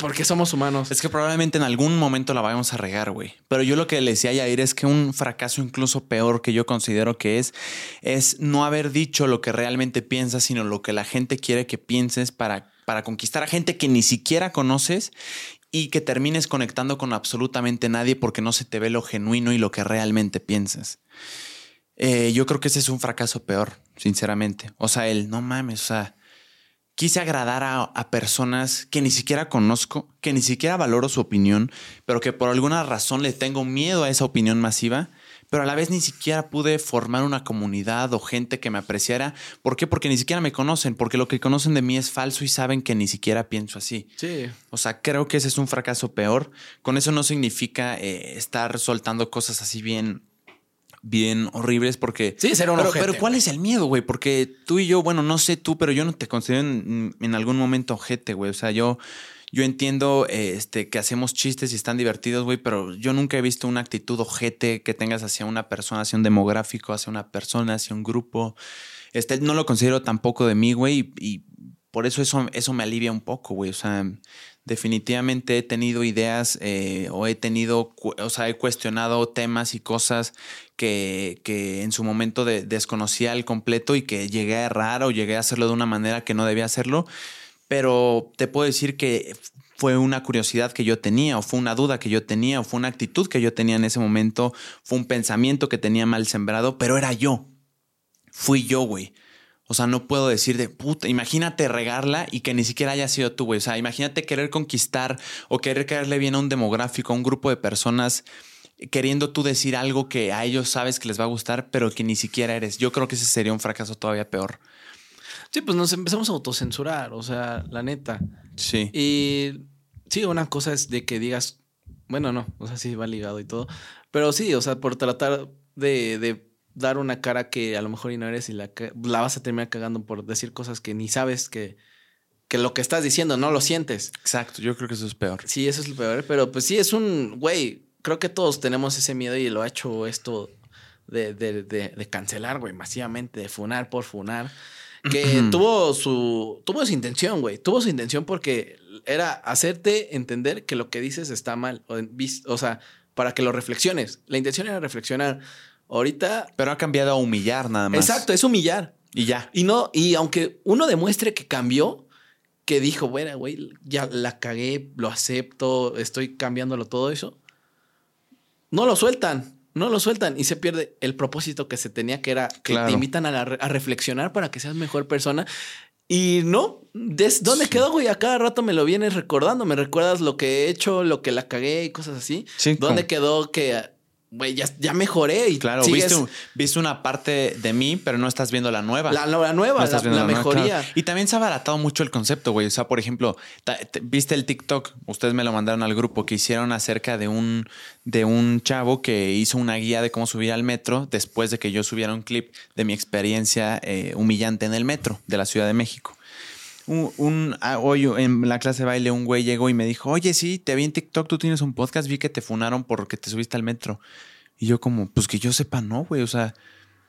Porque somos humanos. Es que probablemente en algún momento la vayamos a regar, güey. Pero yo lo que le decía a Yair es que un fracaso incluso peor que yo considero que es, es no haber dicho lo que realmente piensas, sino lo que la gente quiere que pienses para, para conquistar a gente que ni siquiera conoces y que termines conectando con absolutamente nadie porque no se te ve lo genuino y lo que realmente piensas. Eh, yo creo que ese es un fracaso peor, sinceramente. O sea, el no mames, o sea quise agradar a, personas que ni siquiera conozco, que ni siquiera valoro su opinión, pero que por alguna razón le tengo miedo a esa opinión masiva, pero a la vez ni siquiera pude formar una comunidad o gente que me apreciara. ¿Por qué? Porque ni siquiera me conocen, porque lo que conocen de mí es falso y saben que ni siquiera pienso así. Sí. O sea, creo que ese es un fracaso peor. Con eso no significa eh, estar soltando cosas así bien bien horribles porque... Sí, será un pero, pero ¿cuál es el miedo, güey? Porque tú y yo, bueno, no sé tú, pero yo no te considero en, algún momento ojete, güey. O sea, yo... Yo entiendo este, que hacemos chistes y están divertidos, güey, pero yo nunca he visto una actitud ojete que tengas hacia una persona, hacia un demográfico, hacia una persona, hacia un grupo. Este, no lo considero tampoco de mí, güey, y, por eso eso, eso me alivia un poco, güey. O sea, definitivamente he tenido ideas eh, o he tenido, o sea, he cuestionado temas y cosas que, que en su momento desconocía al completo y que llegué a errar o llegué a hacerlo de una manera que no debía hacerlo. Pero te puedo decir que fue una curiosidad que yo tenía, o fue una duda que yo tenía, o fue una actitud que yo tenía en ese momento, fue un pensamiento que tenía mal sembrado, pero era yo. Fui yo, güey. O sea, no puedo decir de puta, imagínate regarla y que ni siquiera haya sido tú, güey. O sea, imagínate querer conquistar o querer caerle bien a un demográfico, a un grupo de personas, queriendo tú decir algo que a ellos sabes que les va a gustar, pero que ni siquiera eres. Yo creo que ese sería un fracaso todavía peor. Sí, pues nos empezamos a autocensurar, o sea, la neta. Sí. Y sí, una cosa es de que digas, bueno, no, o sea, sí va ligado y todo, pero sí, o sea, por tratar de, de dar una cara que a lo mejor y no eres y la, la vas a terminar cagando por decir cosas que ni sabes que, que lo que estás diciendo no lo sientes. Exacto, yo creo que eso es peor. Sí, eso es lo peor, pero pues sí, es un, güey, creo que todos tenemos ese miedo y lo ha hecho esto de, de, de, cancelar, güey, masivamente, de funar por funar. Que tuvo su, tuvo su intención, güey. Tuvo su intención porque era hacerte entender que lo que dices está mal. O, o sea, para que lo reflexiones. La intención era reflexionar. Ahorita. Pero ha cambiado a humillar nada más. Exacto, es humillar. Y ya. Y no, y aunque uno demuestre que cambió, que dijo, bueno, güey, ya la cagué, lo acepto, estoy cambiándolo todo eso, no lo sueltan, no lo sueltan y se pierde el propósito que se tenía, que era que te invitan a, reflexionar para que seas mejor persona. Y no, ¿dónde quedó, güey? A cada rato me lo vienes recordando, me recuerdas lo que he hecho, lo que la cagué y cosas así. Sí, ¿Dónde quedó que güey, ya, ya, mejoré y claro, viste, una parte de mí, pero no estás viendo la nueva. La, nueva, la, mejoría. Y también se ha abaratado mucho el concepto, güey. O sea, por ejemplo, viste el TikTok, ustedes me lo mandaron al grupo que hicieron acerca de un, de un chavo que hizo una guía de cómo subir al metro después de que yo subiera un clip de mi experiencia eh, humillante en el metro de la Ciudad de México un, ah, hoy en la clase de baile un güey llegó y me dijo, oye, sí, te vi en TikTok, tú tienes un podcast, vi que te funaron porque te subiste al metro. Y yo como, pues que yo sepa, no, güey, o sea,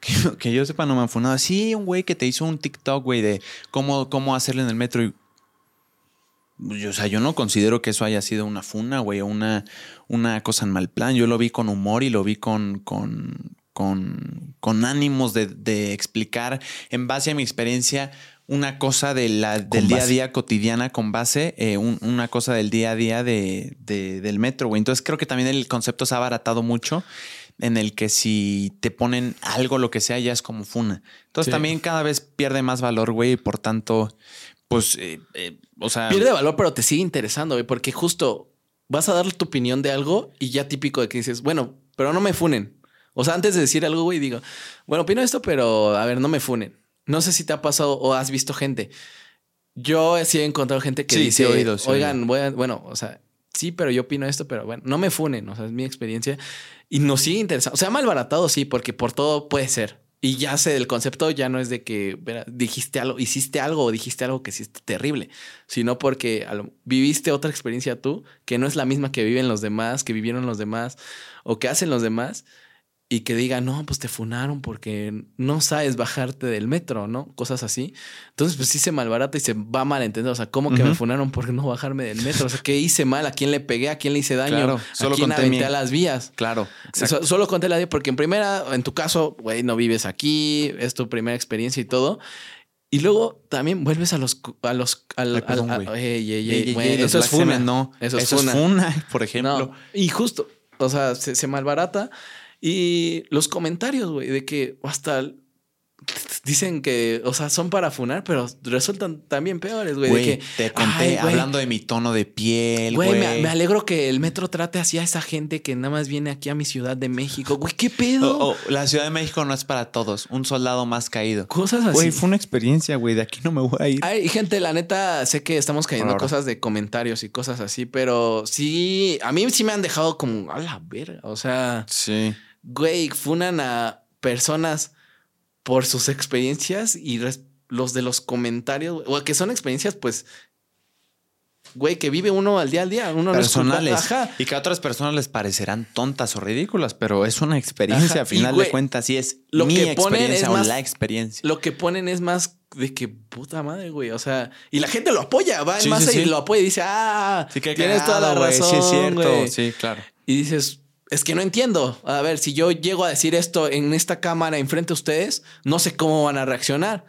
[LAUGHS] que, yo sepa, no me han funado. Sí, un güey que te hizo un TikTok, güey, de cómo, cómo hacerlo en el metro. Y, o sea, yo no considero que eso haya sido una funa, güey, o una, una cosa en mal plan. Yo lo vi con humor y lo vi con, con, con, con ánimos de explicar en base a mi experiencia una cosa de la, del día a día cotidiana con base, eh, una cosa del día a día de, del metro, güey. Entonces creo que también el concepto se ha abaratado mucho en el que si te ponen algo, lo que sea, ya es como funa. Entonces también cada vez pierde más valor, güey, y por tanto, pues, eh, eh, o sea... Pierde valor, pero te sigue interesando, güey, porque justo vas a dar tu opinión de algo y ya típico de que dices, bueno, pero no me funen. O sea, antes de decir algo, güey, digo, bueno, opino esto, pero a ver, no me funen. No sé si te ha pasado o has visto gente. Yo sí he encontrado gente que dice, oigan, bueno, o sea, sí, pero yo opino esto, pero bueno, no me funen, o sea, es mi experiencia. Y nos sigue interesando. O sea, malbaratado, sí, porque por todo puede ser. Y ya sé, el concepto ya no es de que dijiste algo, hiciste algo o dijiste algo que hiciste terrible, sino porque viviste otra experiencia tú que no es la misma que viven los demás, que vivieron los demás o que hacen los demás y que diga, no, pues te funaron porque no sabes bajarte del metro, ¿no? Cosas así. Entonces, pues sí se malbarata y se va mal entender. O sea, ¿cómo que me funaron por no bajarme del metro? O sea, ¿qué hice mal? ¿A quién le pegué? ¿A quién le hice daño? Claro, solo ¿A quién aventé a las vías? Claro. solo conté la vía porque en primera, en tu caso, güey, no vives aquí, es tu primera experiencia y todo. Y luego también vuelves a los a los eso es funa, no. Eso es funa. [LAUGHS] por ejemplo. Y justo, o sea, se, se malbarata y los comentarios, güey, de que hasta dicen que, o sea, son para funar, pero resultan también peores, güey. te conté hablando de mi tono de piel, güey. Me, alegro que el metro trate así a esa gente que nada más viene aquí a mi ciudad de México. Güey, ¿qué pedo? la Ciudad de México no es para todos. Un soldado más caído. Cosas así. Güey, fue una experiencia, güey. De aquí no me voy a ir. Ay, gente, la neta, sé que estamos cayendo cosas de comentarios y cosas así, pero sí, a mí sí me han dejado como a la verga. O sea, sí. Güey, funan a personas por sus experiencias y los de los comentarios, o que son experiencias, pues, güey, que vive uno al día al día, uno personales. Y que a otras personas les parecerán tontas o ridículas, pero es una experiencia, a final de cuentas, y es lo mi que experiencia o la experiencia. Lo que ponen es más de que puta madre, güey. O sea, y la gente lo apoya, va en masa y lo apoya y dice, ah, tienes toda la razón. Sí, es cierto. Sí, claro. Y dices, es que no entiendo. A ver, si yo llego a decir esto en esta cámara enfrente a ustedes, no sé cómo van a reaccionar.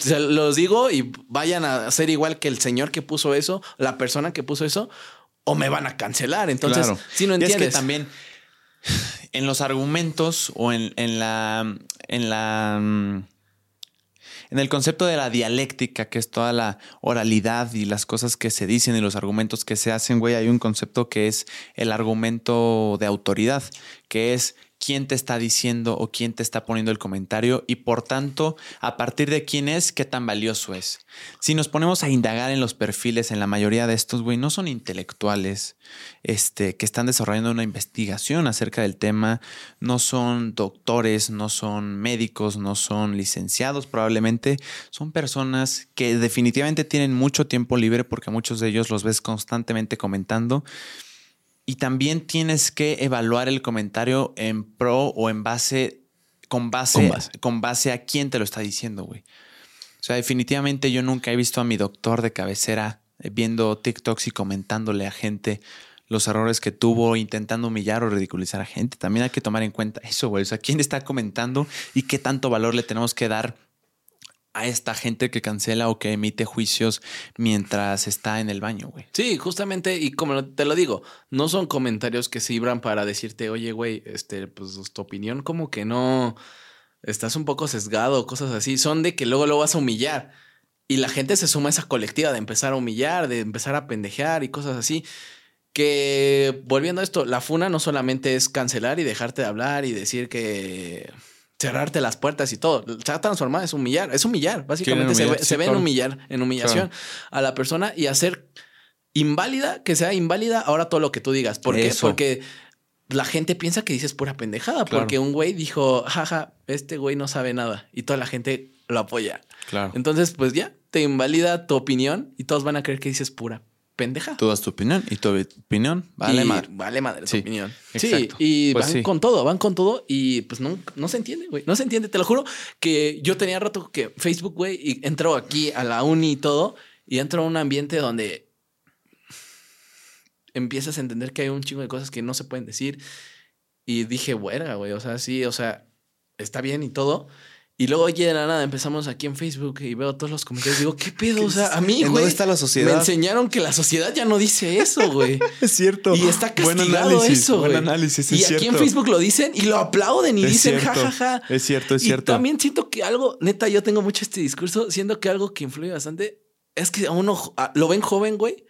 Se los digo y vayan a ser igual que el señor que puso eso, la persona que puso eso, o me van a cancelar. Entonces, si no entiendes. es que también en los argumentos o en, en la. en la mm, en el concepto de la dialéctica, que es toda la oralidad y las cosas que se dicen y los argumentos que se hacen, güey, hay un concepto que es el argumento de autoridad, que es quién te está diciendo o quién te está poniendo el comentario y por tanto, a partir de quién es, qué tan valioso es. Si nos ponemos a indagar en los perfiles, en la mayoría de estos, güey, no son intelectuales este, que están desarrollando una investigación acerca del tema, no son doctores, no son médicos, no son licenciados, probablemente son personas que definitivamente tienen mucho tiempo libre porque muchos de ellos los ves constantemente comentando y también tienes que evaluar el comentario en pro o en base, con base, con base, a quién te lo está diciendo, güey. O sea, definitivamente yo nunca he visto a mi doctor de cabecera eh, viendo TikToks y comentándole a gente los errores que tuvo, intentando humillar o ridiculizar a gente. También hay que tomar en cuenta eso, güey. O sea, quién está comentando y qué tanto valor le tenemos que dar a esta gente que cancela o que emite juicios mientras está en el baño, güey. Sí, justamente, y como te lo digo, no son comentarios que sirvan para decirte, oye, güey, este, pues tu opinión como que no, estás un poco sesgado, cosas así, son de que luego lo vas a humillar. Y la gente se suma a esa colectiva de empezar a humillar, de empezar a pendejear y cosas así. Que volviendo a esto, la funa no solamente es cancelar y dejarte de hablar y decir que cerrarte las puertas y todo. Se ha transformado, es humillar, es humillar. Básicamente se, ve en humillar, en humillación a la persona y hacer inválida, que sea inválida ahora todo lo que tú digas. ¿Por qué? Porque la gente piensa que dices pura pendejada, porque un güey dijo, jaja, este güey no sabe nada y toda la gente lo apoya. Claro. Entonces, pues ya, te invalida tu opinión y todos van a creer que dices pura pendeja. Tú das tu opinión y tu opinión vale madre. Vale madre tu opinión. Sí, y pues van con todo, van con todo y pues no, no se entiende, güey. No se entiende. Te lo juro que yo tenía rato que Facebook, güey, y entró aquí a la uni y todo y entro a un ambiente donde empiezas a entender que hay un chingo de cosas que no se pueden decir. Y dije, bueno, güey, o sea, sí, o sea, está bien y todo. Y luego, oye, de la nada, empezamos aquí en Facebook y veo todos los comentarios. Digo, ¿qué [LAUGHS] pedo? O sea, a mí, güey. ¿Dónde está la sociedad? Me enseñaron que la sociedad ya no dice eso, güey. [LAUGHS] es cierto. Y está castigado eso, güey. Buen análisis, es Y aquí en Facebook lo dicen y lo aplauden y dicen, jajaja. Ja, ja. Es cierto, es cierto. Y también siento que algo, neta, yo tengo mucho este discurso, siendo que algo que influye bastante es que a uno lo ven joven, güey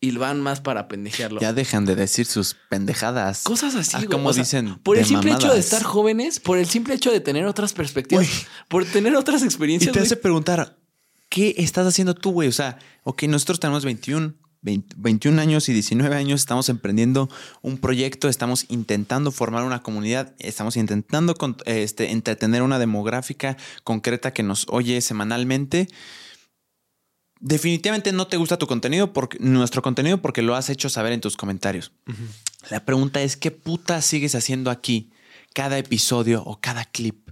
y van más para pendejearlo. Ya dejan de decir sus pendejadas. Cosas así, ah, Como dicen. Por el simple hecho de estar jóvenes, por el simple hecho de tener otras perspectivas, por tener otras experiencias. Y te hace preguntar, ¿qué estás haciendo tú, güey? O sea, ok, nosotros tenemos 21, 21 años y 19 años, estamos emprendiendo un proyecto, estamos intentando formar una comunidad, estamos intentando este, entretener una demográfica concreta que nos oye semanalmente definitivamente no te gusta tu contenido, porque, nuestro contenido, porque lo has hecho saber en tus comentarios. La pregunta es, ¿qué puta sigues haciendo aquí? cada episodio o cada clip.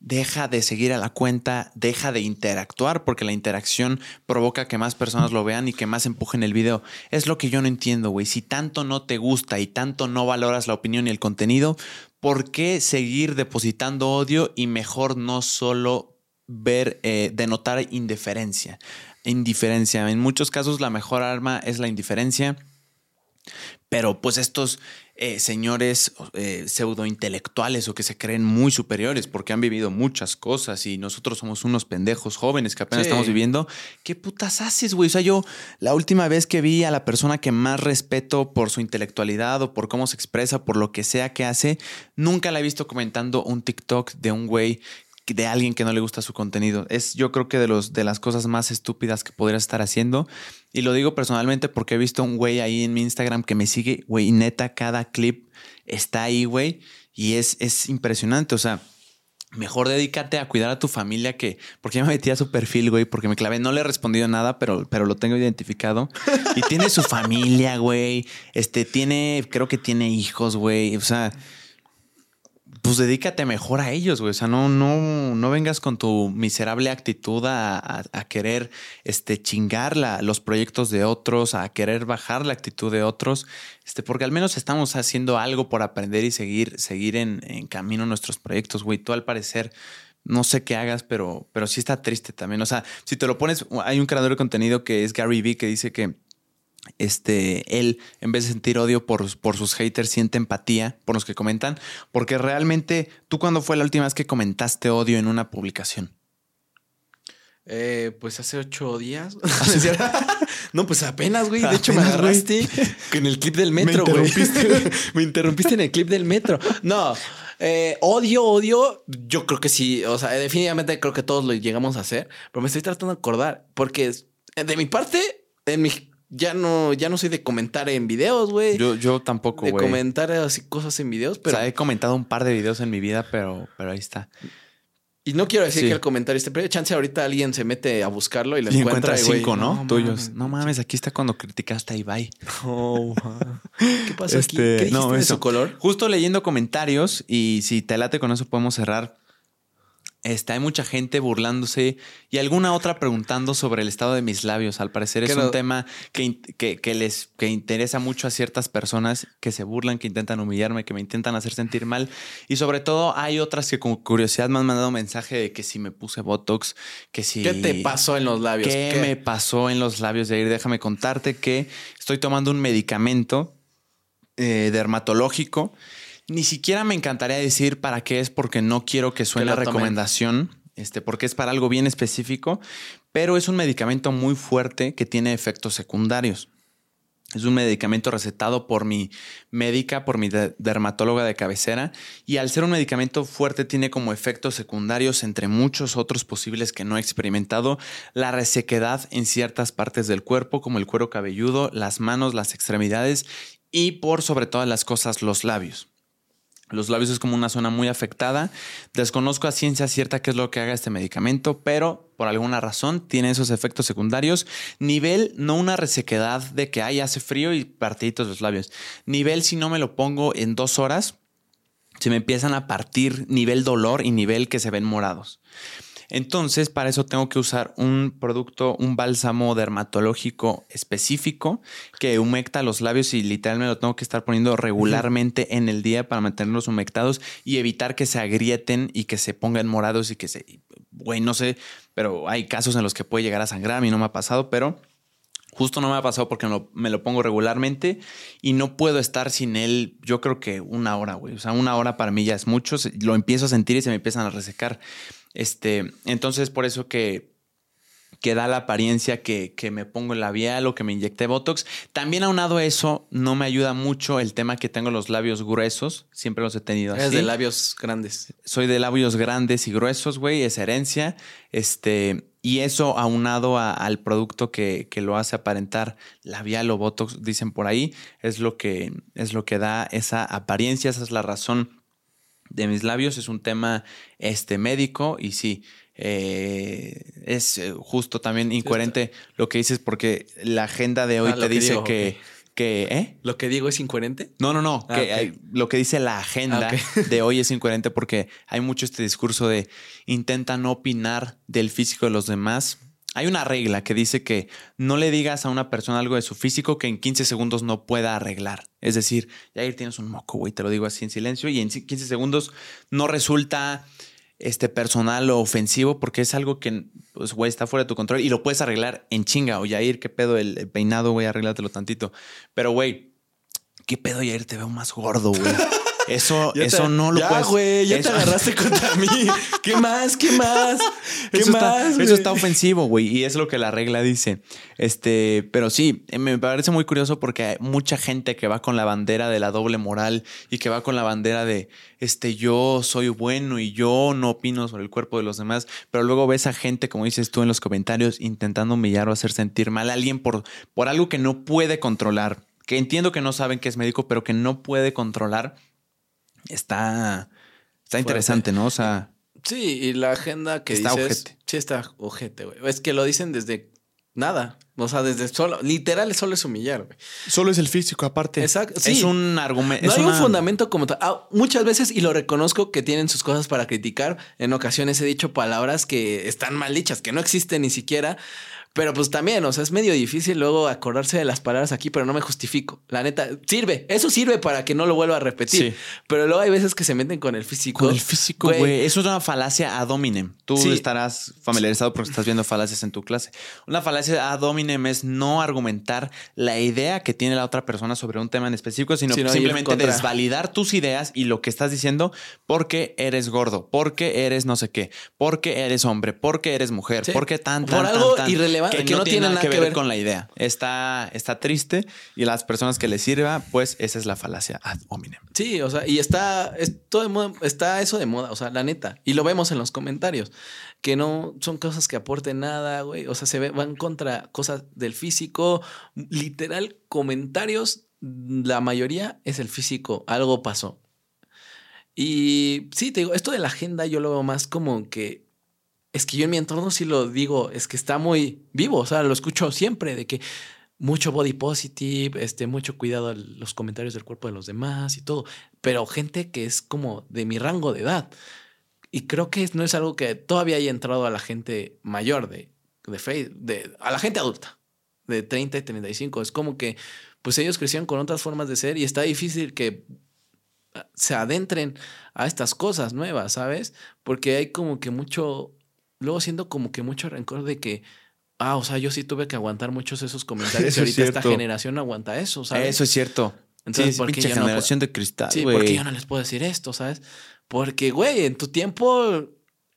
Deja de seguir a la cuenta, deja de interactuar porque la interacción provoca que más personas lo vean y que más empujen el video. Es lo que yo no entiendo, güey. Si tanto no te gusta y tanto no valoras la opinión y el contenido, ¿por qué seguir depositando odio y mejor no solo ver, eh, denotar indiferencia? Indiferencia. En muchos casos la mejor arma es la indiferencia. Pero pues estos eh, señores eh, pseudo intelectuales o que se creen muy superiores porque han vivido muchas cosas y nosotros somos unos pendejos jóvenes que apenas estamos viviendo. ¿Qué putas haces, güey? O sea, yo la última vez que vi a la persona que más respeto por su intelectualidad o por cómo se expresa, por lo que sea que hace, nunca la he visto comentando un TikTok de un güey de alguien que no le gusta su contenido. Es yo creo que de, los, de las cosas más estúpidas que podrías estar haciendo. Y lo digo personalmente porque he visto un güey ahí en mi Instagram que me sigue, güey, neta, cada clip está ahí, güey. Y es, es impresionante, o sea... Mejor dedícate a cuidar a tu familia que... Porque ya me metí a su perfil, güey, porque me clavé. No le he respondido nada, pero, pero lo tengo identificado. Y tiene su familia, güey. Este, tiene... Creo que tiene hijos, güey. O sea pues dedícate mejor a ellos, güey. O sea, no, no, no vengas con tu miserable actitud a, querer este, chingar los proyectos de otros, a querer bajar la actitud de otros, este, porque al menos estamos haciendo algo por aprender y seguir, seguir en, en camino nuestros proyectos, güey. Tú al parecer no sé qué hagas, pero, pero sí está triste también. O sea, si te lo pones, hay un creador de contenido que es Gary Vee que dice que este, él, en vez de sentir odio por, por, sus haters, siente empatía por los que comentan. Porque realmente, ¿tú cuándo fue la última vez que comentaste odio en una publicación? Eh, pues hace ocho días. [LAUGHS] no, pues apenas, güey. De hecho, me agarraste en el clip del metro, güey. [LAUGHS] Me, interrumpiste en el clip del metro. No, eh, odio, odio. Yo creo que sí. O sea, definitivamente creo que todos lo llegamos a hacer. Pero me estoy tratando de acordar. Porque de mi parte, en mi ya no, ya no soy de comentar en videos, güey. Yo, yo tampoco, güey. De comentar así cosas en videos, pero. O sea, he comentado un par de videos en mi vida, pero, pero ahí está. Y no quiero decir que el comentario esté, pero chance ahorita alguien se mete a buscarlo y lo encuentra. cinco, ¿no? Tuyos. no mames, aquí está cuando criticaste a Ibai. [LAUGHS] Oh, ¿Qué pasó aquí? Este, ¿Qué dijiste de su color? Justo leyendo comentarios y si te late con eso podemos cerrar. Este, hay mucha gente burlándose y alguna otra preguntando sobre el estado de mis labios. Al parecer es un tema que, que, les que interesa mucho a ciertas personas que se burlan, que intentan humillarme, que me intentan hacer sentir mal. Y sobre todo hay otras que con curiosidad me han mandado mensaje de que si me puse Botox, que si... ¿Qué te pasó en los labios? ¿Qué, me pasó en los labios de ir? Déjame contarte que estoy tomando un medicamento eh, dermatológico ni siquiera me encantaría decir para qué es porque no quiero que suene la recomendación, este, porque es para algo bien específico, pero es un medicamento muy fuerte que tiene efectos secundarios. Es un medicamento recetado por mi médica, por mi dermatóloga de cabecera, y al ser un medicamento fuerte tiene como efectos secundarios, entre muchos otros posibles que no he experimentado, la resequedad en ciertas partes del cuerpo, como el cuero cabelludo, las manos, las extremidades y por sobre todas las cosas los labios. Los labios es como una zona muy afectada. Desconozco a ciencia cierta qué es lo que haga este medicamento, pero por alguna razón tiene esos efectos secundarios. Nivel, no una resequedad de que hay hace frío y partiditos los labios. Nivel, si no me lo pongo en dos horas, se me empiezan a partir nivel dolor y nivel que se ven morados. Entonces, para eso tengo que usar un producto, un bálsamo dermatológico específico que humecta los labios y literalmente lo tengo que estar poniendo regularmente en el día para mantenerlos humectados y evitar que se agrieten y que se pongan morados y que se, güey, no sé, pero hay casos en los que puede llegar a sangrar, a mí no me ha pasado, pero Justo no me ha pasado porque me lo, pongo regularmente y no puedo estar sin él, yo creo que una hora, güey. O sea, una hora para mí ya es mucho. Lo empiezo a sentir y se me empiezan a resecar. Este, entonces, por eso que, que da la apariencia que, que, me pongo el labial o que me inyecté Botox. También aunado a eso, no me ayuda mucho el tema que tengo los labios gruesos. Siempre los he tenido así. Es de labios grandes. Soy de labios grandes y gruesos, güey. Es herencia. Este, y eso aunado al producto que, que, lo hace aparentar labial o Botox, dicen por ahí, es lo que, es lo que da esa apariencia. Esa es la razón de mis labios. Es un tema este, médico y sí, eh, es eh, justo también incoherente lo que dices porque la agenda de hoy ah, te dice que, que, ¿eh? ¿Lo que digo es incoherente? No, no, no. Ah, que hay- lo que dice la agenda Ah, de hoy es [LAUGHS] incoherente porque hay mucho este discurso de intenta no opinar del físico de los demás. Hay una regla que dice que no le digas a una persona algo de su físico que en 15 segundos no pueda arreglar. Es decir, Jair tienes un moco, güey, te lo digo así en silencio y en 15 segundos no resulta este personal o ofensivo porque es algo que pues güey está fuera de tu control y lo puedes arreglar en chinga o Jair, qué pedo el peinado, güey, arréglatelo tantito. Pero güey, qué pedo Jair, te veo más gordo, güey. [LAUGHS] Eso, Ya eso te- no lo ya, puedes. güey, ya eso- te agarraste contra mí. [LAUGHS] ¿Qué más? ¿Qué más? ¿Qué Eso, más? está, eso está ofensivo, güey. Y es lo que la regla dice. Este, pero sí, eh, me parece muy curioso porque hay mucha gente que va con la bandera de la doble moral y que va con la bandera de este yo soy bueno y yo no opino sobre el cuerpo de los demás. Pero luego ves a gente, como dices tú en los comentarios, intentando humillar o hacer sentir mal a alguien por, por algo que no puede controlar. Que entiendo que no saben que es médico, pero que no puede controlar. Está, está interesante, ¿no? O sea, Sí, y la agenda que Está dices. ojete. Sí, está ojete, güey. Es que lo dicen desde nada. O sea, desde solo. Literal, solo es humillar, güey. solo es el físico, aparte. Exacto, sí. Es un argumento. No es hay un fundamento como tal. Ah, muchas veces, y lo reconozco, que tienen sus cosas para criticar. En ocasiones he dicho palabras que están mal dichas, que no existen ni siquiera. Pero pues también, o sea, es medio difícil luego acordarse de las palabras aquí, pero no me justifico. La neta, sirve. Eso sirve para que no lo vuelva a repetir. Sí. Pero luego hay veces que se meten con el físico. Con el físico, güey. Eso es una falacia ad hominem. Tú Sí. estarás familiarizado porque estás viendo falacias en tu clase. Una falacia ad hominem es no argumentar la idea que tiene la otra persona sobre un tema en específico, sino simplemente desvalidar tus ideas y lo que estás diciendo porque eres gordo, porque eres no sé qué, porque eres hombre, porque eres mujer, Sí. porque tan, Por algo tan, tan, irrelevante, que no tiene nada que ver. con la idea. Está, está triste y las personas que les sirva, pues esa es la falacia ad hominem. Sí, o sea, y está, es todo de moda- está eso de moda, o sea, la neta. Y lo vemos en los comentarios, que no son cosas que aporten nada, güey. O sea, se van contra cosas del físico. Literal, comentarios, la mayoría es el físico, algo pasó. Y sí, te digo, esto de la agenda yo lo veo más como que es que yo en mi entorno sí lo digo, es que está muy vivo, o sea, lo escucho siempre de que mucho body positive, este, mucho cuidado a los comentarios del cuerpo de los demás y todo, pero gente que es como de mi rango de edad. Y creo que no es algo que todavía haya entrado a la gente mayor de, de, de a la gente adulta, de 30 y 35. Es como que, pues ellos crecieron con otras formas de ser y está difícil que ah, se adentren a estas cosas nuevas, ¿sabes? Porque hay como que mucho, luego siento como que mucho rencor de que, ah, o sea, yo sí tuve que aguantar muchos esos [LAUGHS] comentarios Eso y es ahorita esta generación no aguanta eso, ¿sabes? Eso es cierto. Entonces, sí, ¿por qué pinche yo no generación de cristal, Sí, porque yo no les puedo decir esto, ¿sabes? Porque, güey, en tu tiempo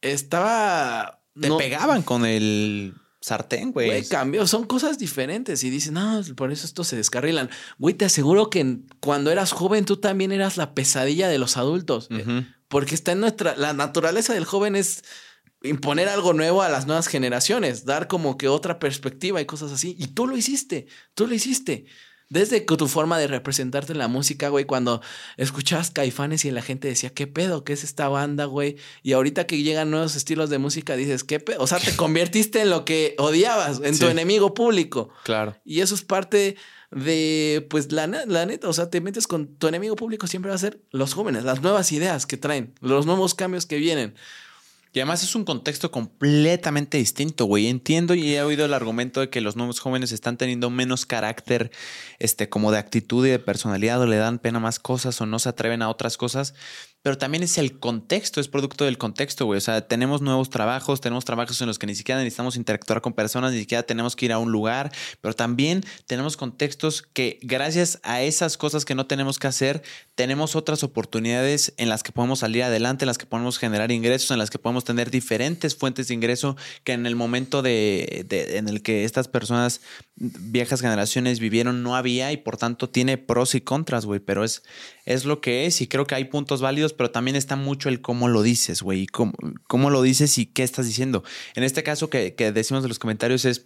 estaba... Te no- pegaban con el sartén, güey. Güey, cambió, son cosas diferentes y dicen, no, por eso estos se descarrilan. Güey, te aseguro que cuando eras joven tú también eras la pesadilla de los adultos. eh. Porque está en nuestra, la naturaleza del joven es imponer algo nuevo a las nuevas generaciones, dar como que otra perspectiva y cosas así. Y tú lo hiciste, tú lo hiciste. Desde tu forma de representarte en la música, güey, cuando escuchabas caifanes y la gente decía, ¿qué pedo? ¿Qué es esta banda, güey? Y ahorita que llegan nuevos estilos de música, dices, ¿qué pedo? O sea, te [LAUGHS] convertiste en lo que odiabas, en tu enemigo público. Claro. Y eso es parte de, pues, la, la neta, o sea, te metes con tu enemigo público, siempre va a ser los jóvenes, las nuevas ideas que traen, los nuevos cambios que vienen. Y además es un contexto completamente distinto, güey. Entiendo y he oído el argumento de que los nuevos jóvenes están teniendo menos carácter, este, como de actitud y de personalidad, o le dan pena más cosas, o no se atreven a otras cosas. Pero también es el contexto, es producto del contexto, güey. O sea, tenemos nuevos trabajos, tenemos trabajos en los que ni siquiera necesitamos interactuar con personas, ni siquiera tenemos que ir a un lugar, pero también tenemos contextos que gracias a esas cosas que no tenemos que hacer, tenemos otras oportunidades en las que podemos salir adelante, en las que podemos generar ingresos, en las que podemos tener diferentes fuentes de ingreso que en el momento de, en el que estas personas viejas generaciones vivieron no había y por tanto tiene pros y contras, güey, pero es, es lo que es y creo que hay puntos válidos, pero también está mucho el cómo lo dices, güey, y cómo, cómo lo dices y qué estás diciendo. En este caso que, que decimos de los comentarios es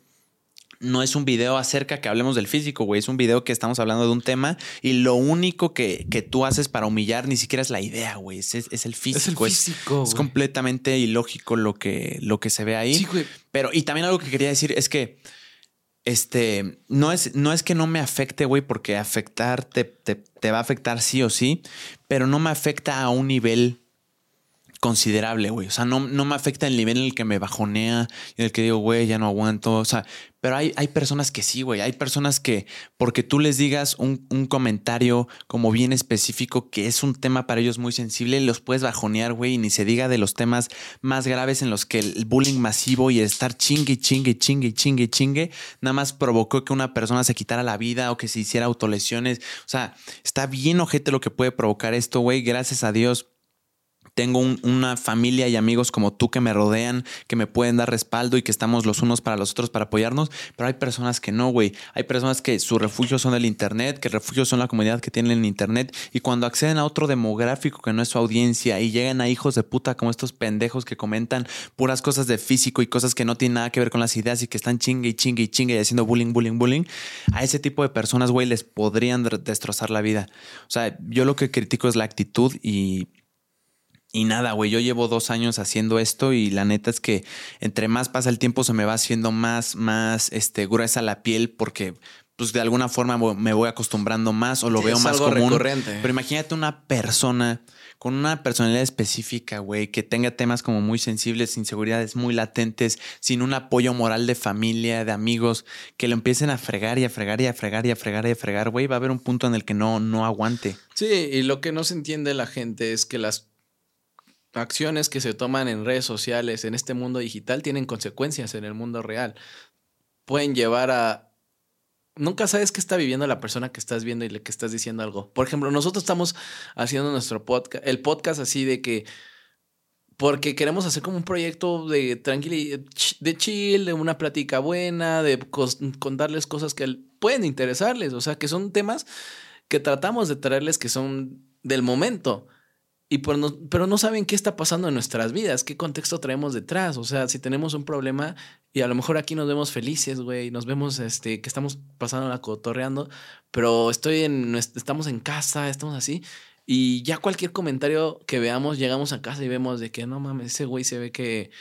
no es un video acerca que hablemos del físico, güey. Es un video que estamos hablando de un tema y lo único que, que tú haces para humillar ni siquiera es la idea, güey. Es, es- es el físico. Es, físico, es completamente ilógico lo que, lo que se ve ahí. Sí, güey. Pero, y también algo que quería decir es que este, no es, no es que no me afecte, güey, porque afectar te, te va a afectar sí o sí, pero no me afecta a un nivel considerable, güey. O sea, no, no me afecta el nivel en el que me bajonea, en el que digo, güey, ya no aguanto. O sea, pero hay, hay personas que sí, güey. Hay personas que, porque tú les digas un, un, comentario como bien específico, que es un tema para ellos muy sensible, los puedes bajonear, güey, y ni se diga de los temas más graves en los que el bullying masivo y estar chingue, chingue, chingue, chingue, chingue, nada más provocó que una persona se quitara la vida o que se hiciera autolesiones. O sea, está bien ojete lo que puede provocar esto, güey. Gracias a Dios tengo una familia y amigos como tú que me rodean, que me pueden dar respaldo y que estamos los unos para los otros para apoyarnos, pero hay personas que no, güey. Hay personas que su refugio son el Internet, que el refugio son la comunidad que tienen en Internet y cuando acceden a otro demográfico que no es su audiencia y llegan a hijos de puta como estos pendejos que comentan puras cosas de físico y cosas que no tienen nada que ver con las ideas y que están chingue y chingue y chingue y haciendo bullying, bullying, bullying, a ese tipo de personas, güey, les podrían destrozar la vida. O sea, yo lo que critico es la actitud y y nada, güey, yo llevo dos años haciendo esto y la neta es que entre más pasa el tiempo se me va haciendo más, más este, gruesa la piel porque pues de alguna forma me voy acostumbrando más o lo veo más común. Recurrente. Pero imagínate una persona con una personalidad específica, güey, que tenga temas como muy sensibles, inseguridades muy latentes, sin un apoyo moral de familia, de amigos, que lo empiecen a fregar y a fregar y a fregar y a fregar y a fregar, güey, va a haber un punto en el que no, no aguante. Sí, y lo que no se entiende la gente es que las acciones que se toman en redes sociales, en este mundo digital, tienen consecuencias en el mundo real. Pueden llevar a... Nunca sabes qué está viviendo la persona que estás viendo y le que estás diciendo algo. Por ejemplo, nosotros estamos haciendo nuestro podcast, el podcast así de que porque queremos hacer como un proyecto de tranquilidad, de chill, de una plática buena, de contarles cosas que pueden interesarles, o sea, que son temas que tratamos de traerles que son del momento. Y pero no saben qué está pasando en nuestras vidas, qué contexto traemos detrás. O sea, si tenemos un problema y a lo mejor aquí nos vemos felices, güey, nos vemos este, que estamos pasando la cotorreando, pero estoy en, estamos en casa, estamos así. Y ya cualquier comentario que veamos, llegamos a casa y vemos de que no mames, ese güey se ve que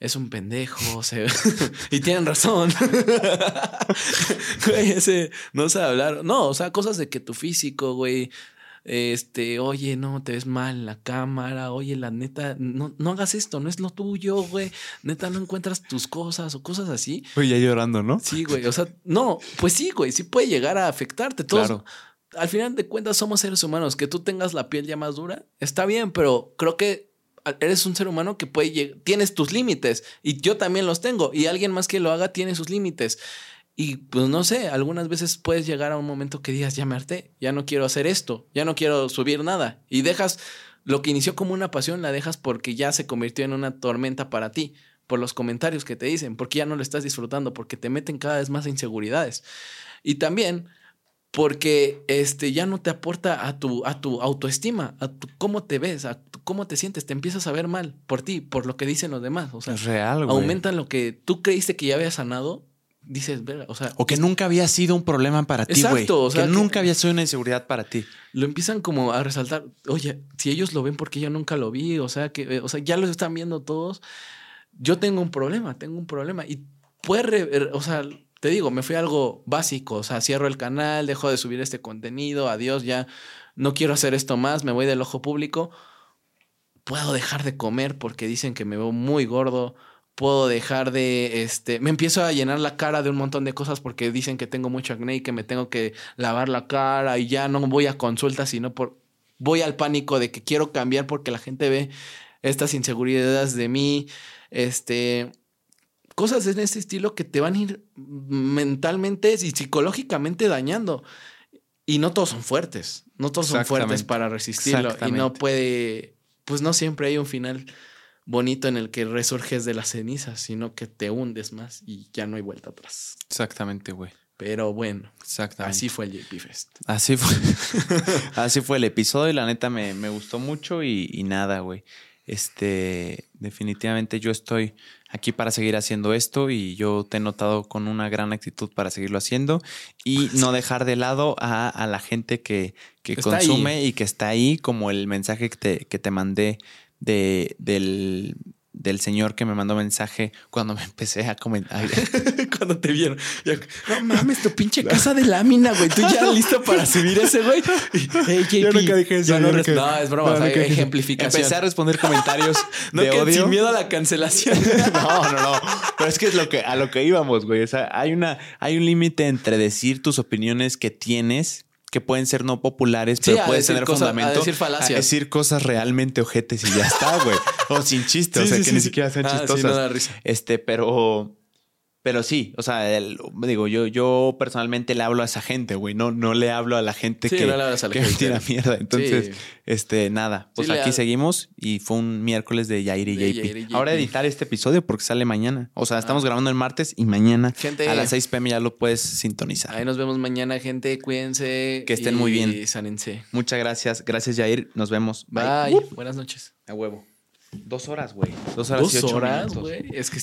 es un pendejo, se [LAUGHS] y tienen razón. [LAUGHS] güey, ese no sabe hablar. No, o sea, cosas de que tu físico, güey, este, oye, no, te ves mal en la cámara, oye, la neta, no, no hagas esto, no es lo tuyo, güey, neta, no encuentras tus cosas o cosas así. Oye, ya llorando, ¿no? Sí, güey, o sea, no, pues sí, güey, sí puede llegar a afectarte. Todos, claro. Al final de cuentas somos seres humanos, que tú tengas la piel ya más dura, está bien, pero creo que eres un ser humano que puede tienes tus límites y yo también los tengo y alguien más que lo haga tiene sus límites. Y pues no sé, algunas veces puedes llegar a un momento que digas, ya me harté, ya no quiero hacer esto, ya no quiero subir nada. Y dejas lo que inició como una pasión, la dejas porque ya se convirtió en una tormenta para ti, por los comentarios que te dicen, porque ya no lo estás disfrutando, porque te meten cada vez más inseguridades. Y también porque este ya no te aporta a tu a tu autoestima, a tu, cómo te ves, a cómo te sientes, te empiezas a ver mal por ti, por lo que dicen los demás, o sea, es real, güey. aumentan lo que tú creíste que ya había sanado dices, o sea. O que nunca había sido un problema para ti, güey. O sea, que, nunca había sido una inseguridad para ti. Lo empiezan como a resaltar. Oye, si ellos lo ven, porque yo nunca lo vi? O sea, que, o sea, ya lo están viendo todos. Yo tengo un problema, tengo un problema. Y puede, o sea, te digo, me fui a algo básico. O sea, cierro el canal, dejo de subir este contenido, adiós, ya no quiero hacer esto más, me voy del ojo público. Puedo dejar de comer porque dicen que me veo muy gordo puedo dejar de, este, me empiezo a llenar la cara de un montón de cosas porque dicen que tengo mucho acné y que me tengo que lavar la cara y ya no voy a consultas, sino por, voy al pánico de que quiero cambiar porque la gente ve estas inseguridades de mí, este, cosas en ese estilo que te van a ir mentalmente y psicológicamente dañando. Y no todos son fuertes, no todos son fuertes para resistirlo y no puede, pues no siempre hay un final bonito en el que resurges de las cenizas, sino que te hundes más y ya no hay vuelta atrás. Exactamente, güey. Pero bueno, Exactamente. así fue el JP Fest. Así fue. [LAUGHS] así fue el episodio y la neta me, gustó mucho y, y nada, güey. Este, definitivamente yo estoy aquí para seguir haciendo esto y yo te he notado con una gran actitud para seguirlo haciendo y [LAUGHS] no dejar de lado a, la gente que, que consume y que está ahí, como el mensaje que te, que te mandé de, del, del señor que me mandó mensaje cuando me empecé a comentar. [LAUGHS] cuando te vieron. no mames, tu pinche casa de lámina, güey. Tú ya [LAUGHS] listo para subir ese, güey. Hey, yo nunca dije eso. no, no, es broma. No, ejemplificación. Empecé a responder comentarios [LAUGHS] no, de odio. Sin miedo a la cancelación. no, no, no. Pero es que es lo que, a lo que íbamos, güey. O sea, hay, una, hay un límite entre decir tus opiniones que tienes que pueden ser no populares, pero pueden tener fundamento. A decir falacias. A decir cosas realmente ojetes y ya está, güey. o sin chiste, [LAUGHS] o sea, que ni siquiera sean ah, chistosas. da risa. Este, pero pero sí, o sea, digo, yo, yo personalmente le hablo a esa gente, güey. No, no le hablo a la gente que, me tira mierda. Entonces, este, nada. Pues aquí seguimos y fue un miércoles de Yair y, JP. Ahora editar este episodio porque sale mañana. O sea, estamos ah. grabando el martes y mañana a las 6 pm ya lo puedes sintonizar. Ahí nos vemos mañana, gente. Cuídense. Que estén muy bien. Sánense. Muchas gracias. Gracias, Yair. Nos vemos. Bye. Buenas noches. A huevo. Dos horas, güey. Dos horas Dos horas, güey. Es que